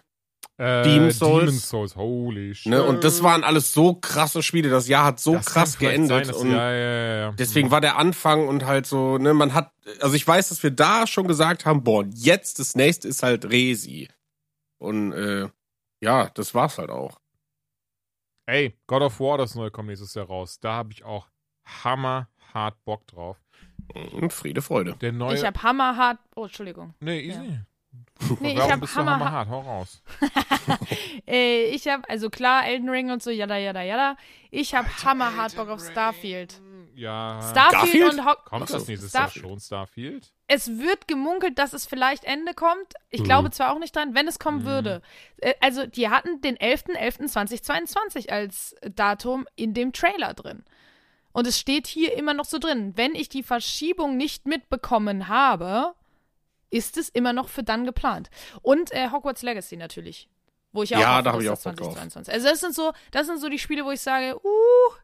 äh, Demon's Souls. Demon's Souls, holy shit. ne? Und das waren alles so krasse Spiele. Das Jahr hat so Das krass geendet. sein, und ja, ja, ja, ja. Deswegen war der Anfang und halt so, ne, man hat, also ich weiß, dass wir da schon gesagt haben, boah, jetzt das nächste ist halt Resi. Und äh, ja, das war's halt auch. Ey, God of War, das neue kommt nächstes Jahr raus. Da habe ich auch hammerhart Bock drauf. Und Friede, Freude. Der neue. Ich habe hammerhart. Oh, Entschuldigung. nee, easy. Ja. [LAUGHS] Nee, ich Warum habe bist du hammerhart. Hau raus. [LAUGHS] Äh, ich habe, also klar, Elden Ring und so, jada, jada, jada. Ich habe hammerhart Bock auf Starfield. Ja. Starfield Garfield? und Ho Kommt das nächstes Star- Jahr schon, Starfield? Es wird gemunkelt, dass es vielleicht Ende kommt. Ich Mhm. glaube zwar auch nicht dran, wenn es kommen Mhm. würde. Äh, Also, die hatten den 11.11.2022 als Datum in dem Trailer drin. Und es steht hier immer noch so drin. Wenn ich die Verschiebung nicht mitbekommen habe, ist es immer noch für dann geplant. Und äh, Hogwarts Legacy natürlich. Wo ich ja, Ja, auch da hoffe, hab ich auch das Bock drauf. 2022. Also das sind so, das sind so die Spiele, wo ich sage, uh,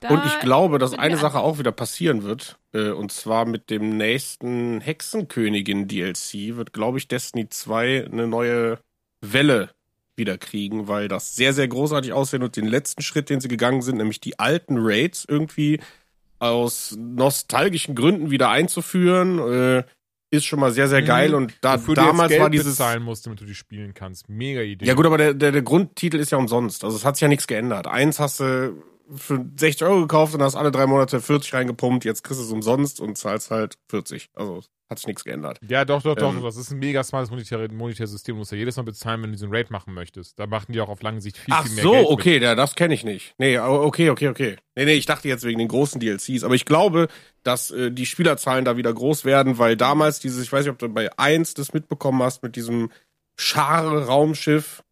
da Und ich glaube, dass eine Sache auch wieder passieren wird. Äh, und zwar mit dem nächsten Hexenkönigin-DLC wird, glaube ich, Destiny 2 eine neue Welle wieder kriegen, weil das sehr, sehr großartig aussehen und den letzten Schritt, den sie gegangen sind, nämlich die alten Raids irgendwie aus nostalgischen Gründen wieder einzuführen, äh, ist schon mal sehr, sehr Mhm. geil. Und da Wofür damals du jetzt Geld war dieses. bezahlen musst, damit du die spielen kannst. Mega Idee. Ja gut, aber der, der, der Grundtitel ist ja umsonst. Also es hat sich ja nichts geändert. Eins hast du für 60 Euro gekauft und hast alle drei Monate 40 reingepumpt. Jetzt kriegst du es umsonst und zahlst halt 40. Also hat sich nichts geändert. Ja, doch, doch, doch. Ähm. das ist ein mega smartes monetäre, monetäres System. Du musst ja jedes Mal bezahlen, wenn du diesen Raid machen möchtest. Da machen die auch auf lange Sicht viel, Ach viel mehr so, Geld. okay, ja, das kenne ich nicht. Nee, okay, okay, okay. Nee, nee, ich dachte jetzt wegen den großen DLCs. Aber ich glaube, dass äh, die Spielerzahlen da wieder groß werden, weil damals dieses, ich weiß nicht, ob du bei 1 das mitbekommen hast, mit diesem Schare-Raumschiff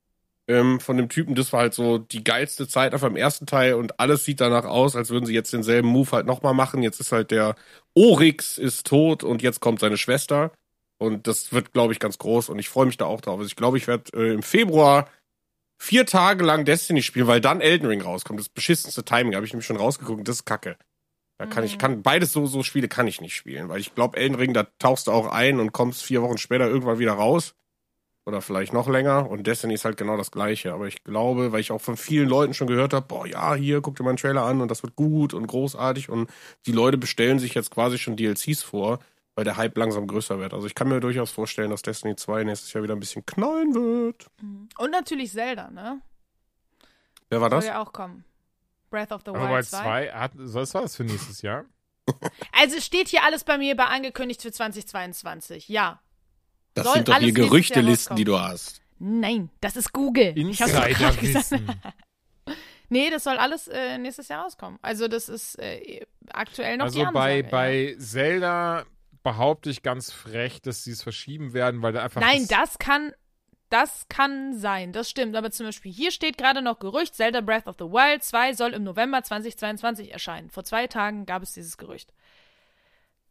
ähm, von dem Typen, das war halt so die geilste Zeit einfach im ersten Teil und alles sieht danach aus, als würden sie jetzt denselben Move halt nochmal machen. Jetzt ist halt der Oryx ist tot und jetzt kommt seine Schwester. Und das wird, glaube ich, ganz groß und ich freue mich da auch drauf. Also ich glaube, ich werde äh, im Februar vier Tage lang Destiny spielen, weil dann Elden Ring rauskommt. Das beschissenste Timing, habe ich nämlich schon rausgeguckt, das ist kacke. Da kann ich, Mhm. kann, beides so, so Spiele kann ich nicht spielen, weil ich glaube, Elden Ring, da tauchst du auch ein und kommst vier Wochen später irgendwann wieder raus. Oder vielleicht noch länger. Und Destiny ist halt genau das Gleiche. Aber ich glaube, weil ich auch von vielen Leuten schon gehört habe, boah, ja, hier, guck dir mal einen Trailer an und das wird gut und großartig. Und die Leute bestellen sich jetzt quasi schon DLCs vor, weil der Hype langsam größer wird. Also ich kann mir durchaus vorstellen, dass Destiny 2 nächstes Jahr wieder ein bisschen knallen wird. Und natürlich Zelda, ne? Wer war das? Soll ja auch kommen. Breath of the Aber Wild bei 2. zwei, hat, was war das für nächstes Jahr? [LAUGHS] [LAUGHS] Also es steht hier alles bei mir bei angekündigt für 2022. Ja. Das Soll sind doch hier Gerüchtelisten, die du hast. Nein, das ist Google. Ich hab's doch grad gesagt. Insiderwissen. Nee, das soll alles äh, nächstes Jahr rauskommen. Also das ist äh, aktuell noch die Also bei, Ansage, ja. bei Zelda behaupte ich ganz frech, dass sie es verschieben werden, weil da einfach. Nein, das kann, das kann sein, das stimmt. Aber zum Beispiel hier steht gerade noch Gerücht, Zelda Breath of the Wild 2 soll im November 2022 erscheinen. Vor zwei Tagen gab es dieses Gerücht.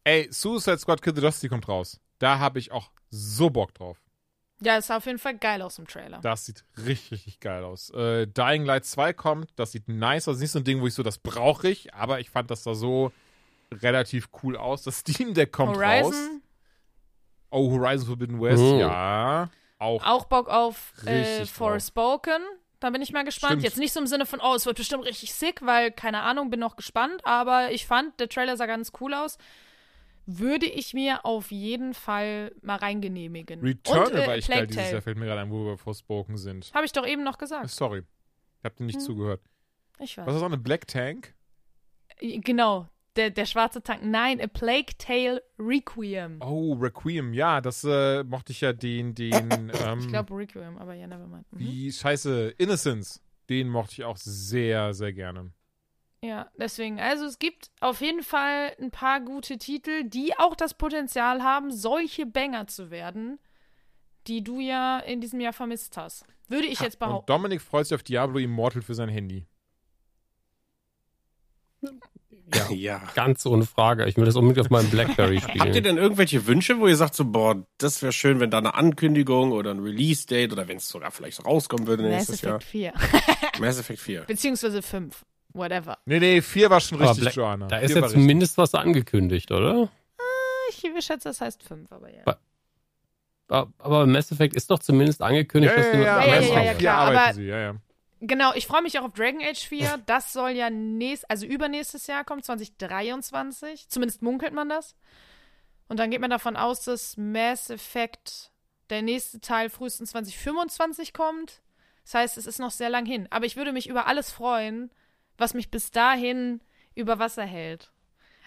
Ey, Suicide Squad Kill the Justice kommt raus. Da habe ich auch so Bock drauf. Ja, es sah auf jeden Fall geil aus im Trailer. Das sieht richtig, richtig geil aus. Äh, Dying Light 2 kommt, das sieht nice aus. Nicht so ein Ding, wo ich so, das brauche ich, aber ich fand das da so relativ cool aus. Das Steam Deck kommt raus. Horizon, Oh, Horizon Forbidden West, Mhm. ja. Auch. auch Bock auf äh. Forspoken. Da bin ich mal gespannt. Stimmt. Jetzt nicht so im Sinne von, oh, es wird bestimmt richtig sick, weil, keine Ahnung, bin noch gespannt, aber ich fand, der Trailer sah ganz cool aus. Würde ich mir auf jeden Fall mal reingenehmigen. Returnal äh, war ich geil dieses Jahr, fällt mir gerade ein, wo wir Forspoken sind. Habe ich doch eben noch gesagt. Sorry. Ich hab dir nicht Hm. zugehört. Ich Was weiß. ist auch eine Black Tank? Genau, der, der schwarze Tank. Nein, A Plague Tale Requiem. Oh, Requiem, ja, das äh, mochte ich ja den, den, [COUGHS] ähm, Ich glaube Requiem, aber ja, nevermind. Mhm. wie scheiße, Innocence. Den mochte ich auch sehr, sehr gerne. Ja, deswegen, also es gibt auf jeden Fall ein paar gute Titel, die auch das Potenzial haben, solche Banger zu werden, die du ja in diesem Jahr vermisst hast. Würde ich jetzt Und behaupten. Dominik freut sich auf Diablo Immortal für sein Handy. Ja, ja. ganz ohne Frage. Ich will das unbedingt auf meinem Blackberry [LAUGHS] Habt ihr spielen. denn irgendwelche Wünsche, wo ihr sagt so, boah, das wäre schön, wenn da eine Ankündigung oder ein Release-Date oder wenn es sogar vielleicht so rauskommen würde Mass nächstes Jahr? Effect 4. Mass Effect 4. Beziehungsweise 5. Whatever. Nee, nee, vier war schon richtig, Black- Joanna. Da ist Vier ja zumindest was angekündigt, oder? Ich schätze, das heißt 5, aber ja. Ba- Aber Mass Effect ist doch zumindest angekündigt, Ja, dass ja, die ja, Ja, ja, Mass ja, Effect ja, 4 klar, arbeiten aber- sie, ja, ja. Genau, ich freue mich auch auf Dragon Age 4. Das soll ja nächst, also übernächstes Jahr kommen, 2023. Zumindest munkelt man das. Und dann geht man davon aus, dass Mass Effect der nächste Teil frühestens 2025 kommt. Das heißt, es ist noch sehr lang hin. Aber ich würde mich über alles freuen, was mich bis dahin über Wasser hält.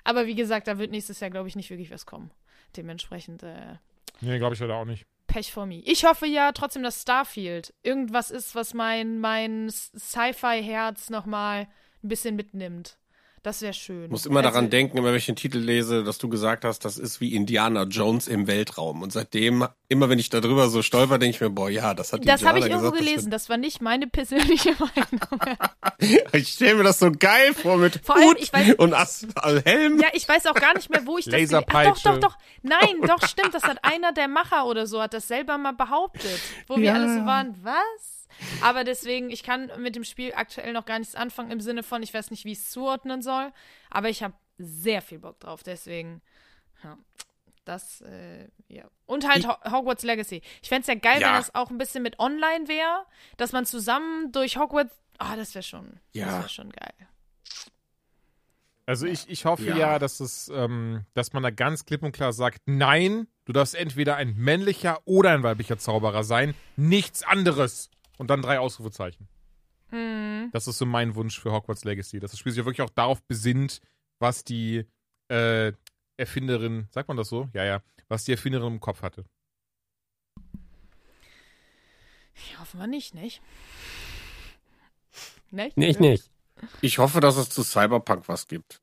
Aber wie gesagt, da wird nächstes Jahr, glaube ich, nicht wirklich was kommen. Dementsprechend äh, Nee, glaube ich leider auch nicht. Pech for me. Ich hoffe ja trotzdem, dass Starfield irgendwas ist, was mein, mein Sci-Fi-Herz nochmal ein bisschen mitnimmt. Das wäre schön. Ich muss immer Also, daran denken, immer wenn ich den Titel lese, dass du gesagt hast, das ist wie Indiana Jones im Weltraum. Und seitdem, immer wenn ich da drüber so stolper, denke ich mir, boah, ja, das hat Das habe ich irgendwo gesagt, das gelesen. Das war nicht meine persönliche [LAUGHS] Meinung. [LAUGHS] Ich stelle mir das so geil vor mit Vor allem, Hut ich weiß- und As also Helm. Ja, ich weiß auch gar nicht mehr, wo ich das Ach, doch, doch, doch. Nein, doch, stimmt. Das hat einer der Macher oder so, hat das selber mal behauptet. Wo wir Ja. alle so waren, was? Aber deswegen, ich kann mit dem Spiel aktuell noch gar nichts anfangen im Sinne von, ich weiß nicht, wie ich es zuordnen soll. Aber ich habe sehr viel Bock drauf. Deswegen, ja. Das, äh, ja. Und halt Ich- Ho Hogwarts Legacy. Ich fände es ja geil, Ja. wenn das auch ein bisschen mit online wäre, dass man zusammen durch Hogwarts. Ah, das wäre schon, das Ja. wäre schon geil. Also ich, ich hoffe ja, Ja. dass es, ähm, dass man da ganz klipp und klar sagt, nein, du darfst entweder ein männlicher oder ein weiblicher Zauberer sein, nichts anderes. Und dann drei Ausrufezeichen. Hm. Das ist so mein Wunsch für Hogwarts Legacy, dass das Spiel sich ja wirklich auch darauf besinnt, was die äh, Erfinderin, sagt man das so? Ja, ja, was die Erfinderin im Kopf hatte. Ja, hoffen wir nicht, nicht? Nicht? Nicht, nicht. Ich hoffe, dass es zu Cyberpunk was gibt.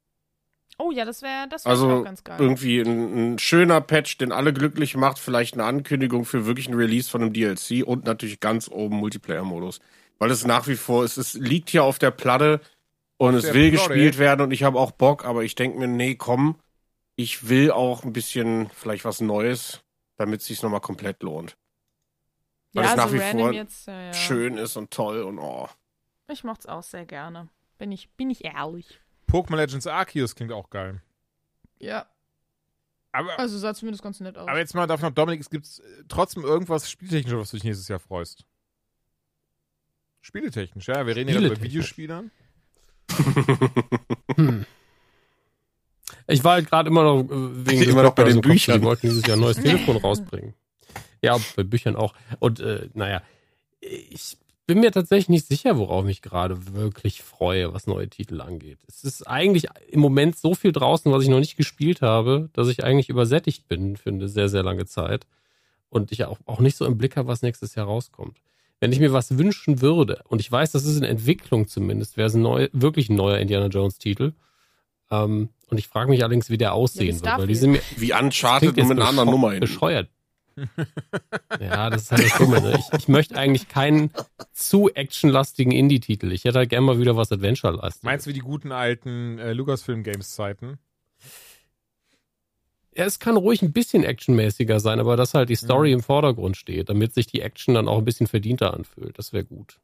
Oh ja, das wäre das wär Also auch ganz geil. irgendwie ein, ein schöner Patch, den alle glücklich macht, vielleicht eine Ankündigung für wirklich ein Release von einem DLC und natürlich ganz oben Multiplayer-Modus. Weil es nach wie vor, es, es liegt hier auf der Platte und es der will Platte. gespielt werden und ich habe auch Bock, aber ich denke mir, nee, komm, ich will auch ein bisschen vielleicht was Neues, damit es sich nochmal komplett lohnt. weil es nach so wie vor jetzt, ja, ja. Schön ist und toll und oh. Ich mochte es auch sehr gerne. Bin ich, bin ich ehrlich. Pokémon Legends Arceus klingt auch geil. Ja. Aber, Also sah zumindest ganz nett aus. aber jetzt mal davon ab, Dominik, es gibt trotzdem irgendwas Spieltechnisches, was du dich nächstes Jahr freust. Spieletechnisch, ja. Wir reden ja gerade über. Videospielern. [LAUGHS] Hm. Ich war halt gerade immer noch äh, wegen Immer noch bei den Büchern. Die wollten dieses Jahr ein neues [LAUGHS] Telefon rausbringen. Ja, bei Büchern auch. Und äh, naja, ich bin mir tatsächlich nicht sicher, worauf ich gerade wirklich freue, was neue Titel angeht. Es ist eigentlich im Moment so viel draußen, was ich noch nicht gespielt habe, dass ich eigentlich übersättigt bin für eine sehr, sehr lange Zeit. Und ich auch, auch nicht so im Blick habe, was nächstes Jahr rauskommt. Wenn ich mir was wünschen würde, und ich weiß, das ist in Entwicklung zumindest, wäre es ein neu, wirklich ein neuer Indiana Jones-Titel. Ähm, und ich frage mich allerdings, wie der aussehen wird, weil die sind mir Wie Uncharted nur mit einer anderen Nummer hin. bescheuert. [LAUGHS] ja, das ist halt das Dumme. Ne? Ich, ich möchte eigentlich keinen zu actionlastigen Indie-Titel. Ich hätte halt gerne mal wieder was Adventure-lastiges. Meinst du wie die guten alten äh, Lucasfilm-Games-Zeiten? Ja, es kann ruhig ein bisschen actionmäßiger sein, aber dass halt die Story Mhm. im Vordergrund steht, damit sich die Action dann auch ein bisschen verdienter anfühlt. Das wäre gut.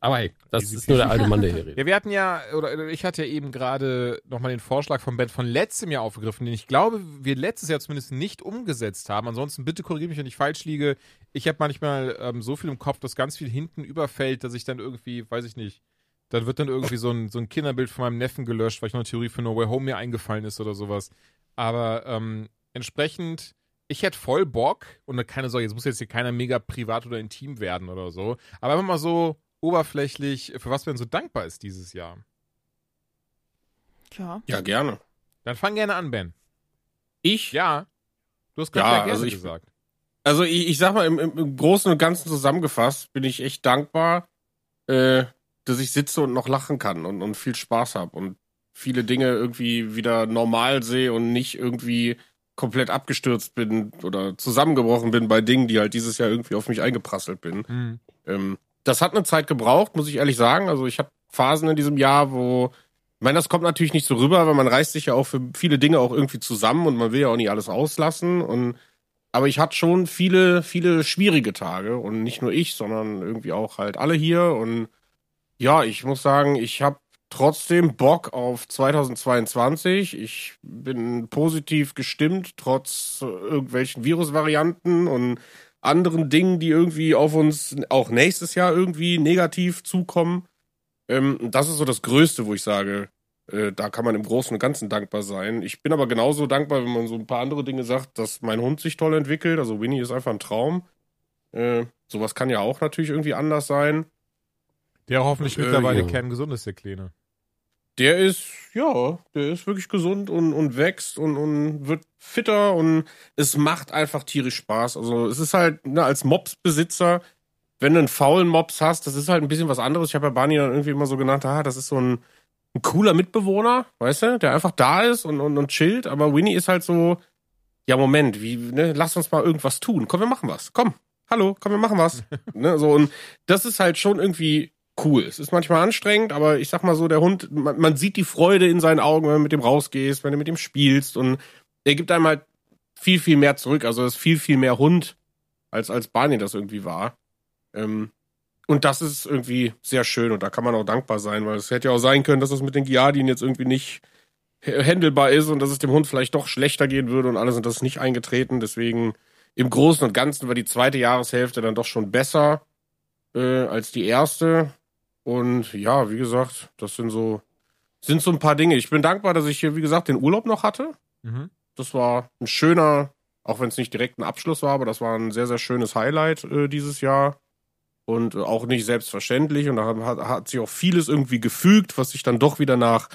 Aber hey, das Easy ist nur der alte Mann, der hier [LAUGHS] redet. Ja, wir hatten ja, oder ich hatte ja eben gerade nochmal den Vorschlag von Ben von letztem Jahr aufgegriffen, den ich glaube, wir letztes Jahr zumindest nicht umgesetzt haben. Ansonsten bitte korrigiere mich, wenn ich falsch liege. Ich habe manchmal ähm, so viel im Kopf, dass ganz viel hinten überfällt, dass ich dann irgendwie, weiß ich nicht, dann wird dann irgendwie so ein, so ein Kinderbild von meinem Neffen gelöscht, weil ich noch eine Theorie für No Way Home mir eingefallen ist oder sowas. Aber ähm, entsprechend, ich hätte voll Bock, und keine Sorge, jetzt muss jetzt hier keiner mega privat oder intim werden oder so, aber einfach mal so oberflächlich, für was man so dankbar ist dieses Jahr. Tja. Ja, gerne. Dann fang gerne an, Ben. Ich? Ja. Du hast gerade Ja, ja, gerne also ich- gesagt. Also ich, ich sag mal, im, im, im Großen und Ganzen zusammengefasst bin ich echt dankbar, äh, dass ich sitze und noch lachen kann und, und viel Spaß habe und viele Dinge irgendwie wieder normal sehe und nicht irgendwie komplett abgestürzt bin oder zusammengebrochen bin bei Dingen, die halt dieses Jahr irgendwie auf mich eingeprasselt bin. Mhm. Ähm, das hat eine Zeit gebraucht, muss ich ehrlich sagen. Also ich habe Phasen in diesem Jahr, wo ich meine, das kommt natürlich nicht so rüber, weil man reißt sich ja auch für viele Dinge auch irgendwie zusammen und man will ja auch nicht alles auslassen. Und aber ich hatte schon viele, viele schwierige Tage und nicht nur ich, sondern irgendwie auch halt alle hier. Und ja, ich muss sagen, ich habe trotzdem Bock auf 2022. Ich bin positiv gestimmt, trotz irgendwelchen Virusvarianten und anderen Dingen, die irgendwie auf uns auch nächstes Jahr irgendwie negativ zukommen. Ähm, das ist so das Größte, wo ich sage, äh, da kann man im Großen und Ganzen dankbar sein. Ich bin aber genauso dankbar, wenn man so ein paar andere Dinge sagt, dass mein Hund sich toll entwickelt. Also Winnie ist einfach ein Traum. Äh, sowas kann ja auch natürlich irgendwie anders sein. Der hoffentlich Äh, mittlerweile ja. kerngesund ist, der Kleine. Der ist, ja, der ist wirklich gesund und, und wächst und, und wird fitter und es macht einfach tierisch Spaß. Also es ist halt, ne, als Mopsbesitzer, wenn du einen faulen Mops hast, das ist halt ein bisschen was anderes. Ich habe ja Barney dann irgendwie immer so genannt, ah, das ist so ein, ein cooler Mitbewohner, weißt du, der einfach da ist und, und, und chillt. Aber Winnie ist halt so, ja, Moment, wie, ne, lass uns mal irgendwas tun. Komm, wir machen was. Komm, hallo, komm, wir machen was. [LAUGHS] ne, so, und das ist halt schon irgendwie cool. Es ist manchmal anstrengend, aber ich sag mal so, der Hund, man, man sieht die Freude in seinen Augen, wenn du mit dem rausgehst, wenn du mit ihm spielst und er gibt einem halt viel, viel mehr zurück. Also er ist viel, viel mehr Hund, als, als Barney das irgendwie war. Ähm, und das ist irgendwie sehr schön und da kann man auch dankbar sein, weil es hätte ja auch sein können, dass es mit den Giardien jetzt irgendwie nicht h- handelbar ist und dass es dem Hund vielleicht doch schlechter gehen würde und alles und das ist nicht eingetreten. Deswegen im Großen und Ganzen war die zweite Jahreshälfte dann doch schon besser äh, als die erste. Und ja, wie gesagt, das sind so, sind so ein paar Dinge. Ich bin dankbar, dass ich hier, wie gesagt, den Urlaub noch hatte. Mhm. Das war ein schöner, auch wenn es nicht direkt ein Abschluss war, aber das war ein sehr, sehr schönes Highlight äh, dieses Jahr. Und auch nicht selbstverständlich. Und da hat, hat sich auch vieles irgendwie gefügt, was sich dann doch wieder nach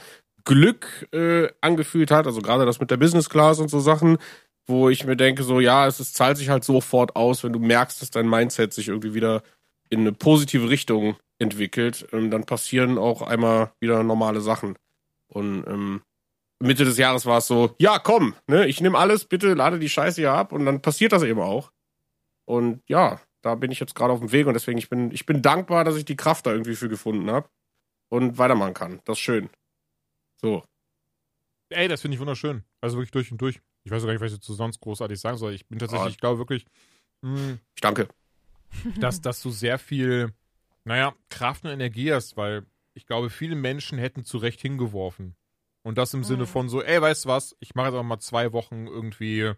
Glück äh, angefühlt hat. Also gerade das mit der Business Class und so Sachen, wo ich mir denke, so ja, es, es zahlt sich halt sofort aus, wenn du merkst, dass dein Mindset sich irgendwie wieder in eine positive Richtung entwickelt. Ähm, dann passieren auch einmal wieder normale Sachen. Und ähm, Mitte des Jahres war es so, ja, komm, ne, ich nehme alles, bitte lade die Scheiße hier ab und dann passiert das eben auch. Und ja, da bin ich jetzt gerade auf dem Weg und deswegen ich bin ich bin dankbar, dass ich die Kraft da irgendwie für gefunden habe und weitermachen kann. Das ist schön. So. Ey, das finde ich wunderschön. Also wirklich durch und durch. Ich weiß gar nicht, was ich dazu sonst großartig sagen soll. Ich bin tatsächlich, Ah. ich glaube wirklich, mh, Ich danke. dass, dass du sehr viel, naja, Kraft und Energie hast, weil ich glaube, viele Menschen hätten zu Recht hingeworfen. Und das im Sinne Mhm. von so, ey, weißt du was, ich mache jetzt auch mal zwei Wochen irgendwie,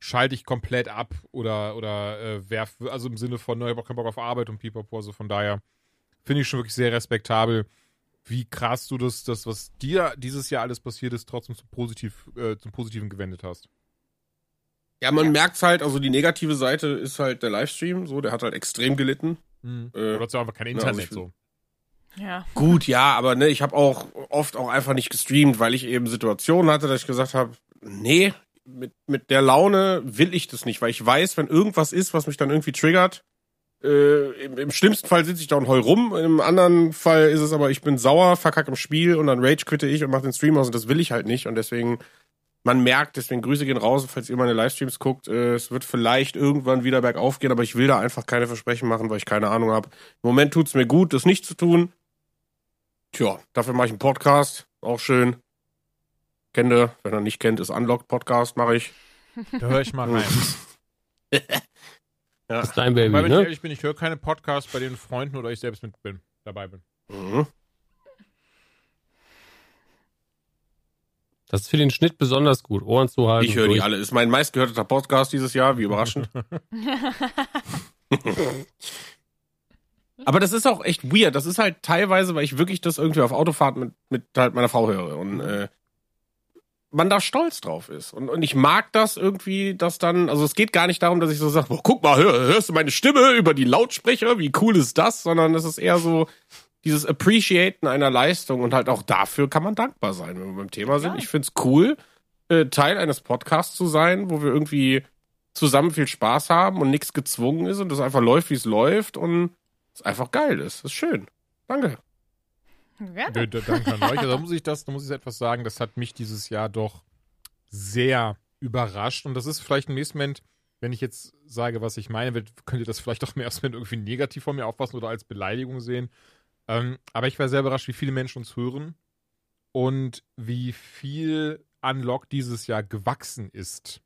schalte ich komplett ab oder, oder äh, werf, also im Sinne von, ne, ich habe auch keinen Bock auf Arbeit und pipapo, also von daher finde ich schon wirklich sehr respektabel, wie krass du das, das, was dir dieses Jahr alles passiert ist, trotzdem zum, Positiv, äh, zum Positiven gewendet hast. Ja, man merkt's halt, also die negative Seite ist halt der Livestream, so, der hat halt extrem gelitten. Mhm. Äh, Du hast ja einfach kein also Internet ich- so. Ja. Gut, ja, aber ne, ich habe auch oft auch einfach nicht gestreamt, weil ich eben Situationen hatte, dass ich gesagt habe, nee, mit, mit der Laune will ich das nicht, weil ich weiß, wenn irgendwas ist, was mich dann irgendwie triggert, äh, im, im schlimmsten Fall sitze ich da und heul rum, im anderen Fall ist es aber, ich bin sauer, verkack im Spiel und dann rage quitte ich und mache den Stream aus und das will ich halt nicht und deswegen, man merkt, deswegen Grüße gehen raus, falls ihr meine Livestreams guckt, äh, es wird vielleicht irgendwann wieder bergauf gehen, aber ich will da einfach keine Versprechen machen, weil ich keine Ahnung habe. Im Moment tut's mir gut, das nicht zu tun. Tja, dafür mache ich einen Podcast. Auch schön. Kennt ihr? Wenn ihr nicht kennt, ist Unlocked Podcast, mache ich. Da höre ich mal rein. [LAUGHS] Das ist dein Baby, Weil, wenn ich ne? ehrlich bin, ich höre keine Podcasts, bei denen Freunden oder ich selbst mit bin. dabei bin. Mhm. Das ist für den Schnitt besonders gut. Ohren zu halten. Ich höre die alle. Ist mein meistgehörter Podcast dieses Jahr, wie überraschend. [LAUGHS] [LAUGHS] Aber das ist auch echt weird. Das ist halt teilweise, weil ich wirklich das irgendwie auf Autofahrt mit, mit halt meiner Frau höre. Und äh, man da stolz drauf ist. Und, und ich mag das irgendwie, dass dann, also es geht gar nicht darum, dass ich so sage, boah, guck mal, hör, hörst du meine Stimme über die Lautsprecher? Wie cool ist das? Sondern es ist eher so dieses Appreciaten einer Leistung und halt auch dafür kann man dankbar sein, wenn wir beim Thema sind. Klar. Ich find's cool, äh, Teil eines Podcasts zu sein, wo wir irgendwie zusammen viel Spaß haben und nichts gezwungen ist und das einfach läuft, wie es läuft und es einfach geil ist. Das ist schön. Danke. Ja, Nö, Danke an euch. Also, da muss ich das, da muss ich etwas sagen, das hat mich dieses Jahr doch sehr überrascht. Und das ist vielleicht im nächsten Moment, wenn ich jetzt sage, was ich meine, wird- könnt ihr das vielleicht auch im ersten Moment irgendwie negativ von mir auffassen oder als Beleidigung sehen. Ähm, aber ich war sehr überrascht, wie viele Menschen uns hören und wie viel Unlock dieses Jahr gewachsen ist.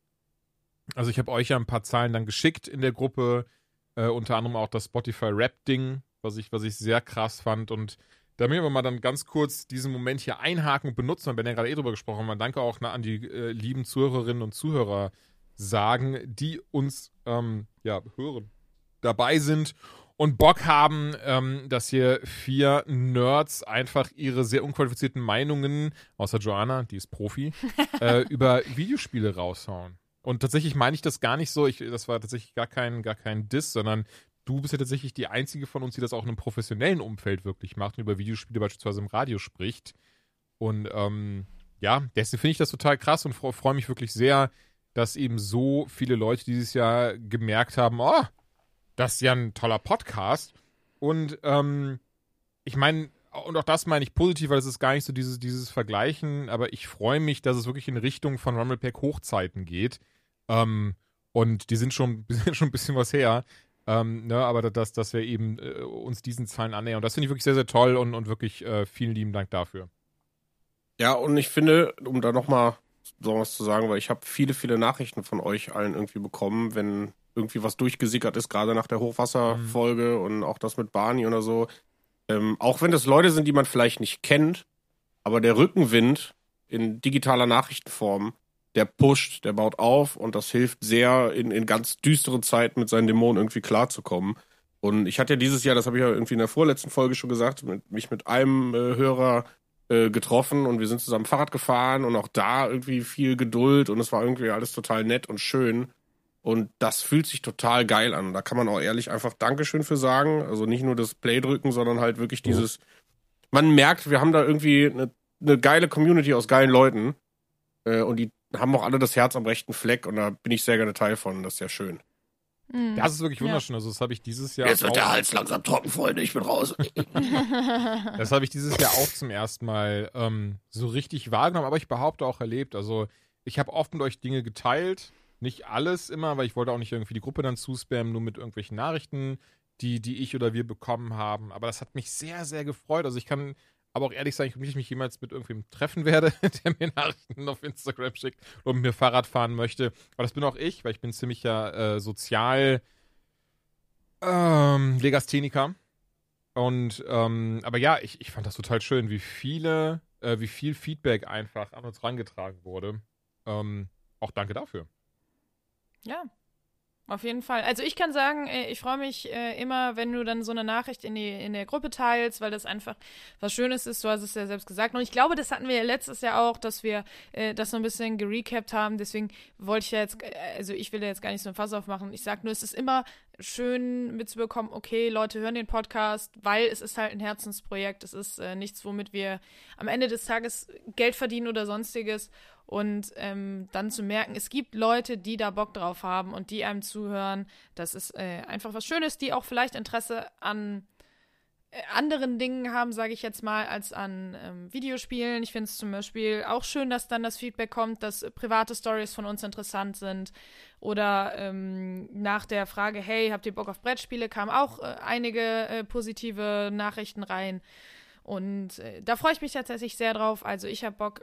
Also ich habe euch ja ein paar Zahlen dann geschickt in der Gruppe, äh, unter anderem auch das Spotify Rap-Ding, was ich, was ich sehr krass fand. Und da müssen wir mal dann ganz kurz diesen Moment hier einhaken und benutzen. Und wenn ja gerade eh drüber gesprochen haben, danke auch na, an die äh, lieben Zuhörerinnen und Zuhörer sagen, die uns ähm, ja, hören, dabei sind und Bock haben, ähm, dass hier vier Nerds einfach ihre sehr unqualifizierten Meinungen, außer Joanna, die ist Profi, [LAUGHS] äh, über Videospiele raushauen. Und tatsächlich meine ich das gar nicht so, ich, das war tatsächlich gar kein, gar kein Diss, sondern du bist ja tatsächlich die einzige von uns, die das auch in einem professionellen Umfeld wirklich macht und über Videospiele beispielsweise im Radio spricht. Und ähm, ja, deswegen finde ich das total krass und freue freu mich wirklich sehr, dass eben so viele Leute dieses Jahr gemerkt haben, oh, das ist ja ein toller Podcast. Und ähm, ich meine, und auch das meine ich positiv, weil es ist gar nicht so dieses, dieses Vergleichen, aber ich freue mich, dass es wirklich in Richtung von Rumblepack Hochzeiten geht. Ähm, und die sind schon, [LAUGHS] sind schon ein bisschen was her. Ähm, ne, aber dass, dass wir eben äh, uns diesen Zahlen annähern. Und das finde ich wirklich sehr, sehr toll und, und wirklich äh, vielen lieben Dank dafür. Ja, und ich finde, um da nochmal so was zu sagen, weil ich habe viele, viele Nachrichten von euch allen irgendwie bekommen, wenn irgendwie was durchgesickert ist, gerade nach der Hochwasserfolge und auch das mit Barney oder so. Ähm, auch wenn das Leute sind, die man vielleicht nicht kennt, aber der Rückenwind in digitaler Nachrichtenform, der pusht, der baut auf und das hilft sehr, in, in ganz düsteren Zeiten mit seinen Dämonen irgendwie klarzukommen. Und ich hatte ja dieses Jahr, das habe ich ja irgendwie in der vorletzten Folge schon gesagt, mit, mich mit einem äh, Hörer äh, getroffen und wir sind zusammen Fahrrad gefahren und auch da irgendwie viel Geduld und es war irgendwie alles total nett und schön. Und das fühlt sich total geil an. Da kann man auch ehrlich einfach Dankeschön für sagen. Also nicht nur das Play drücken, sondern halt wirklich dieses. Man merkt, wir haben da irgendwie eine, eine geile Community aus geilen Leuten. Äh, und die haben auch alle das Herz am rechten Fleck und da bin ich sehr gerne Teil von. Das ist ja schön. Mhm. Das ist wirklich Ja. wunderschön. Also, das habe ich dieses Jahr. Jetzt wird auch- der Hals langsam trocken, Freunde. Ich bin raus. [LAUGHS] [LAUGHS] Das habe ich dieses Jahr auch zum ersten Mal ähm, so richtig wahrgenommen, aber ich behaupte auch erlebt. Also ich habe oft mit euch Dinge geteilt, nicht alles immer, weil ich wollte auch nicht irgendwie die Gruppe dann zuspammen, nur mit irgendwelchen Nachrichten, die, die ich oder wir bekommen haben. Aber das hat mich sehr, sehr gefreut. Also ich kann aber auch ehrlich sagen, ich nicht mich jemals mit irgendwem treffen werde, [LAUGHS] der mir Nachrichten auf Instagram schickt mit mir Fahrrad fahren möchte. Aber das bin auch ich, weil ich bin ziemlich ja äh, sozial ähm, Legastheniker. Und, ähm, aber ja, ich, ich fand das total schön, wie viele, äh, wie viel Feedback einfach an uns rangetragen wurde. Ähm, auch danke dafür. Ja, auf jeden Fall. Also ich kann sagen, äh, ich freue mich äh, immer, wenn du dann so eine Nachricht in, die, in der Gruppe teilst, weil das einfach was Schönes ist. Du hast es ja selbst gesagt. Und ich glaube, das hatten wir ja letztes Jahr auch, dass wir äh, das so ein bisschen gerecapt haben. Deswegen wollte ich ja jetzt, also ich will ja jetzt gar nicht so ein Fass aufmachen. Ich sage nur, es ist immer schön mitzubekommen, okay, Leute hören den Podcast, weil es ist halt ein Herzensprojekt. Es ist nichts, womit wir am Ende des Tages Geld verdienen oder sonstiges. Und ähm, dann zu merken, es gibt Leute, die da Bock drauf haben und die einem zuhören. Das ist äh, einfach was Schönes, die auch vielleicht Interesse an äh, anderen Dingen haben, sage ich jetzt mal, als an ähm, Videospielen. Ich finde es zum Beispiel auch schön, dass dann das Feedback kommt, dass private Stories von uns interessant sind. Oder ähm, nach der Frage, hey, habt ihr Bock auf Brettspiele, kamen auch äh, einige äh, positive Nachrichten rein. Und äh, da freue ich mich tatsächlich sehr drauf. Also ich habe Bock,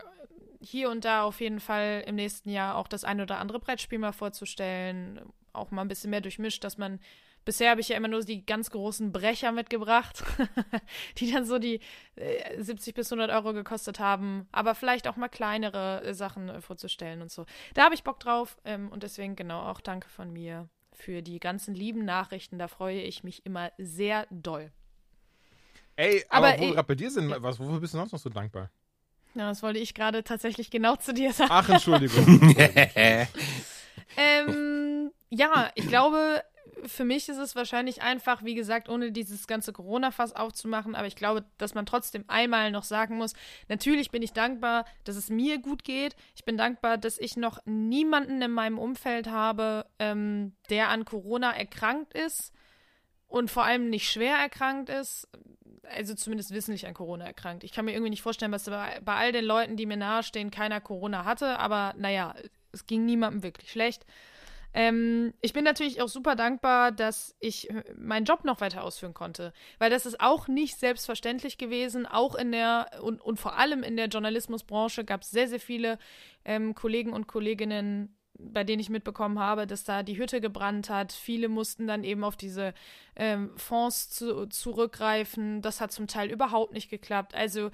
hier und da auf jeden Fall im nächsten Jahr auch das ein oder andere Brettspiel mal vorzustellen. Auch mal ein bisschen mehr durchmischt, dass man Bisher habe ich ja immer nur die ganz großen Brecher mitgebracht, [LAUGHS] die dann so die äh, 70 bis 100 Euro gekostet haben, aber vielleicht auch mal kleinere äh, Sachen äh, vorzustellen und so. Da habe ich Bock drauf ähm, und deswegen genau auch danke von mir für die ganzen lieben Nachrichten. Da freue ich mich immer sehr doll. Ey, aber, Aber, wo ey, bei dir sind, was, wofür bist du sonst noch so dankbar? Ja, das wollte ich gerade tatsächlich genau zu dir sagen. Ach, Entschuldigung. [LAUGHS] Ähm, ja, ich glaube, für mich ist es wahrscheinlich einfach, wie gesagt, ohne dieses ganze Corona-Fass aufzumachen, aber ich glaube, dass man trotzdem einmal noch sagen muss, natürlich bin ich dankbar, dass es mir gut geht. Ich bin dankbar, dass ich noch niemanden in meinem Umfeld habe, ähm, der an Corona erkrankt ist und vor allem nicht schwer erkrankt ist. Also zumindest wissentlich an Corona erkrankt. Ich kann mir irgendwie nicht vorstellen, was bei, bei all den Leuten, die mir nahestehen, keiner Corona hatte, aber naja, es ging niemandem wirklich schlecht. Ähm, ich bin natürlich auch super dankbar, dass ich äh, meinen Job noch weiter ausführen konnte, weil das ist auch nicht selbstverständlich gewesen. Auch in der und, und vor allem in der Journalismusbranche gab es sehr, sehr viele ähm, Kollegen und Kolleginnen, bei denen ich mitbekommen habe, dass da die Hütte gebrannt hat. Viele mussten dann eben auf diese ähm, Fonds zu, zurückgreifen. Das hat zum Teil überhaupt nicht geklappt. Also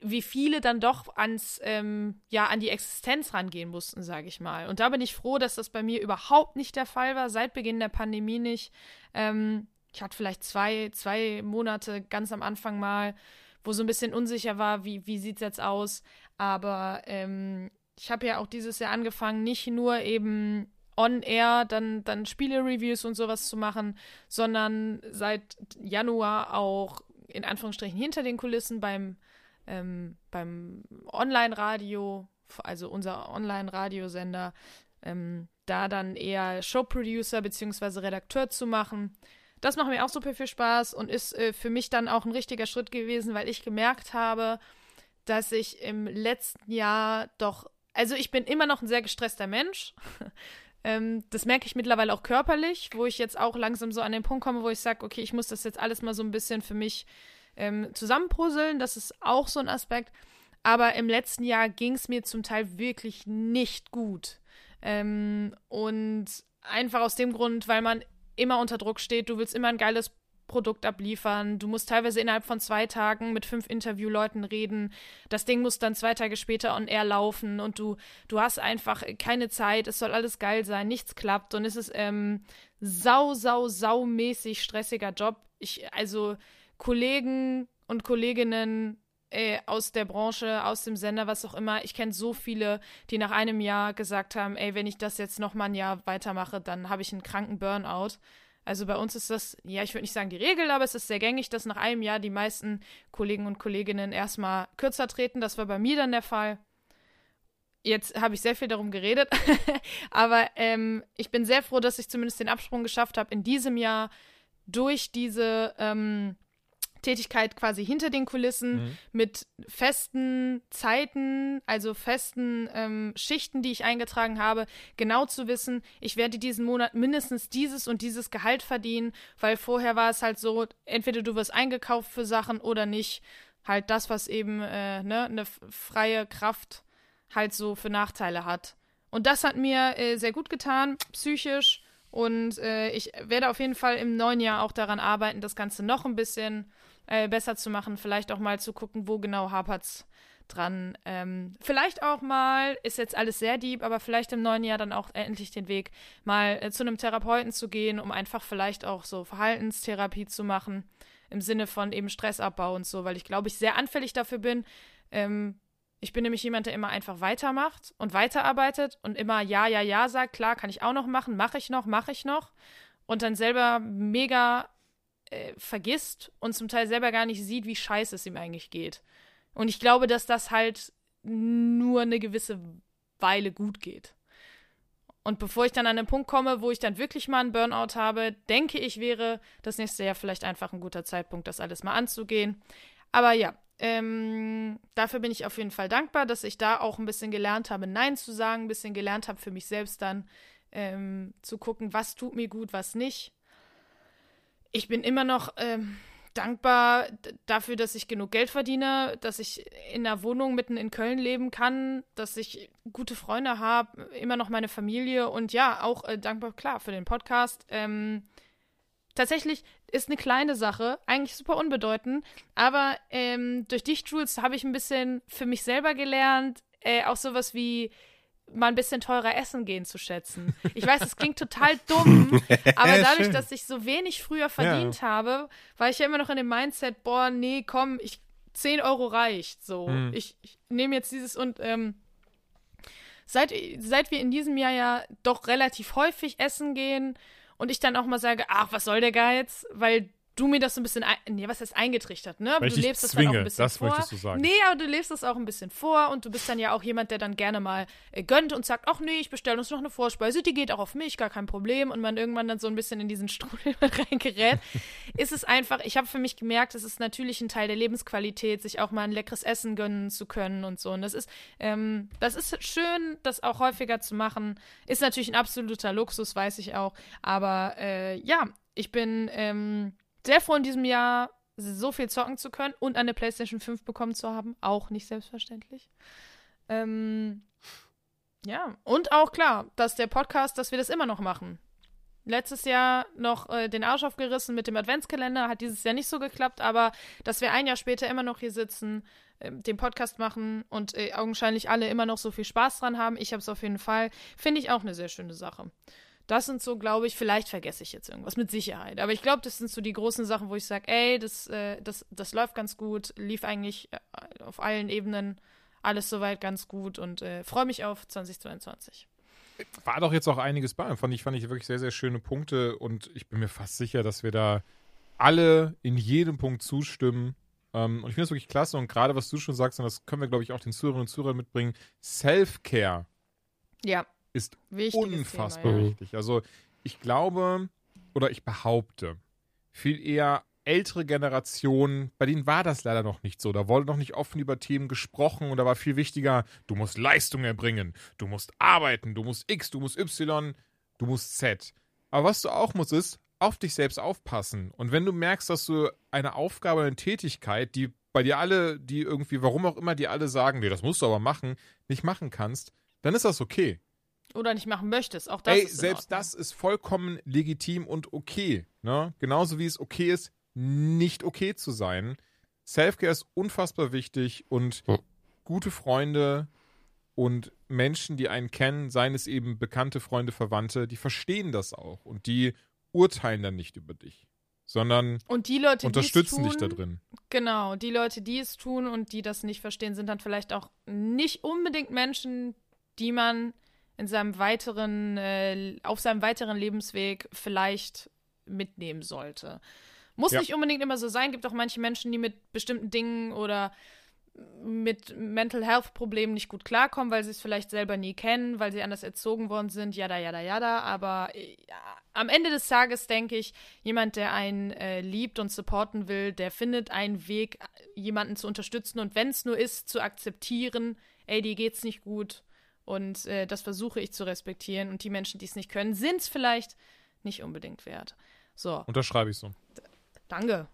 wie viele dann doch ans, ähm, ja, an die Existenz rangehen mussten, sage ich mal. Und da bin ich froh, dass das bei mir überhaupt nicht der Fall war, seit Beginn der Pandemie nicht. Ähm, ich hatte vielleicht zwei, zwei Monate ganz am Anfang mal, wo so ein bisschen unsicher war, wie, wie sieht es jetzt aus. Aber ähm, ich habe ja auch dieses Jahr angefangen, nicht nur eben on-air dann, dann Spiele-Reviews und sowas zu machen, sondern seit Januar auch in Anführungsstrichen hinter den Kulissen beim ähm, beim Online-Radio, also unser Online-Radiosender, ähm, da dann eher Showproducer bzw. Redakteur zu machen. Das macht mir auch super viel Spaß und ist äh, für mich dann auch ein richtiger Schritt gewesen, weil ich gemerkt habe, dass ich im letzten Jahr doch, also ich bin immer noch ein sehr gestresster Mensch. [LAUGHS] ähm, das merke ich mittlerweile auch körperlich, wo ich jetzt auch langsam so an den Punkt komme, wo ich sage, okay, ich muss das jetzt alles mal so ein bisschen für mich ähm, zusammenpuzzeln. Das ist auch so ein Aspekt. Aber im letzten Jahr ging es mir zum Teil wirklich nicht gut. Ähm, und einfach aus dem Grund, weil man immer unter Druck steht. Du willst immer ein geiles Produkt abliefern. Du musst teilweise innerhalb von zwei Tagen mit fünf Interviewleuten reden. Das Ding muss dann zwei Tage später on air laufen und du, du hast einfach keine Zeit. Es soll alles geil sein. Nichts klappt und es ist ähm, sau, sau, sau mäßig stressiger Job. Ich, also, Kollegen und Kolleginnen äh, aus der Branche, aus dem Sender, was auch immer. Ich kenne so viele, die nach einem Jahr gesagt haben, ey, wenn ich das jetzt noch mal ein Jahr weitermache, dann habe ich einen kranken Burnout. Also bei uns ist das, ja, ich würde nicht sagen die Regel, aber es ist sehr gängig, dass nach einem Jahr die meisten Kollegen und Kolleginnen erstmal kürzer treten. Das war bei mir dann der Fall. Jetzt habe ich sehr viel darum geredet, [LAUGHS] aber ähm, ich bin sehr froh, dass ich zumindest den Absprung geschafft habe in diesem Jahr durch diese ähm, Tätigkeit quasi hinter den Kulissen Mhm. mit festen Zeiten, also festen ähm, Schichten, die ich eingetragen habe, genau zu wissen, ich werde diesen Monat mindestens dieses und dieses Gehalt verdienen, weil vorher war es halt so, entweder du wirst eingekauft für Sachen oder nicht. Halt das, was eben äh, ne, eine freie Kraft halt so für Nachteile hat. Und das hat mir äh, sehr gut getan, psychisch. Und äh, ich werde auf jeden Fall im neuen Jahr auch daran arbeiten, das Ganze noch ein bisschen äh, besser zu machen. Vielleicht auch mal zu gucken, wo genau hapert's dran. Ähm, vielleicht auch mal, ist jetzt alles sehr deep, aber vielleicht im neuen Jahr dann auch endlich den Weg, mal äh, zu einem Therapeuten zu gehen, um einfach vielleicht auch so Verhaltenstherapie zu machen. Im Sinne von eben Stressabbau und so, weil ich glaube, ich sehr anfällig dafür bin. Ähm, ich bin nämlich jemand, der immer einfach weitermacht und weiterarbeitet und immer ja, ja, ja sagt, klar, kann ich auch noch machen, mache ich noch, mache ich noch. Und dann selber mega äh, vergisst und zum Teil selber gar nicht sieht, wie scheiße es ihm eigentlich geht. Und ich glaube, dass das halt nur eine gewisse Weile gut geht. Und bevor ich dann an den Punkt komme, wo ich dann wirklich mal einen Burnout habe, denke ich, wäre das nächste Jahr vielleicht einfach ein guter Zeitpunkt, das alles mal anzugehen. Aber ja, ähm, dafür bin ich auf jeden Fall dankbar, dass ich da auch ein bisschen gelernt habe, Nein zu sagen, ein bisschen gelernt habe für mich selbst dann ähm, zu gucken, was tut mir gut, was nicht. Ich bin immer noch ähm, dankbar dafür, dass ich genug Geld verdiene, dass ich in einer Wohnung mitten in Köln leben kann, dass ich gute Freunde habe, immer noch meine Familie und ja, auch äh, dankbar, klar, für den Podcast. Ähm, tatsächlich ist eine kleine Sache, eigentlich super unbedeutend, aber ähm, durch dich, Jules, habe ich ein bisschen für mich selber gelernt, äh, auch sowas wie mal ein bisschen teurer essen gehen zu schätzen. Ich weiß, es klingt total dumm, [LAUGHS] aber dadurch, dass ich so wenig früher verdient ja. habe, war ich ja immer noch in dem Mindset, boah, nee, komm, ich 10 Euro reicht. So, mhm. ich, ich nehme jetzt dieses und ähm, seit, seit wir in diesem Jahr ja doch relativ häufig essen gehen und ich dann auch mal sage, ach, was soll der Geiz? Weil du mir das so ein bisschen, ein, nee, was heißt eingetrichtert, ne? Weil du lebst das zwinge, dann auch ein bisschen das vor. Du sagen. Nee, aber du lebst das auch ein bisschen vor und du bist dann ja auch jemand, der dann gerne mal äh, gönnt und sagt, ach nee, ich bestelle uns noch eine Vorspeise, die geht auch auf mich, gar kein Problem und man irgendwann dann so ein bisschen in diesen Strudel [LAUGHS] reingerät, ist es einfach, ich habe für mich gemerkt, es ist natürlich ein Teil der Lebensqualität, sich auch mal ein leckeres Essen gönnen zu können und so und das ist, ähm, das ist schön, das auch häufiger zu machen, ist natürlich ein absoluter Luxus, weiß ich auch, aber äh, ja, ich bin, ähm, sehr froh in diesem Jahr so viel zocken zu können und eine PlayStation 5 bekommen zu haben. Auch nicht selbstverständlich. Ähm, ja, und auch klar, dass der Podcast, dass wir das immer noch machen. Letztes Jahr noch äh, den Arsch aufgerissen mit dem Adventskalender, hat dieses Jahr nicht so geklappt, aber dass wir ein Jahr später immer noch hier sitzen, äh, den Podcast machen und äh, augenscheinlich alle immer noch so viel Spaß dran haben, ich habe es auf jeden Fall, finde ich auch eine sehr schöne Sache. Das sind so, glaube ich, vielleicht vergesse ich jetzt irgendwas mit Sicherheit. Aber ich glaube, das sind so die großen Sachen, wo ich sage, ey, das, äh, das, das läuft ganz gut, lief eigentlich äh, auf allen Ebenen alles soweit ganz gut und äh, freue mich auf 2022. War doch jetzt auch einiges bei. Fand ich, fand ich wirklich sehr, sehr schöne Punkte und ich bin mir fast sicher, dass wir da alle in jedem Punkt zustimmen. Ähm, und ich finde es wirklich klasse und gerade was du schon sagst, und das können wir, glaube ich, auch den Zuhörerinnen und Zuhörern mitbringen, Self-Care. Ja ist Wichtiges unfassbar Thema, ja. wichtig. Also ich glaube oder ich behaupte, viel eher ältere Generationen, bei denen war das leider noch nicht so. Da wurde noch nicht offen über Themen gesprochen und da war viel wichtiger, du musst Leistung erbringen, du musst arbeiten, du musst X, du musst Y, du musst Z. Aber was du auch musst, ist auf dich selbst aufpassen. Und wenn du merkst, dass du eine Aufgabe, eine Tätigkeit, die bei dir alle, die irgendwie, warum auch immer, die alle sagen, nee, das musst du aber machen, nicht machen kannst, dann ist das okay. Oder nicht machen möchtest. Auch das Ey, ist selbst das ist vollkommen legitim und okay. Ne? Genauso wie es okay ist, nicht okay zu sein. Selfcare ist unfassbar wichtig und hm. gute Freunde und Menschen, die einen kennen, seien es eben bekannte Freunde, Verwandte, die verstehen das auch und die urteilen dann nicht über dich, sondern und die Leute, unterstützen tun, dich da drin. Genau, die Leute, die es tun und die das nicht verstehen, sind dann vielleicht auch nicht unbedingt Menschen, die man in seinem weiteren, äh, auf seinem weiteren Lebensweg vielleicht mitnehmen sollte. Muss ja. nicht unbedingt immer so sein. Gibt auch manche Menschen, die mit bestimmten Dingen oder mit Mental Health Problemen nicht gut klarkommen, weil sie es vielleicht selber nie kennen, weil sie anders erzogen worden sind, jada, jada, jada. Aber ja, am Ende des Tages denke ich, jemand, der einen äh, liebt und supporten will, der findet einen Weg, jemanden zu unterstützen und wenn es nur ist, zu akzeptieren, ey, dir geht's nicht gut, und äh, das versuche ich zu respektieren. Und die Menschen, die es nicht können, sind es vielleicht nicht unbedingt wert. So. Unterschreibe ich so. D danke.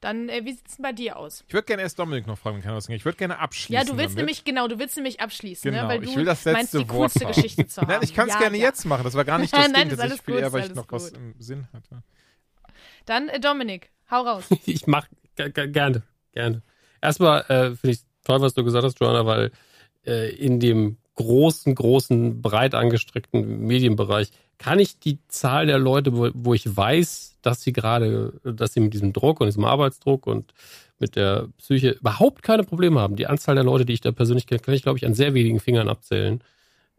Dann, äh, wie sieht es denn bei dir aus? Ich würde gerne erst Dominik noch fragen, kann das Ich würde gerne abschließen. Ja, du willst damit. nämlich, genau, du willst nämlich abschließen, genau. ne? Weil du ich will das letzte meinst, die Wort coolste haben. Geschichte zu haben. [LAUGHS] Nein, ich kann es ja, gerne ja. jetzt machen. Das war gar nicht [LAUGHS] das Nein, Ding. ist alles ich viel gut, eher, weil ist ich noch alles was im Sinn hatte. Dann, äh, Dominik, hau raus. [LAUGHS] ich mach gerne, gerne. Erstmal äh, finde ich toll, was du gesagt hast, Joanna, weil äh, in dem großen, großen, breit angestreckten Medienbereich kann ich die Zahl der Leute, wo, wo ich weiß, dass sie gerade, dass sie mit diesem Druck und diesem Arbeitsdruck und mit der Psyche überhaupt keine Probleme haben. Die Anzahl der Leute, die ich da persönlich kenne, kann ich, glaube ich, an sehr wenigen Fingern abzählen.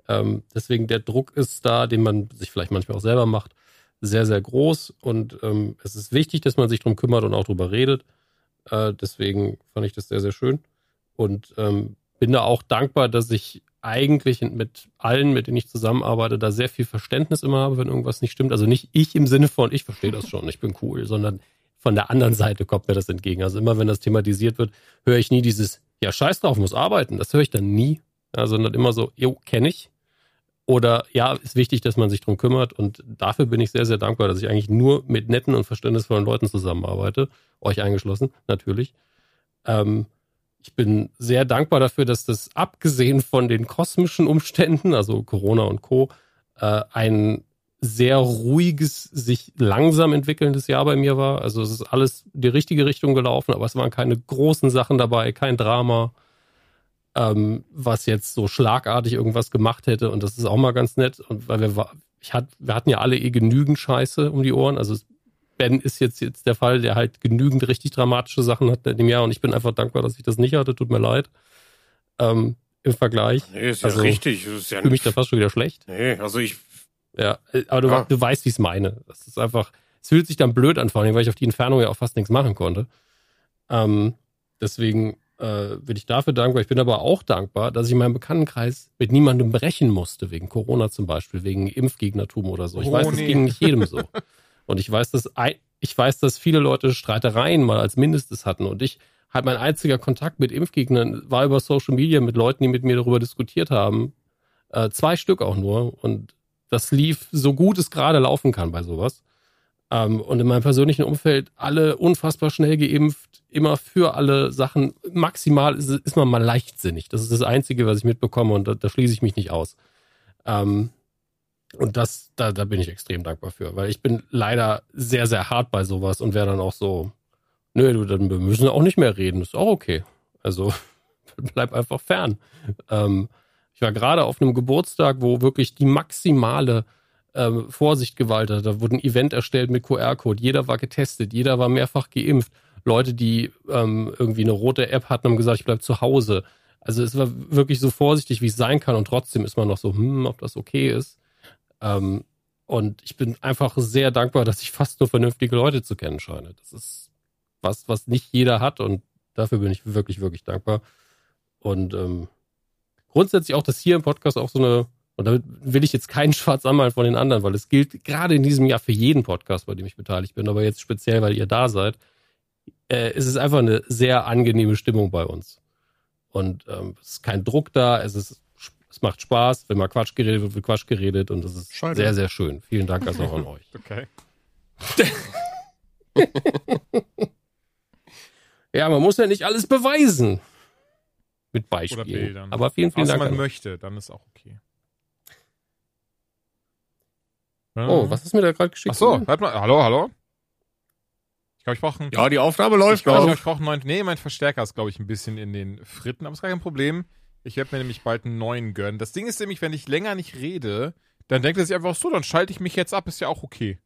Ähm, deswegen der Druck ist da, den man sich vielleicht manchmal auch selber macht, sehr, sehr groß. Und ähm, es ist wichtig, dass man sich drum kümmert und auch drüber redet. Äh, deswegen fand ich das sehr, sehr schön. Und ähm, bin da auch dankbar, dass ich eigentlich mit allen, mit denen ich zusammenarbeite, da sehr viel Verständnis immer habe, wenn irgendwas nicht stimmt. Also nicht ich im Sinne von, ich verstehe das schon, ich bin cool, sondern von der anderen Seite kommt mir das entgegen. Also immer, wenn das thematisiert wird, höre ich nie dieses, ja, scheiß drauf, muss arbeiten. Das höre ich dann nie. Ja, sondern immer so, jo, kenne ich. Oder ja, ist wichtig, dass man sich drum kümmert und dafür bin ich sehr, sehr dankbar, dass ich eigentlich nur mit netten und verständnisvollen Leuten zusammenarbeite. Euch eingeschlossen, natürlich. Ähm, ich bin sehr dankbar dafür, dass das abgesehen von den kosmischen Umständen, also Corona und Co., äh, ein sehr ruhiges, sich langsam entwickelndes Jahr bei mir war. Also es ist alles die richtige Richtung gelaufen, aber es waren keine großen Sachen dabei, kein Drama, ähm, was jetzt so schlagartig irgendwas gemacht hätte. Und das ist auch mal ganz nett. Und weil wir, ich hat, wir hatten ja alle eh genügend Scheiße um die Ohren. Also Ben ist jetzt, jetzt der Fall, der halt genügend richtig dramatische Sachen hat in dem Jahr. Und ich bin einfach dankbar, dass ich das nicht hatte. Tut mir leid. Ähm, Im Vergleich. Nee, ist also, ja richtig. Das ist ja fühle mich da fast schon wieder schlecht. Nee, also ich, Ja, äh, aber du, Ja. du weißt, wie ich es meine. Das ist einfach, es fühlt sich dann blöd an, vor allem, weil ich auf die Entfernung ja auch fast nichts machen konnte. Ähm, deswegen äh, bin ich dafür dankbar. Ich bin aber auch dankbar, dass ich in meinem Bekanntenkreis mit niemandem brechen musste, wegen Corona zum Beispiel, wegen Impfgegnertum oder so. Ich Oh, weiß, das nee. ging nicht jedem so. [LAUGHS] Und ich weiß, dass ich weiß, dass viele Leute Streitereien mal als Mindestes hatten. Und ich halt mein einziger Kontakt mit Impfgegnern war über Social Media mit Leuten, die mit mir darüber diskutiert haben. Äh, zwei Stück auch nur. Und das lief so gut es gerade laufen kann bei sowas. Ähm, und in meinem persönlichen Umfeld alle unfassbar schnell geimpft, immer für alle Sachen. Maximal ist, ist man mal leichtsinnig. Das ist das Einzige, was ich mitbekomme und da, da schließe ich mich nicht aus. Ähm, und das, da, da bin ich extrem dankbar für, weil ich bin leider sehr, sehr hart bei sowas und wäre dann auch so, nö, du, dann wir müssen auch nicht mehr reden, ist auch okay. Also [LAUGHS] bleib einfach fern. Ähm, ich war gerade auf einem Geburtstag, wo wirklich die maximale ähm, Vorsicht gewalt hat. Da wurde ein Event erstellt mit QR-Code. Jeder war getestet, jeder war mehrfach geimpft. Leute, die ähm, irgendwie eine rote App hatten, haben gesagt, ich bleib zu Hause. Also es war wirklich so vorsichtig, wie es sein kann. Und trotzdem ist man noch so, hm, ob das okay ist. Ähm, und ich bin einfach sehr dankbar, dass ich fast nur vernünftige Leute zu kennen scheine. Das ist was, was nicht jeder hat. Und dafür bin ich wirklich, wirklich dankbar. Und ähm, grundsätzlich auch, dass hier im Podcast auch so eine, und damit will ich jetzt keinen [LAUGHS] Schwarz anmalen von den anderen, weil es gilt gerade in diesem Jahr für jeden Podcast, bei dem ich beteiligt bin, aber jetzt speziell, weil ihr da seid, äh, es ist einfach eine sehr angenehme Stimmung bei uns. Und ähm, es ist kein Druck da, es ist es macht Spaß, wenn mal Quatsch geredet wird, wird Quatsch geredet und das ist Schade. sehr, sehr schön. Vielen Dank also auch an euch. [LAUGHS] Okay. [LAUGHS] Ja, man muss ja nicht alles beweisen. Mit Beispielen. Aber vielen, vielen Außer Dank. man an euch. möchte, dann ist auch okay. Oh, was ist mir da gerade geschickt? Ach so, warte mal. Hallo, hallo? Ich glaube, ich brauche einen. ja, die Aufnahme läuft ich glaube, noch. ich brauche einen neuen. Nee, mein Verstärker ist, glaube ich, ein bisschen in den Fritten, aber ist gar kein Problem. Ich werde mir nämlich bald einen neuen gönnen. Das Ding ist nämlich, wenn ich länger nicht rede, dann denkt er sich einfach so, dann schalte ich mich jetzt ab, ist ja auch okay.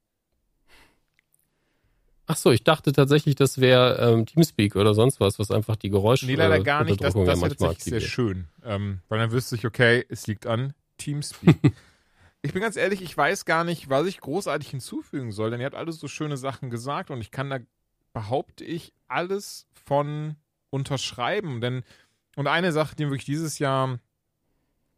Ach so, ich dachte tatsächlich, das wäre ähm, Teamspeak oder sonst was, was einfach die Geräusche. Nee, leider gar nicht. Das, das wäre tatsächlich sehr schön. Ähm, weil dann wüsste ich, okay, es liegt an Teamspeak. [LAUGHS] ich bin ganz ehrlich, ich weiß gar nicht, was ich großartig hinzufügen soll, denn ihr habt alle so schöne Sachen gesagt und ich kann da, behaupte ich, alles von unterschreiben. Denn, und eine Sache, die wirklich dieses Jahr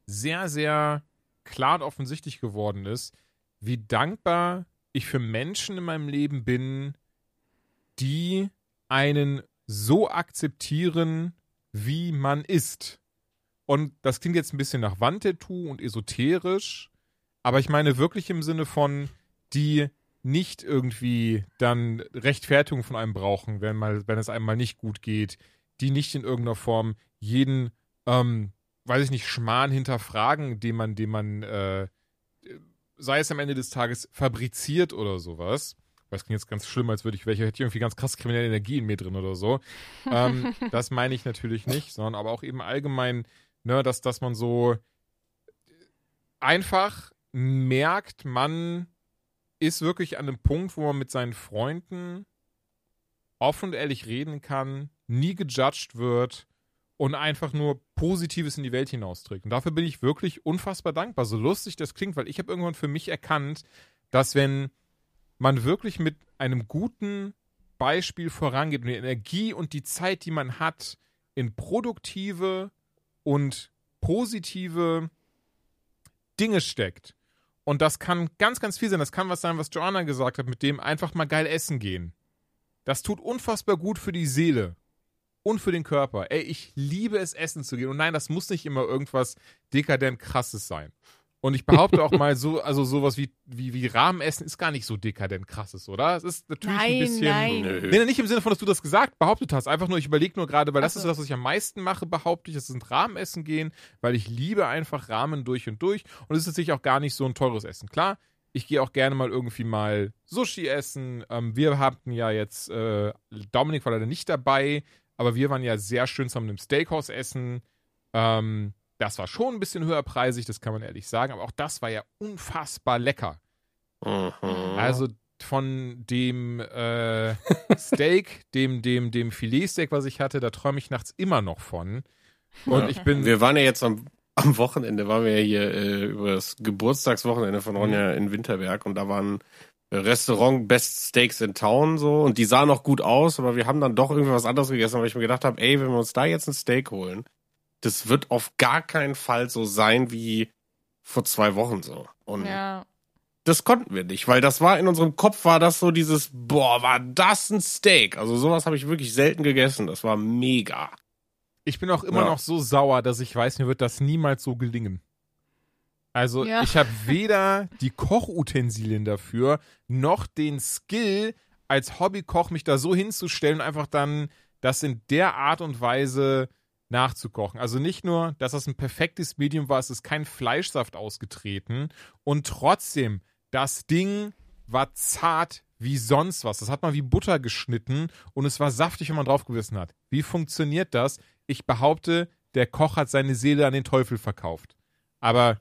sehr, sehr klar und offensichtlich geworden ist, wie dankbar ich für Menschen in meinem Leben bin, die einen so akzeptieren, wie man ist. Und das klingt jetzt ein bisschen nach Wandtattoo und esoterisch, aber ich meine wirklich im Sinne von, die nicht irgendwie dann Rechtfertigung von einem brauchen, wenn, mal, wenn es einem mal nicht gut geht, die nicht in irgendeiner Form jeden, ähm, weiß ich nicht, Schmarrn hinterfragen, den man, den man, äh, sei es am Ende des Tages fabriziert oder sowas. Das klingt jetzt ganz schlimm, als würde ich welche, hätte ich irgendwie ganz krass kriminelle Energie in mir drin oder so. ähm, [LAUGHS] das meine ich natürlich nicht, sondern aber auch eben allgemein, ne, dass, dass man so einfach merkt, man ist wirklich an einem Punkt, wo man mit seinen Freunden offen und ehrlich reden kann, nie gejudged wird und einfach nur Positives in die Welt hinausträgt. Und dafür bin ich wirklich unfassbar dankbar, so lustig das klingt, weil ich habe irgendwann für mich erkannt, dass wenn man wirklich mit einem guten Beispiel vorangeht und die Energie und die Zeit, die man hat, in produktive und positive Dinge steckt. Und das kann ganz, ganz viel sein. Das kann was sein, was Joanna gesagt hat, mit dem einfach mal geil essen gehen. Das tut unfassbar gut für die Seele und für den Körper. Ey, ich liebe es, essen zu gehen. Und nein, das muss nicht immer irgendwas dekadent krasses sein. Und ich behaupte auch mal so, also sowas wie, wie, wie Rahmenessen ist gar nicht so dekadent krasses, oder? Es ist natürlich Nein, ein bisschen. nein. Nö. Nee, nee, nicht im Sinne von, dass du das gesagt, behauptet hast. Einfach nur, ich überlege nur gerade, weil das ist das, was ich am meisten mache, behaupte ich, das sind Rahmenessen gehen, weil ich liebe einfach Rahmen durch und durch. Und es ist tatsächlich auch gar nicht so ein teures Essen. Klar, ich gehe auch gerne mal irgendwie mal Sushi essen. Ähm, wir hatten ja jetzt, äh, Dominik war leider nicht dabei, aber wir waren ja sehr schön zusammen im Steakhouse essen. Ähm, das war schon ein bisschen höherpreisig, das kann man ehrlich sagen, aber auch das war ja unfassbar lecker. Mhm. Also von dem äh, Steak, [LAUGHS] dem, dem, dem Filetsteak, was ich hatte, da träume ich nachts immer noch von. Und ich bin. Wir waren ja jetzt am, am Wochenende, waren wir ja hier äh, über das Geburtstagswochenende von Ronja in Winterberg und da waren Restaurant Best Steaks in Town so und die sahen noch gut aus, aber wir haben dann doch irgendwie was anderes gegessen, weil ich mir gedacht habe, ey, wenn wir uns da jetzt ein Steak holen, das wird auf gar keinen Fall so sein wie vor zwei Wochen so. Und Ja. das konnten wir nicht, weil das war in unserem Kopf war das so dieses, boah, war das ein Steak? Also sowas habe ich wirklich selten gegessen. Das war mega. Ich bin auch immer Ja. noch so sauer, dass ich weiß, mir wird das niemals so gelingen. Also Ja. ich habe weder die Kochutensilien dafür, noch den Skill, als Hobbykoch mich da so hinzustellen und einfach dann das in der Art und Weise nachzukochen. Also nicht nur, dass das ein perfektes Medium war, es ist kein Fleischsaft ausgetreten und trotzdem, das Ding war zart wie sonst was. Das hat man wie Butter geschnitten und es war saftig, wenn man drauf gewissen hat. Wie funktioniert das? Ich behaupte, der Koch hat seine Seele an den Teufel verkauft. Aber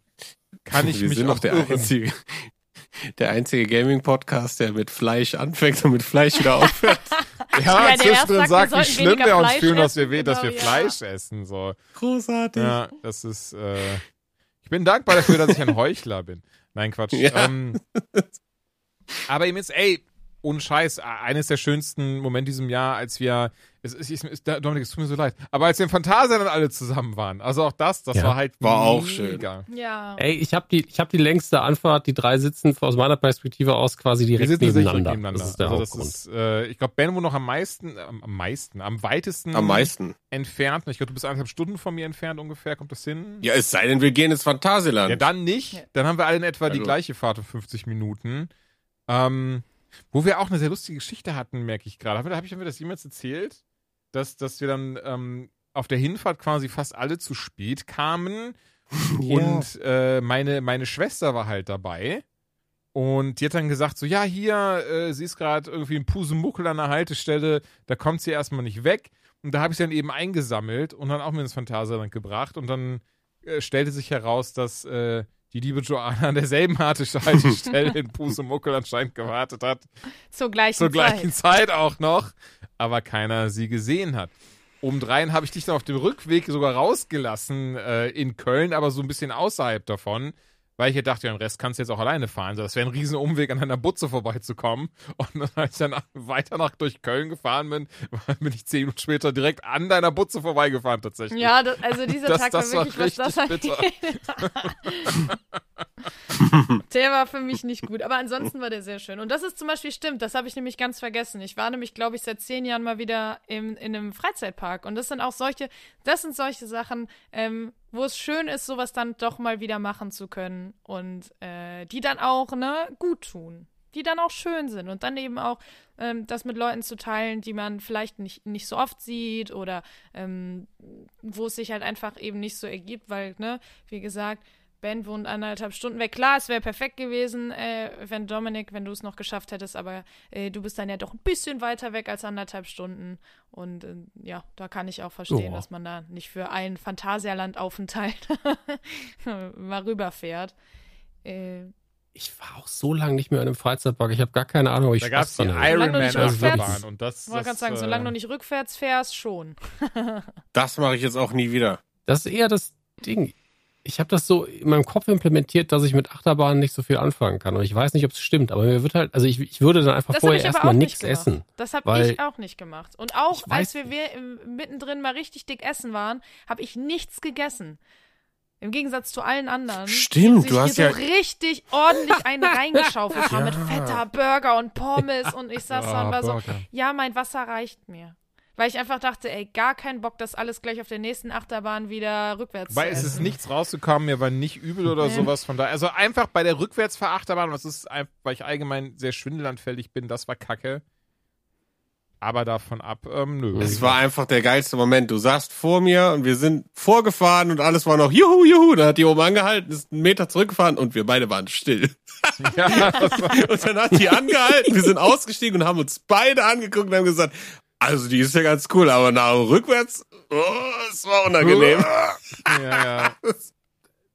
kann [LAUGHS] ich wir mich sind auch noch der irren. einzige, [LAUGHS] der einzige Gaming-Podcast, der mit Fleisch anfängt und mit Fleisch wieder aufhört. [LAUGHS] Ja, Ja, zwischendrin sagt, sagt, wir wie schlimm wir uns Fleisch fühlen, dass wir, dass wir genau, ja. Fleisch essen. So. Großartig. Ja, das ist. Äh, ich bin dankbar dafür, dass ich ein Heuchler bin. Nein, Quatsch. Ja. Ähm, aber eben jetzt, ey, ohne Scheiß, eines der schönsten Momente diesem Jahr, als wir, es, es, es, es, Dominik, es tut mir so leid, aber als wir im Phantasialand dann alle zusammen waren, also auch das, das Ja, war halt war auch mega. Ja. Ey, ich habe die, ich hab die längste Anfahrt, die drei sitzen aus meiner Perspektive aus quasi Wir direkt sitzen sicher nebeneinander. nebeneinander. Das ist der also das Hauptgrund. ist, äh, ich glaube, Ben wohnt noch am meisten, am, am meisten, am weitesten Am meisten. entfernt. Ich glaube, du bist eineinhalb Stunden von mir entfernt ungefähr, kommt das hin? Ja, es sei denn, wir gehen ins Phantasialand. Ja, dann nicht. Dann haben wir alle in etwa die Also- gleiche Fahrt um 50 Minuten. Ähm, wo wir auch eine sehr lustige Geschichte hatten, merke ich gerade. Habe hab ich haben wir das jemals erzählt? Dass, dass wir dann ähm, auf der Hinfahrt quasi fast alle zu spät kamen. [LAUGHS] Und äh, meine, meine Schwester war halt dabei. Und die hat dann gesagt, so, ja, hier, äh, sie ist gerade irgendwie ein Pusemuckel an der Haltestelle, da kommt sie erstmal nicht weg. Und da habe ich sie dann eben eingesammelt und dann auch mit ins Phantasialand gebracht. Und dann äh, stellte sich heraus, dass äh, die liebe Joanna an derselben Haltestelle in Pusemuckel anscheinend gewartet hat. Zur gleichen Zur gleichen Zeit. Zeit auch noch, aber keiner sie gesehen hat. Obendrein habe ich dich dann auf dem Rückweg sogar rausgelassen äh, in Köln, aber so ein bisschen außerhalb davon, weil ich ja dachte, den Rest kannst du jetzt auch alleine fahren. So, Das wäre ein riesen Umweg, an einer Butze vorbeizukommen. Und dann, als ich dann weiter nach durch Köln gefahren bin, [LAUGHS] bin ich zehn Minuten später direkt an deiner Butze vorbeigefahren tatsächlich. Ja, das, also dieser Das- Tag das war war wirklich, was das angeht. [LAUGHS] [LAUGHS] [LAUGHS] der war für mich nicht gut, aber ansonsten war der sehr schön. Und das ist zum Beispiel stimmt, das habe ich nämlich ganz vergessen. Ich war nämlich, glaube ich, seit zehn Jahren mal wieder im, in einem Freizeitpark. Und das sind auch solche, das sind solche Sachen, ähm, wo es schön ist, sowas dann doch mal wieder machen zu können. Und äh, die dann auch, ne, gut tun. Die dann auch schön sind. Und dann eben auch ähm, das mit Leuten zu teilen, die man vielleicht nicht, nicht so oft sieht oder ähm, wo es sich halt einfach eben nicht so ergibt, weil, ne, wie gesagt, Ben wohnt anderthalb Stunden weg. Klar, es wäre perfekt gewesen, äh, wenn Dominik, wenn du es noch geschafft hättest, aber äh, du bist dann ja doch ein bisschen weiter weg als anderthalb Stunden. Und äh, ja, da kann ich auch verstehen, Ja. dass man da nicht für einen Phantasialand-Aufenthalt [LAUGHS] mal rüberfährt. Äh, Ich war auch so lange nicht mehr in einem Freizeitpark. Ich habe gar keine Ahnung, ob ich Da gab es Spaß die dran hatte. Solange du Ironman nicht rückwärts- Achterbahn und das, ich wollte gerade sagen, äh, solange du nicht rückwärts fährst, schon. [LAUGHS] Das mache ich jetzt auch nie wieder. Das ist eher das Ding. Ich habe das so in meinem Kopf implementiert, dass ich mit Achterbahnen nicht so viel anfangen kann. Und ich weiß nicht, ob es stimmt, aber mir wird halt, also ich, ich würde dann einfach Das vorher erstmal auch nichts nicht gemacht. essen. Das habe ich auch nicht gemacht. Und auch als wir, mittendrin mal richtig dick essen waren, habe ich nichts gegessen. Im Gegensatz zu allen anderen. Stimmt, du hast hier ja- so richtig ordentlich einen [LAUGHS] reingeschaufelt haben mit Ja. fetter Burger und Pommes und ich saß da Ah, und war so, Burger. ja, mein Wasser reicht mir. Weil ich einfach dachte, ey, gar keinen Bock, das alles gleich auf der nächsten Achterbahn wieder rückwärts Weil zu es ist essen. nichts rausgekommen, mir war nicht übel oder Nee. sowas von da. Also einfach bei der Rückwärtsfahrachterbahn, was ist, einfach, weil ich allgemein sehr schwindelanfällig bin, das war kacke. Aber davon ab, ähm, nö. Es war einfach der geilste Moment. Du saßt vor mir und wir sind vorgefahren und alles war noch juhu, juhu. Da hat die oben angehalten, ist einen Meter zurückgefahren und wir beide waren still. [LAUGHS] ja, Und dann hat die angehalten, wir sind ausgestiegen und haben uns beide angeguckt und haben gesagt, also die ist ja ganz cool, aber nach rückwärts, oh, es war unangenehm. ja, ja.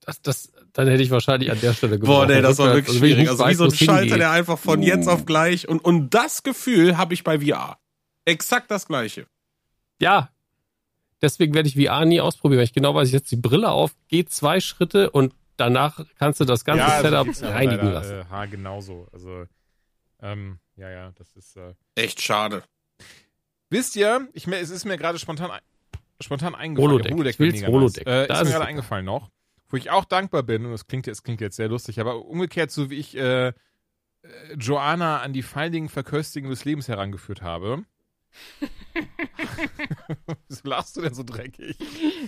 Das, das, dann hätte ich wahrscheinlich an der Stelle Boah, nee, das war wirklich ich schwierig. Also wie so ein Schalter, der einfach von jetzt auf gleich und, und das Gefühl habe ich bei VR. Exakt das gleiche. Ja. Deswegen werde ich VR nie ausprobieren, weil ich genau weiß, ich setze die Brille auf, gehe zwei Schritte und danach kannst du das ganze ja, Setup ja reinigen leider, lassen. Äh, Haar genauso. Also, ähm, ja, ja, das ist. Äh, Echt schade. Wisst ihr, ich, es ist mir gerade spontan, spontan eingefallen. Holodeck. Holodeck Ich will's Holodeck. Äh, Da ist ist mir es gerade eingefallen noch, wo ich auch dankbar bin, und das klingt, jetzt klingt jetzt sehr lustig, aber umgekehrt, so wie ich äh, äh, Joanna an die feiligen Verköstigungen des Lebens herangeführt habe. [LAUGHS] Wieso lachst du denn so dreckig?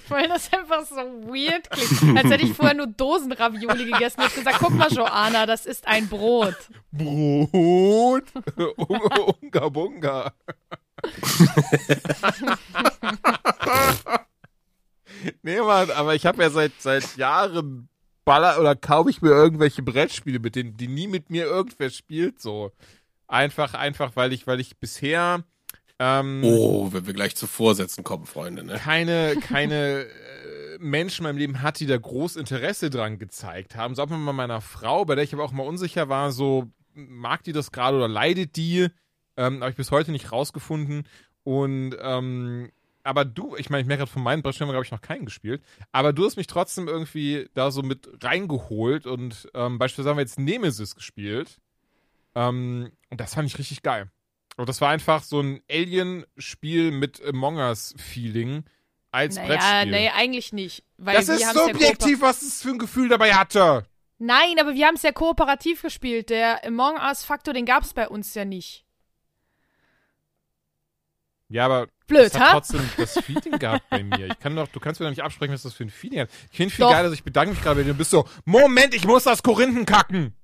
Weil das einfach so weird klingt. Als hätte ich vorher nur Dosenravioli gegessen und gesagt, guck mal, Joanna, das ist ein Brot. Brot! [LAUGHS] Unga Bunga! [LAUGHS] nee, Mann, aber ich habe ja seit, seit Jahren baller oder kaufe ich mir irgendwelche Brettspiele, mit denen, die nie mit mir irgendwer spielt, so. Einfach, einfach, weil ich, weil ich bisher ähm, Oh, wenn wir gleich zu Vorsätzen kommen, Freunde, ne? keine, keine äh, Menschen in meinem Leben hat, die da groß Interesse dran gezeigt haben. So auch mal meiner Frau, bei der ich aber auch mal unsicher war, so mag die das gerade oder leidet die? Ähm, habe ich bis heute nicht rausgefunden. Und ähm, aber du, ich meine, ich merke gerade von meinen Brettspielen habe ich noch keinen gespielt, aber du hast mich trotzdem irgendwie da so mit reingeholt und ähm, beispielsweise haben wir jetzt Nemesis gespielt. Ähm, und das fand ich richtig geil. Und das war einfach so ein Alien-Spiel mit Among Us-Feeling als Naja, Brettspiel. nee, eigentlich nicht. Weil das ist haben's ja subjektiv, was es für ein Gefühl dabei hatte. Nein, aber wir haben es ja kooperativ gespielt. Der Among Us-Faktor, den gab es bei uns ja nicht. Ja, aber Blöd, es hat ha? trotzdem das Feeling gehabt bei mir. Ich kann doch, du kannst mir doch nicht absprechen, was das für ein Feeling hat. Ich finde viel Doch. geiler, dass ich bedanke mich gerade bei dir und bist so, Moment, ich muss das Korinthen kacken.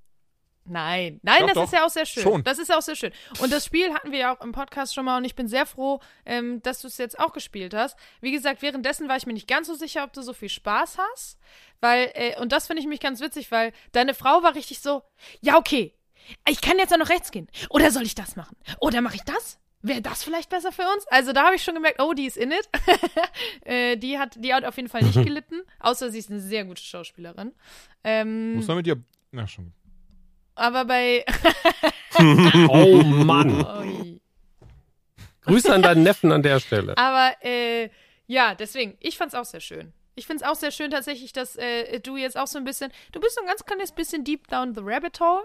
Nein, nein, Doch, das doch. ist ja auch sehr schön. Schon. Das ist ja auch sehr schön. Und das Spiel hatten wir ja auch im Podcast schon mal und ich bin sehr froh, ähm, dass du es jetzt auch gespielt hast. Wie gesagt, währenddessen war ich mir nicht ganz so sicher, ob du so viel Spaß hast, weil äh, und das finde ich mich ganz witzig, weil deine Frau war richtig so, ja okay, ich kann jetzt auch noch rechts gehen. Oder soll ich das machen? Oder mache ich das? Wäre das vielleicht besser für uns? Also da habe ich schon gemerkt, oh, die ist in it. [LAUGHS] äh, die hat, die hat auf jeden Fall nicht gelitten, außer sie ist eine sehr gute Schauspielerin. Ähm, Muss man mit dir. Na schon. Aber bei [LAUGHS] Oh Mann. Grüße an deinen Neffen an der Stelle. Aber äh, ja, deswegen, ich fand's auch sehr schön. Ich find's auch sehr schön tatsächlich, dass äh, du jetzt auch so ein bisschen, du bist so ein ganz kleines bisschen deep down the rabbit hole.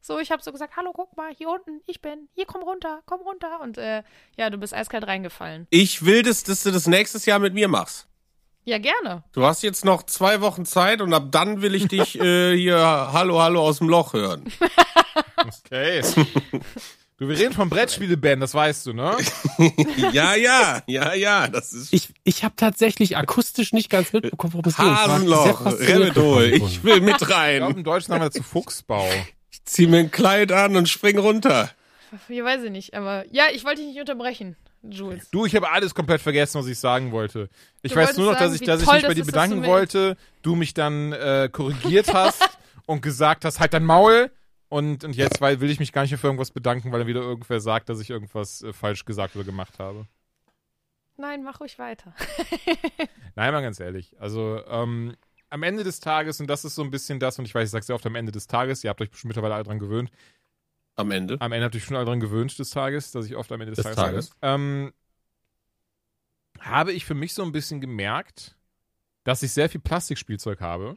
So, ich habe so gesagt, hallo, guck mal, hier unten, ich bin, hier komm runter, komm runter. Und äh, ja, du bist eiskalt reingefallen. Ich will, das, dass du das nächstes Jahr mit mir machst. Ja, gerne. Du hast jetzt noch zwei Wochen Zeit und ab dann will ich dich äh, hier Hallo, Hallo aus dem Loch hören. [LAUGHS] Okay. Du, wir reden von Brettspiele-Band, das weißt du, ne? [LAUGHS] ja, ja, ja, ja, das ist Ich, ich habe tatsächlich akustisch nicht ganz mitbekommen, worum es geht. Ich Hasenloch, Remedol. Ich will mit Ich glaube, rein. im Deutschen haben wir dazu Fuchsbau. Ich zieh mir ein Kleid an und spring runter. Ja, weiß ich nicht, aber ja, ich wollte dich nicht unterbrechen, Jules. Du, ich habe alles komplett vergessen, was ich sagen wollte. Ich Du weiß nur noch, dass sagen, ich, wie dass ich mich bei dir dass du bedanken mir- wollte, du mich dann äh, korrigiert hast [LAUGHS] und gesagt hast, halt dein Maul. Und, und jetzt weil, will ich mich gar nicht mehr für irgendwas bedanken, weil dann wieder irgendwer sagt, dass ich irgendwas äh, falsch gesagt oder gemacht habe. Nein, mach ruhig weiter. [LAUGHS] Nein, mal ganz ehrlich. Also, ähm, am Ende des Tages, und das ist so ein bisschen das, und ich weiß, ich sage sehr oft am Ende des Tages, ihr habt euch bestimmt mittlerweile alle dran gewöhnt, Am Ende. am Ende habt ihr euch schon alle dran gewöhnt des Tages, dass ich oft am Ende des, Des Tages, Tages. sage. Ähm, habe ich für mich so ein bisschen gemerkt, dass ich sehr viel Plastikspielzeug habe.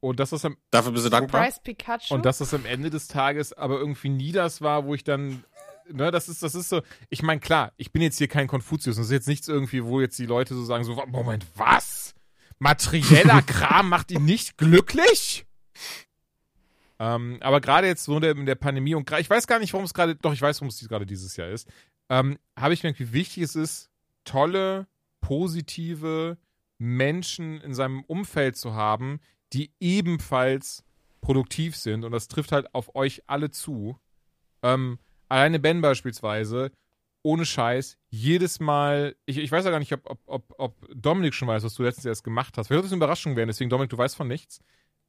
Und dass das am, Dafür bist du dankbar? Pikachu. und dass das am Ende des Tages aber irgendwie nie das war, wo ich dann, ne, das ist, das ist so, ich meine, klar, ich bin jetzt hier kein Konfuzius, das ist jetzt nichts irgendwie, wo jetzt die Leute so sagen, so, Moment, was? Materieller [LAUGHS] Kram macht ihn nicht glücklich? Ähm, aber gerade jetzt so in der, Pandemie und ich weiß gar nicht, warum es gerade, doch, ich weiß, warum es gerade dieses Jahr ist. ähm, habe ich gemerkt, wie wichtig es ist, tolle, positive Menschen in seinem Umfeld zu haben, die ebenfalls produktiv sind. Und das trifft halt auf euch alle zu. Ähm, alleine Ben beispielsweise, ohne Scheiß, jedes Mal, ich, ich weiß ja gar nicht, ob, ob, ob, ob Dominik schon weiß, was du letztens erst gemacht hast. Vielleicht wird das eine Überraschung werden, deswegen Dominik, du weißt von nichts.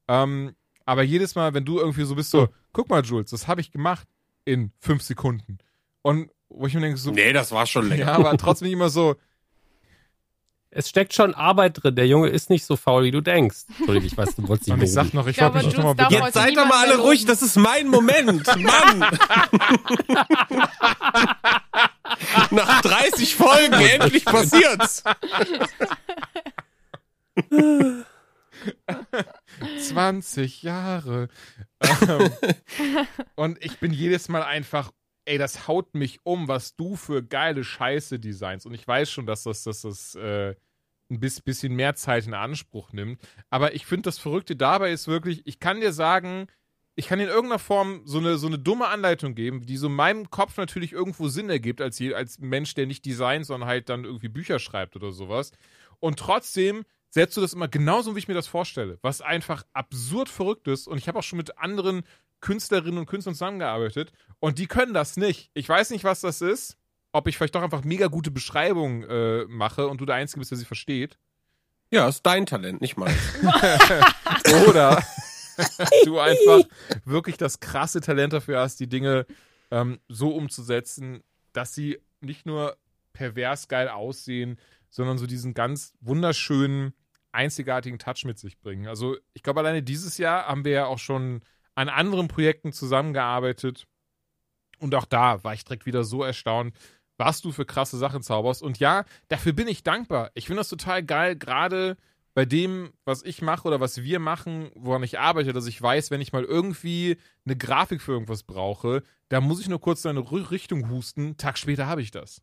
Ähm, aber jedes Mal, wenn du irgendwie so bist, so, guck mal, Jules, das habe ich gemacht in fünf Sekunden. Und wo ich mir denke, so, Nee, das war schon länger. [LAUGHS] ja, aber trotzdem immer so, Es steckt schon Arbeit drin. Der Junge ist nicht so faul, wie du denkst. Entschuldigung, ich weiß, du wolltest [LAUGHS] und nicht ich sag noch, ich glaube, wollte mich noch mal Jetzt seid doch mal alle mehr ruhig, das ist mein Moment. [LAUGHS] Mann! Nach 30 Folgen endlich passiert's. 20 Jahre. [LAUGHS] Ähm, und ich bin jedes Mal einfach, ey, das haut mich um, was du für geile Scheiße designst. Und ich weiß schon, dass das, dass das äh, ein bis, bisschen mehr Zeit in Anspruch nimmt. Aber ich finde, das Verrückte dabei ist wirklich, ich kann dir sagen, ich kann dir in irgendeiner Form so eine, so eine dumme Anleitung geben, die so in meinem Kopf natürlich irgendwo Sinn ergibt, als, je, als Mensch, der nicht designt, sondern halt dann irgendwie Bücher schreibt oder sowas. Und trotzdem setzt du das immer genauso, wie ich mir das vorstelle, was einfach absurd verrückt ist. Und ich habe auch schon mit anderen Künstlerinnen und Künstlern zusammengearbeitet und die können das nicht. Ich weiß nicht, was das ist. Ob ich vielleicht doch einfach mega gute Beschreibungen äh, mache und du der Einzige bist, der sie versteht. Ja, ist dein Talent, nicht meins. [LAUGHS] Oder du einfach wirklich das krasse Talent dafür hast, die Dinge ähm, so umzusetzen, dass sie nicht nur pervers geil aussehen, sondern so diesen ganz wunderschönen, einzigartigen Touch mit sich bringen. Also ich glaube, alleine dieses Jahr haben wir ja auch schon an anderen Projekten zusammengearbeitet. Und auch da war ich direkt wieder so erstaunt, was du für krasse Sachen zauberst. Und ja, dafür bin ich dankbar. Ich finde das total geil, gerade bei dem, was ich mache oder was wir machen, woran ich arbeite, dass ich weiß, wenn ich mal irgendwie eine Grafik für irgendwas brauche, da muss ich nur kurz in eine Richtung husten, Tag später habe ich das.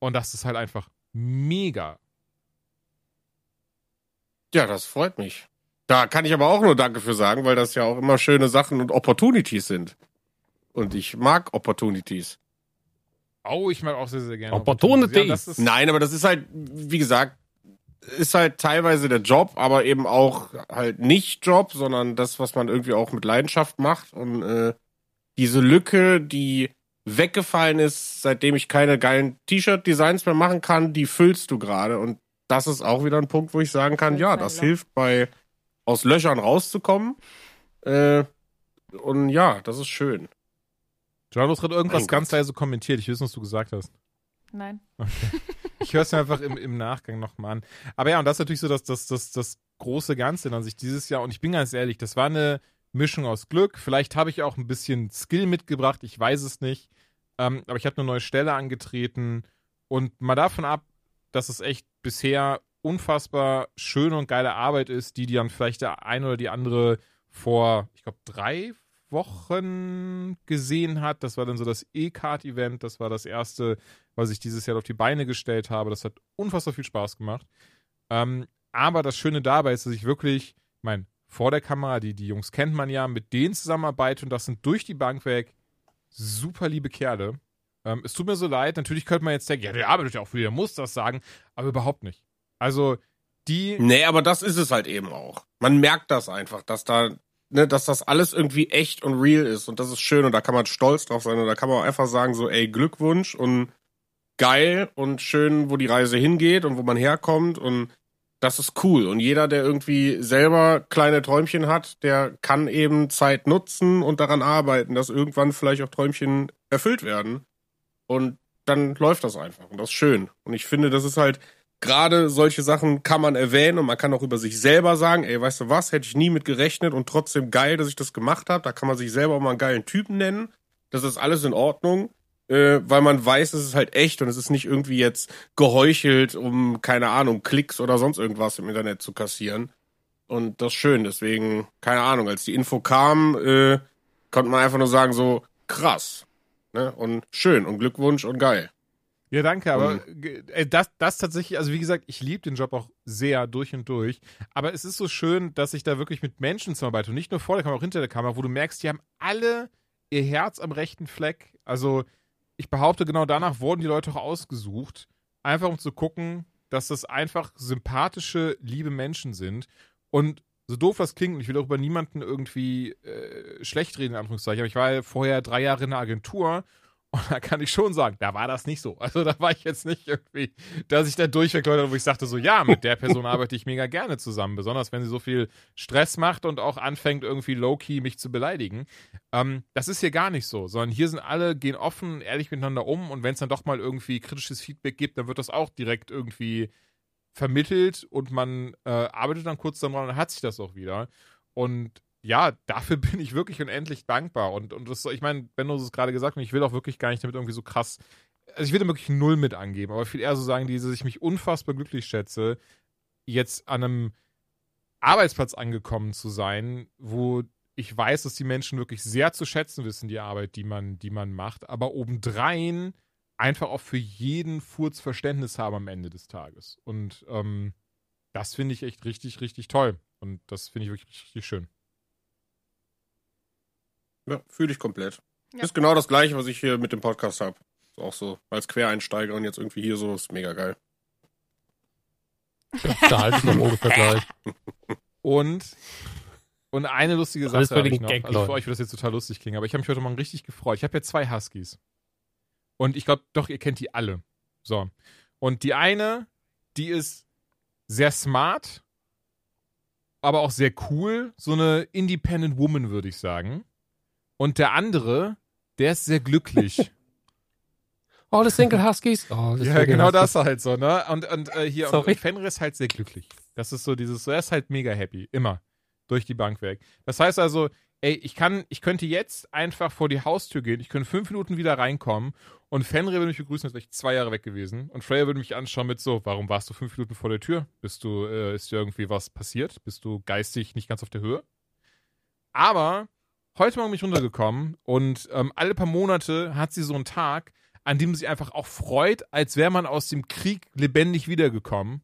Und das ist halt einfach mega. Ja, das freut mich. Da kann ich aber auch nur Danke für sagen, weil das ja auch immer schöne Sachen und Opportunities sind. Und ich mag Opportunities. Oh, ich mag auch sehr, sehr gerne. Opportunities. Ja, das ist, Nein, aber das ist halt, wie gesagt, ist halt teilweise der Job, aber eben auch halt nicht Job, sondern das, was man irgendwie auch mit Leidenschaft macht. Und äh, diese Lücke, die weggefallen ist, seitdem ich keine geilen T-Shirt-Designs mehr machen kann, die füllst du gerade. Und das ist auch wieder ein Punkt, wo ich sagen kann, ja, das hilft bei aus Löchern rauszukommen. Äh, und ja, das ist schön. John hat gerade irgendwas Mein ganz Gott. leise kommentiert. Ich weiß, was du gesagt hast. Nein. Ich höre es mir einfach im, im Nachgang nochmal an. Aber ja, und das ist natürlich so das, das, das, das große Ganze an sich dieses Jahr. Und ich bin ganz ehrlich, das war eine Mischung aus Glück. Vielleicht habe ich auch ein bisschen Skill mitgebracht, ich weiß es nicht. Ähm, aber ich habe eine neue Stelle angetreten. Und mal davon ab, dass es echt bisher unfassbar schöne und geile Arbeit ist, die, die dann vielleicht der eine oder die andere vor, ich glaube, drei Wochen gesehen hat. Das war dann so das E-Card-Event. Das war das erste, was ich dieses Jahr auf die Beine gestellt habe. Das hat unfassbar viel Spaß gemacht. Ähm, aber das Schöne dabei ist, dass ich wirklich, ich mein, vor der Kamera, die, die Jungs kennt man ja, mit denen zusammenarbeite und das sind durch die Bank weg super liebe Kerle. Ähm, es tut mir so leid, natürlich könnte man jetzt denken, ja, der arbeitet ja auch für die, der muss das sagen, aber überhaupt nicht. Also, die, Nee, aber das ist es halt eben auch. Man merkt das einfach, dass da, ne, dass das alles irgendwie echt und real ist und das ist schön und da kann man stolz drauf sein und da kann man auch einfach sagen so, ey, Glückwunsch und geil und schön, wo die Reise hingeht und wo man herkommt und das ist cool und jeder, der irgendwie selber kleine Träumchen hat, der kann eben Zeit nutzen und daran arbeiten, dass irgendwann vielleicht auch Träumchen erfüllt werden und dann läuft das einfach und das ist schön und ich finde, das ist halt gerade solche Sachen kann man erwähnen und man kann auch über sich selber sagen, ey, weißt du was, hätte ich nie mit gerechnet und trotzdem geil, dass ich das gemacht habe. Da kann man sich selber auch mal einen geilen Typen nennen. Das ist alles in Ordnung, äh, weil man weiß, es ist halt echt und es ist nicht irgendwie jetzt geheuchelt, um, keine Ahnung, Klicks oder sonst irgendwas im Internet zu kassieren. Und das ist schön, deswegen, keine Ahnung, als die Info kam, äh, konnte man einfach nur sagen, so, krass. Ne? Und schön und Glückwunsch und geil. ja, danke, aber äh, das, das tatsächlich, also wie gesagt, ich liebe den Job auch sehr durch und durch, aber es ist so schön, dass ich da wirklich mit Menschen zusammenarbeite und nicht nur vor der Kamera, auch hinter der Kamera, wo du merkst, die haben alle ihr Herz am rechten Fleck. Also, ich behaupte, genau danach wurden die Leute auch ausgesucht, einfach um zu gucken, dass das einfach sympathische, liebe Menschen sind. Und so doof das klingt, und ich will auch über niemanden irgendwie äh, schlecht reden, in Anführungszeichen, aber ich war ja vorher drei Jahre in der Agentur [LAUGHS] und da kann ich schon sagen, da war das nicht so. Also da war ich jetzt nicht irgendwie, dass ich da durchweg Leute, wo ich sagte so, ja, mit der Person arbeite ich mega gerne zusammen, besonders wenn sie so viel Stress macht und auch anfängt irgendwie low-key mich zu beleidigen. Ähm, das ist hier gar nicht so, sondern hier sind alle, gehen offen, ehrlich miteinander um und wenn es dann doch mal irgendwie kritisches Feedback gibt, dann wird das auch direkt irgendwie vermittelt und man äh, arbeitet dann kurz daran und dann hat sich das auch wieder. Und ja, dafür [LAUGHS] bin ich wirklich unendlich dankbar. Und, und das, ich meine, Benno hat es gerade gesagt, und ich will auch wirklich gar nicht damit irgendwie so krass, also ich will da wirklich null mit angeben, aber viel eher so sagen, dass ich mich unfassbar glücklich schätze, jetzt an einem Arbeitsplatz angekommen zu sein, wo ich weiß, dass die Menschen wirklich sehr zu schätzen wissen, die Arbeit, die man, die man macht, aber obendrein einfach auch für jeden Furz Verständnis haben am Ende des Tages. Und ähm, das finde ich echt richtig, richtig toll. Und das finde ich wirklich richtig schön. Ja, fühle ich komplett. Ja. Ist genau das gleiche, was ich hier mit dem Podcast habe. Ist auch so, als Quereinsteiger und jetzt irgendwie hier so, ist mega geil. Ja, da halte ich noch ungefähr [LAUGHS] gleich. Und, und eine lustige Sache habe ich noch. Gag, Also für euch wird das jetzt total lustig klingen, aber ich habe mich heute Morgen richtig gefreut. Ich habe ja zwei Huskies. Und ich glaube, doch, ihr kennt die alle. So. Und die eine, die ist sehr smart, aber auch sehr cool. So eine Independent Woman, würde ich sagen. Und der andere, der ist sehr glücklich. [LAUGHS] Oh, das Single Huskies. Oh, das Ja, Single genau Huskies. das halt so, ne? Und, und äh, hier, und, Sorry. und Fenrir ist halt sehr glücklich. Das ist so dieses, so, er ist halt mega happy. Immer. Durch die Bank weg. Das heißt also, ey, ich kann, ich könnte jetzt einfach vor die Haustür gehen, ich könnte fünf Minuten wieder reinkommen und Fenrir würde mich begrüßen, als wäre ich zwei Jahre weg gewesen. Und Freya würde mich anschauen mit so, warum warst du fünf Minuten vor der Tür? Bist du, äh, ist dir irgendwie was passiert? Bist du geistig nicht ganz auf der Höhe? Aber heute Morgen bin ich runtergekommen und ähm, alle paar Monate hat sie so einen Tag, an dem sie einfach auch freut, als wäre man aus dem Krieg lebendig wiedergekommen.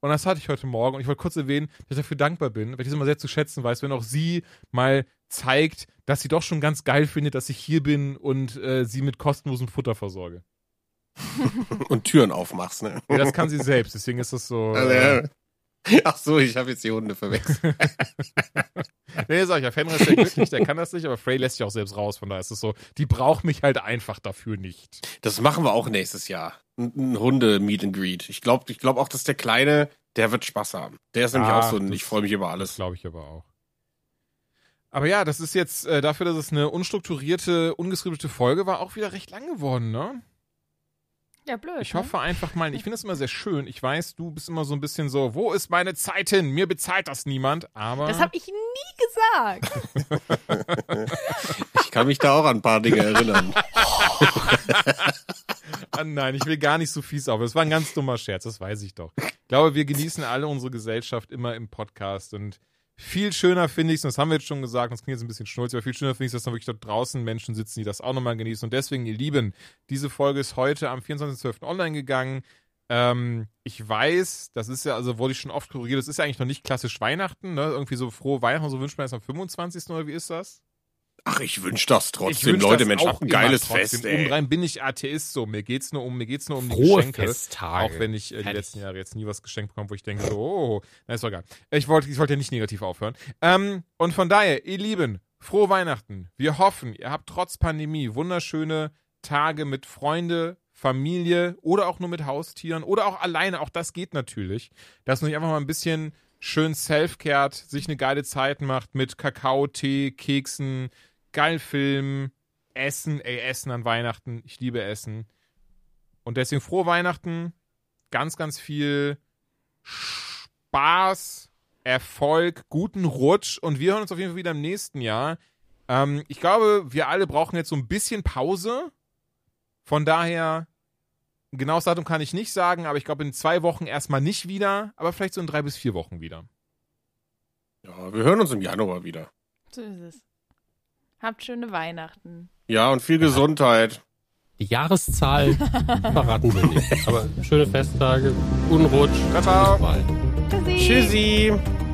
Und das hatte ich heute Morgen. Und ich wollte kurz erwähnen, dass ich dafür dankbar bin, weil ich das immer sehr zu schätzen weiß, wenn auch sie mal zeigt, dass sie doch schon ganz geil findet, dass ich hier bin und äh, sie mit kostenlosem Futter versorge. [LAUGHS] Und Türen aufmachst, ne? Ja, das kann sie selbst, deswegen ist das so. Also, [LAUGHS] ja. Ach so, ich habe jetzt die Hunde verwechselt. [LAUGHS] nee, sag ich ja, Fenrir ist sehr glücklich, der kann das nicht, aber Frey lässt sich auch selbst raus, von daher ist es so, die braucht mich halt einfach dafür nicht. Das machen wir auch nächstes Jahr. Ein, ein Hunde-Meet and Greet. Ich glaube ich glaub auch, dass der Kleine, der wird Spaß haben. Der ist nämlich Ja, auch so ein, ich freue mich über alles. glaube ich aber auch. Aber ja, das ist jetzt äh, dafür, dass es eine unstrukturierte, ungeskriptete Folge war, auch wieder recht lang geworden, ne? Ja, blöd. Ich ne? hoffe einfach mal, ich [LAUGHS] finde es immer sehr schön. Ich weiß, du bist immer so ein bisschen so, wo ist meine Zeit hin? Mir bezahlt das niemand, aber. Das habe ich nie gesagt. [LAUGHS] Ich kann mich da auch an ein paar Dinge erinnern. [LAUGHS] Ah, nein, ich will gar nicht so fies auf. Das war ein ganz dummer Scherz, das weiß ich doch. Ich glaube, wir genießen alle unsere Gesellschaft immer im Podcast und viel schöner finde ich es, und das haben wir jetzt schon gesagt, das klingt jetzt ein bisschen schnulzig, aber viel schöner finde ich es, dass da wirklich dort draußen Menschen sitzen, die das auch nochmal genießen. Und deswegen, ihr Lieben, diese Folge ist heute am 24.12. online gegangen. Ähm, ich weiß, das ist ja, also wurde ich schon oft korrigiert, das ist ja eigentlich noch nicht klassisch Weihnachten, ne? Irgendwie so frohe Weihnachten, so wünscht man es am 25. oder wie ist das? Ach, ich wünsche das Ich trotzdem. wünsch Leute, das Mensch, auch habt ein geiles. Fest, ey. Obendrein bin ich Atheist so. Mir geht's nur um, mir geht's nur um die Frohe Geschenke. Festtage. Auch wenn ich äh, die letzten Jahre jetzt nie was geschenkt bekomme, wo ich denke, so, oh, na ist doch egal. Ich wollte ich wollte ja nicht negativ aufhören. Ähm, und von daher, ihr Lieben, frohe Weihnachten. Wir hoffen, ihr habt trotz Pandemie wunderschöne Tage mit Freunde, Familie oder auch nur mit Haustieren oder auch alleine. Auch das geht natürlich. Dass man sich einfach mal ein bisschen schön self-cared, sich eine geile Zeit macht mit Kakao, Tee, Keksen, geil Film, Essen, ey, Essen an Weihnachten. Ich liebe Essen. Und deswegen frohe Weihnachten, ganz, ganz viel Spaß, Erfolg, guten Rutsch und wir hören uns auf jeden Fall wieder im nächsten Jahr. Ähm, ich glaube, wir alle brauchen jetzt so ein bisschen Pause. Von daher, ein genaues Datum kann ich nicht sagen, aber ich glaube in zwei Wochen erstmal nicht wieder, aber vielleicht so in drei bis vier Wochen wieder. Ja, wir hören uns im Januar wieder. So ist es. Habt schöne Weihnachten. Ja, und viel Gesundheit. Die Jahreszahl [LAUGHS] verraten wir nicht. Aber schöne Festtage, guten Rutsch. Ciao, ciao. Tschüssi. Tschüssi.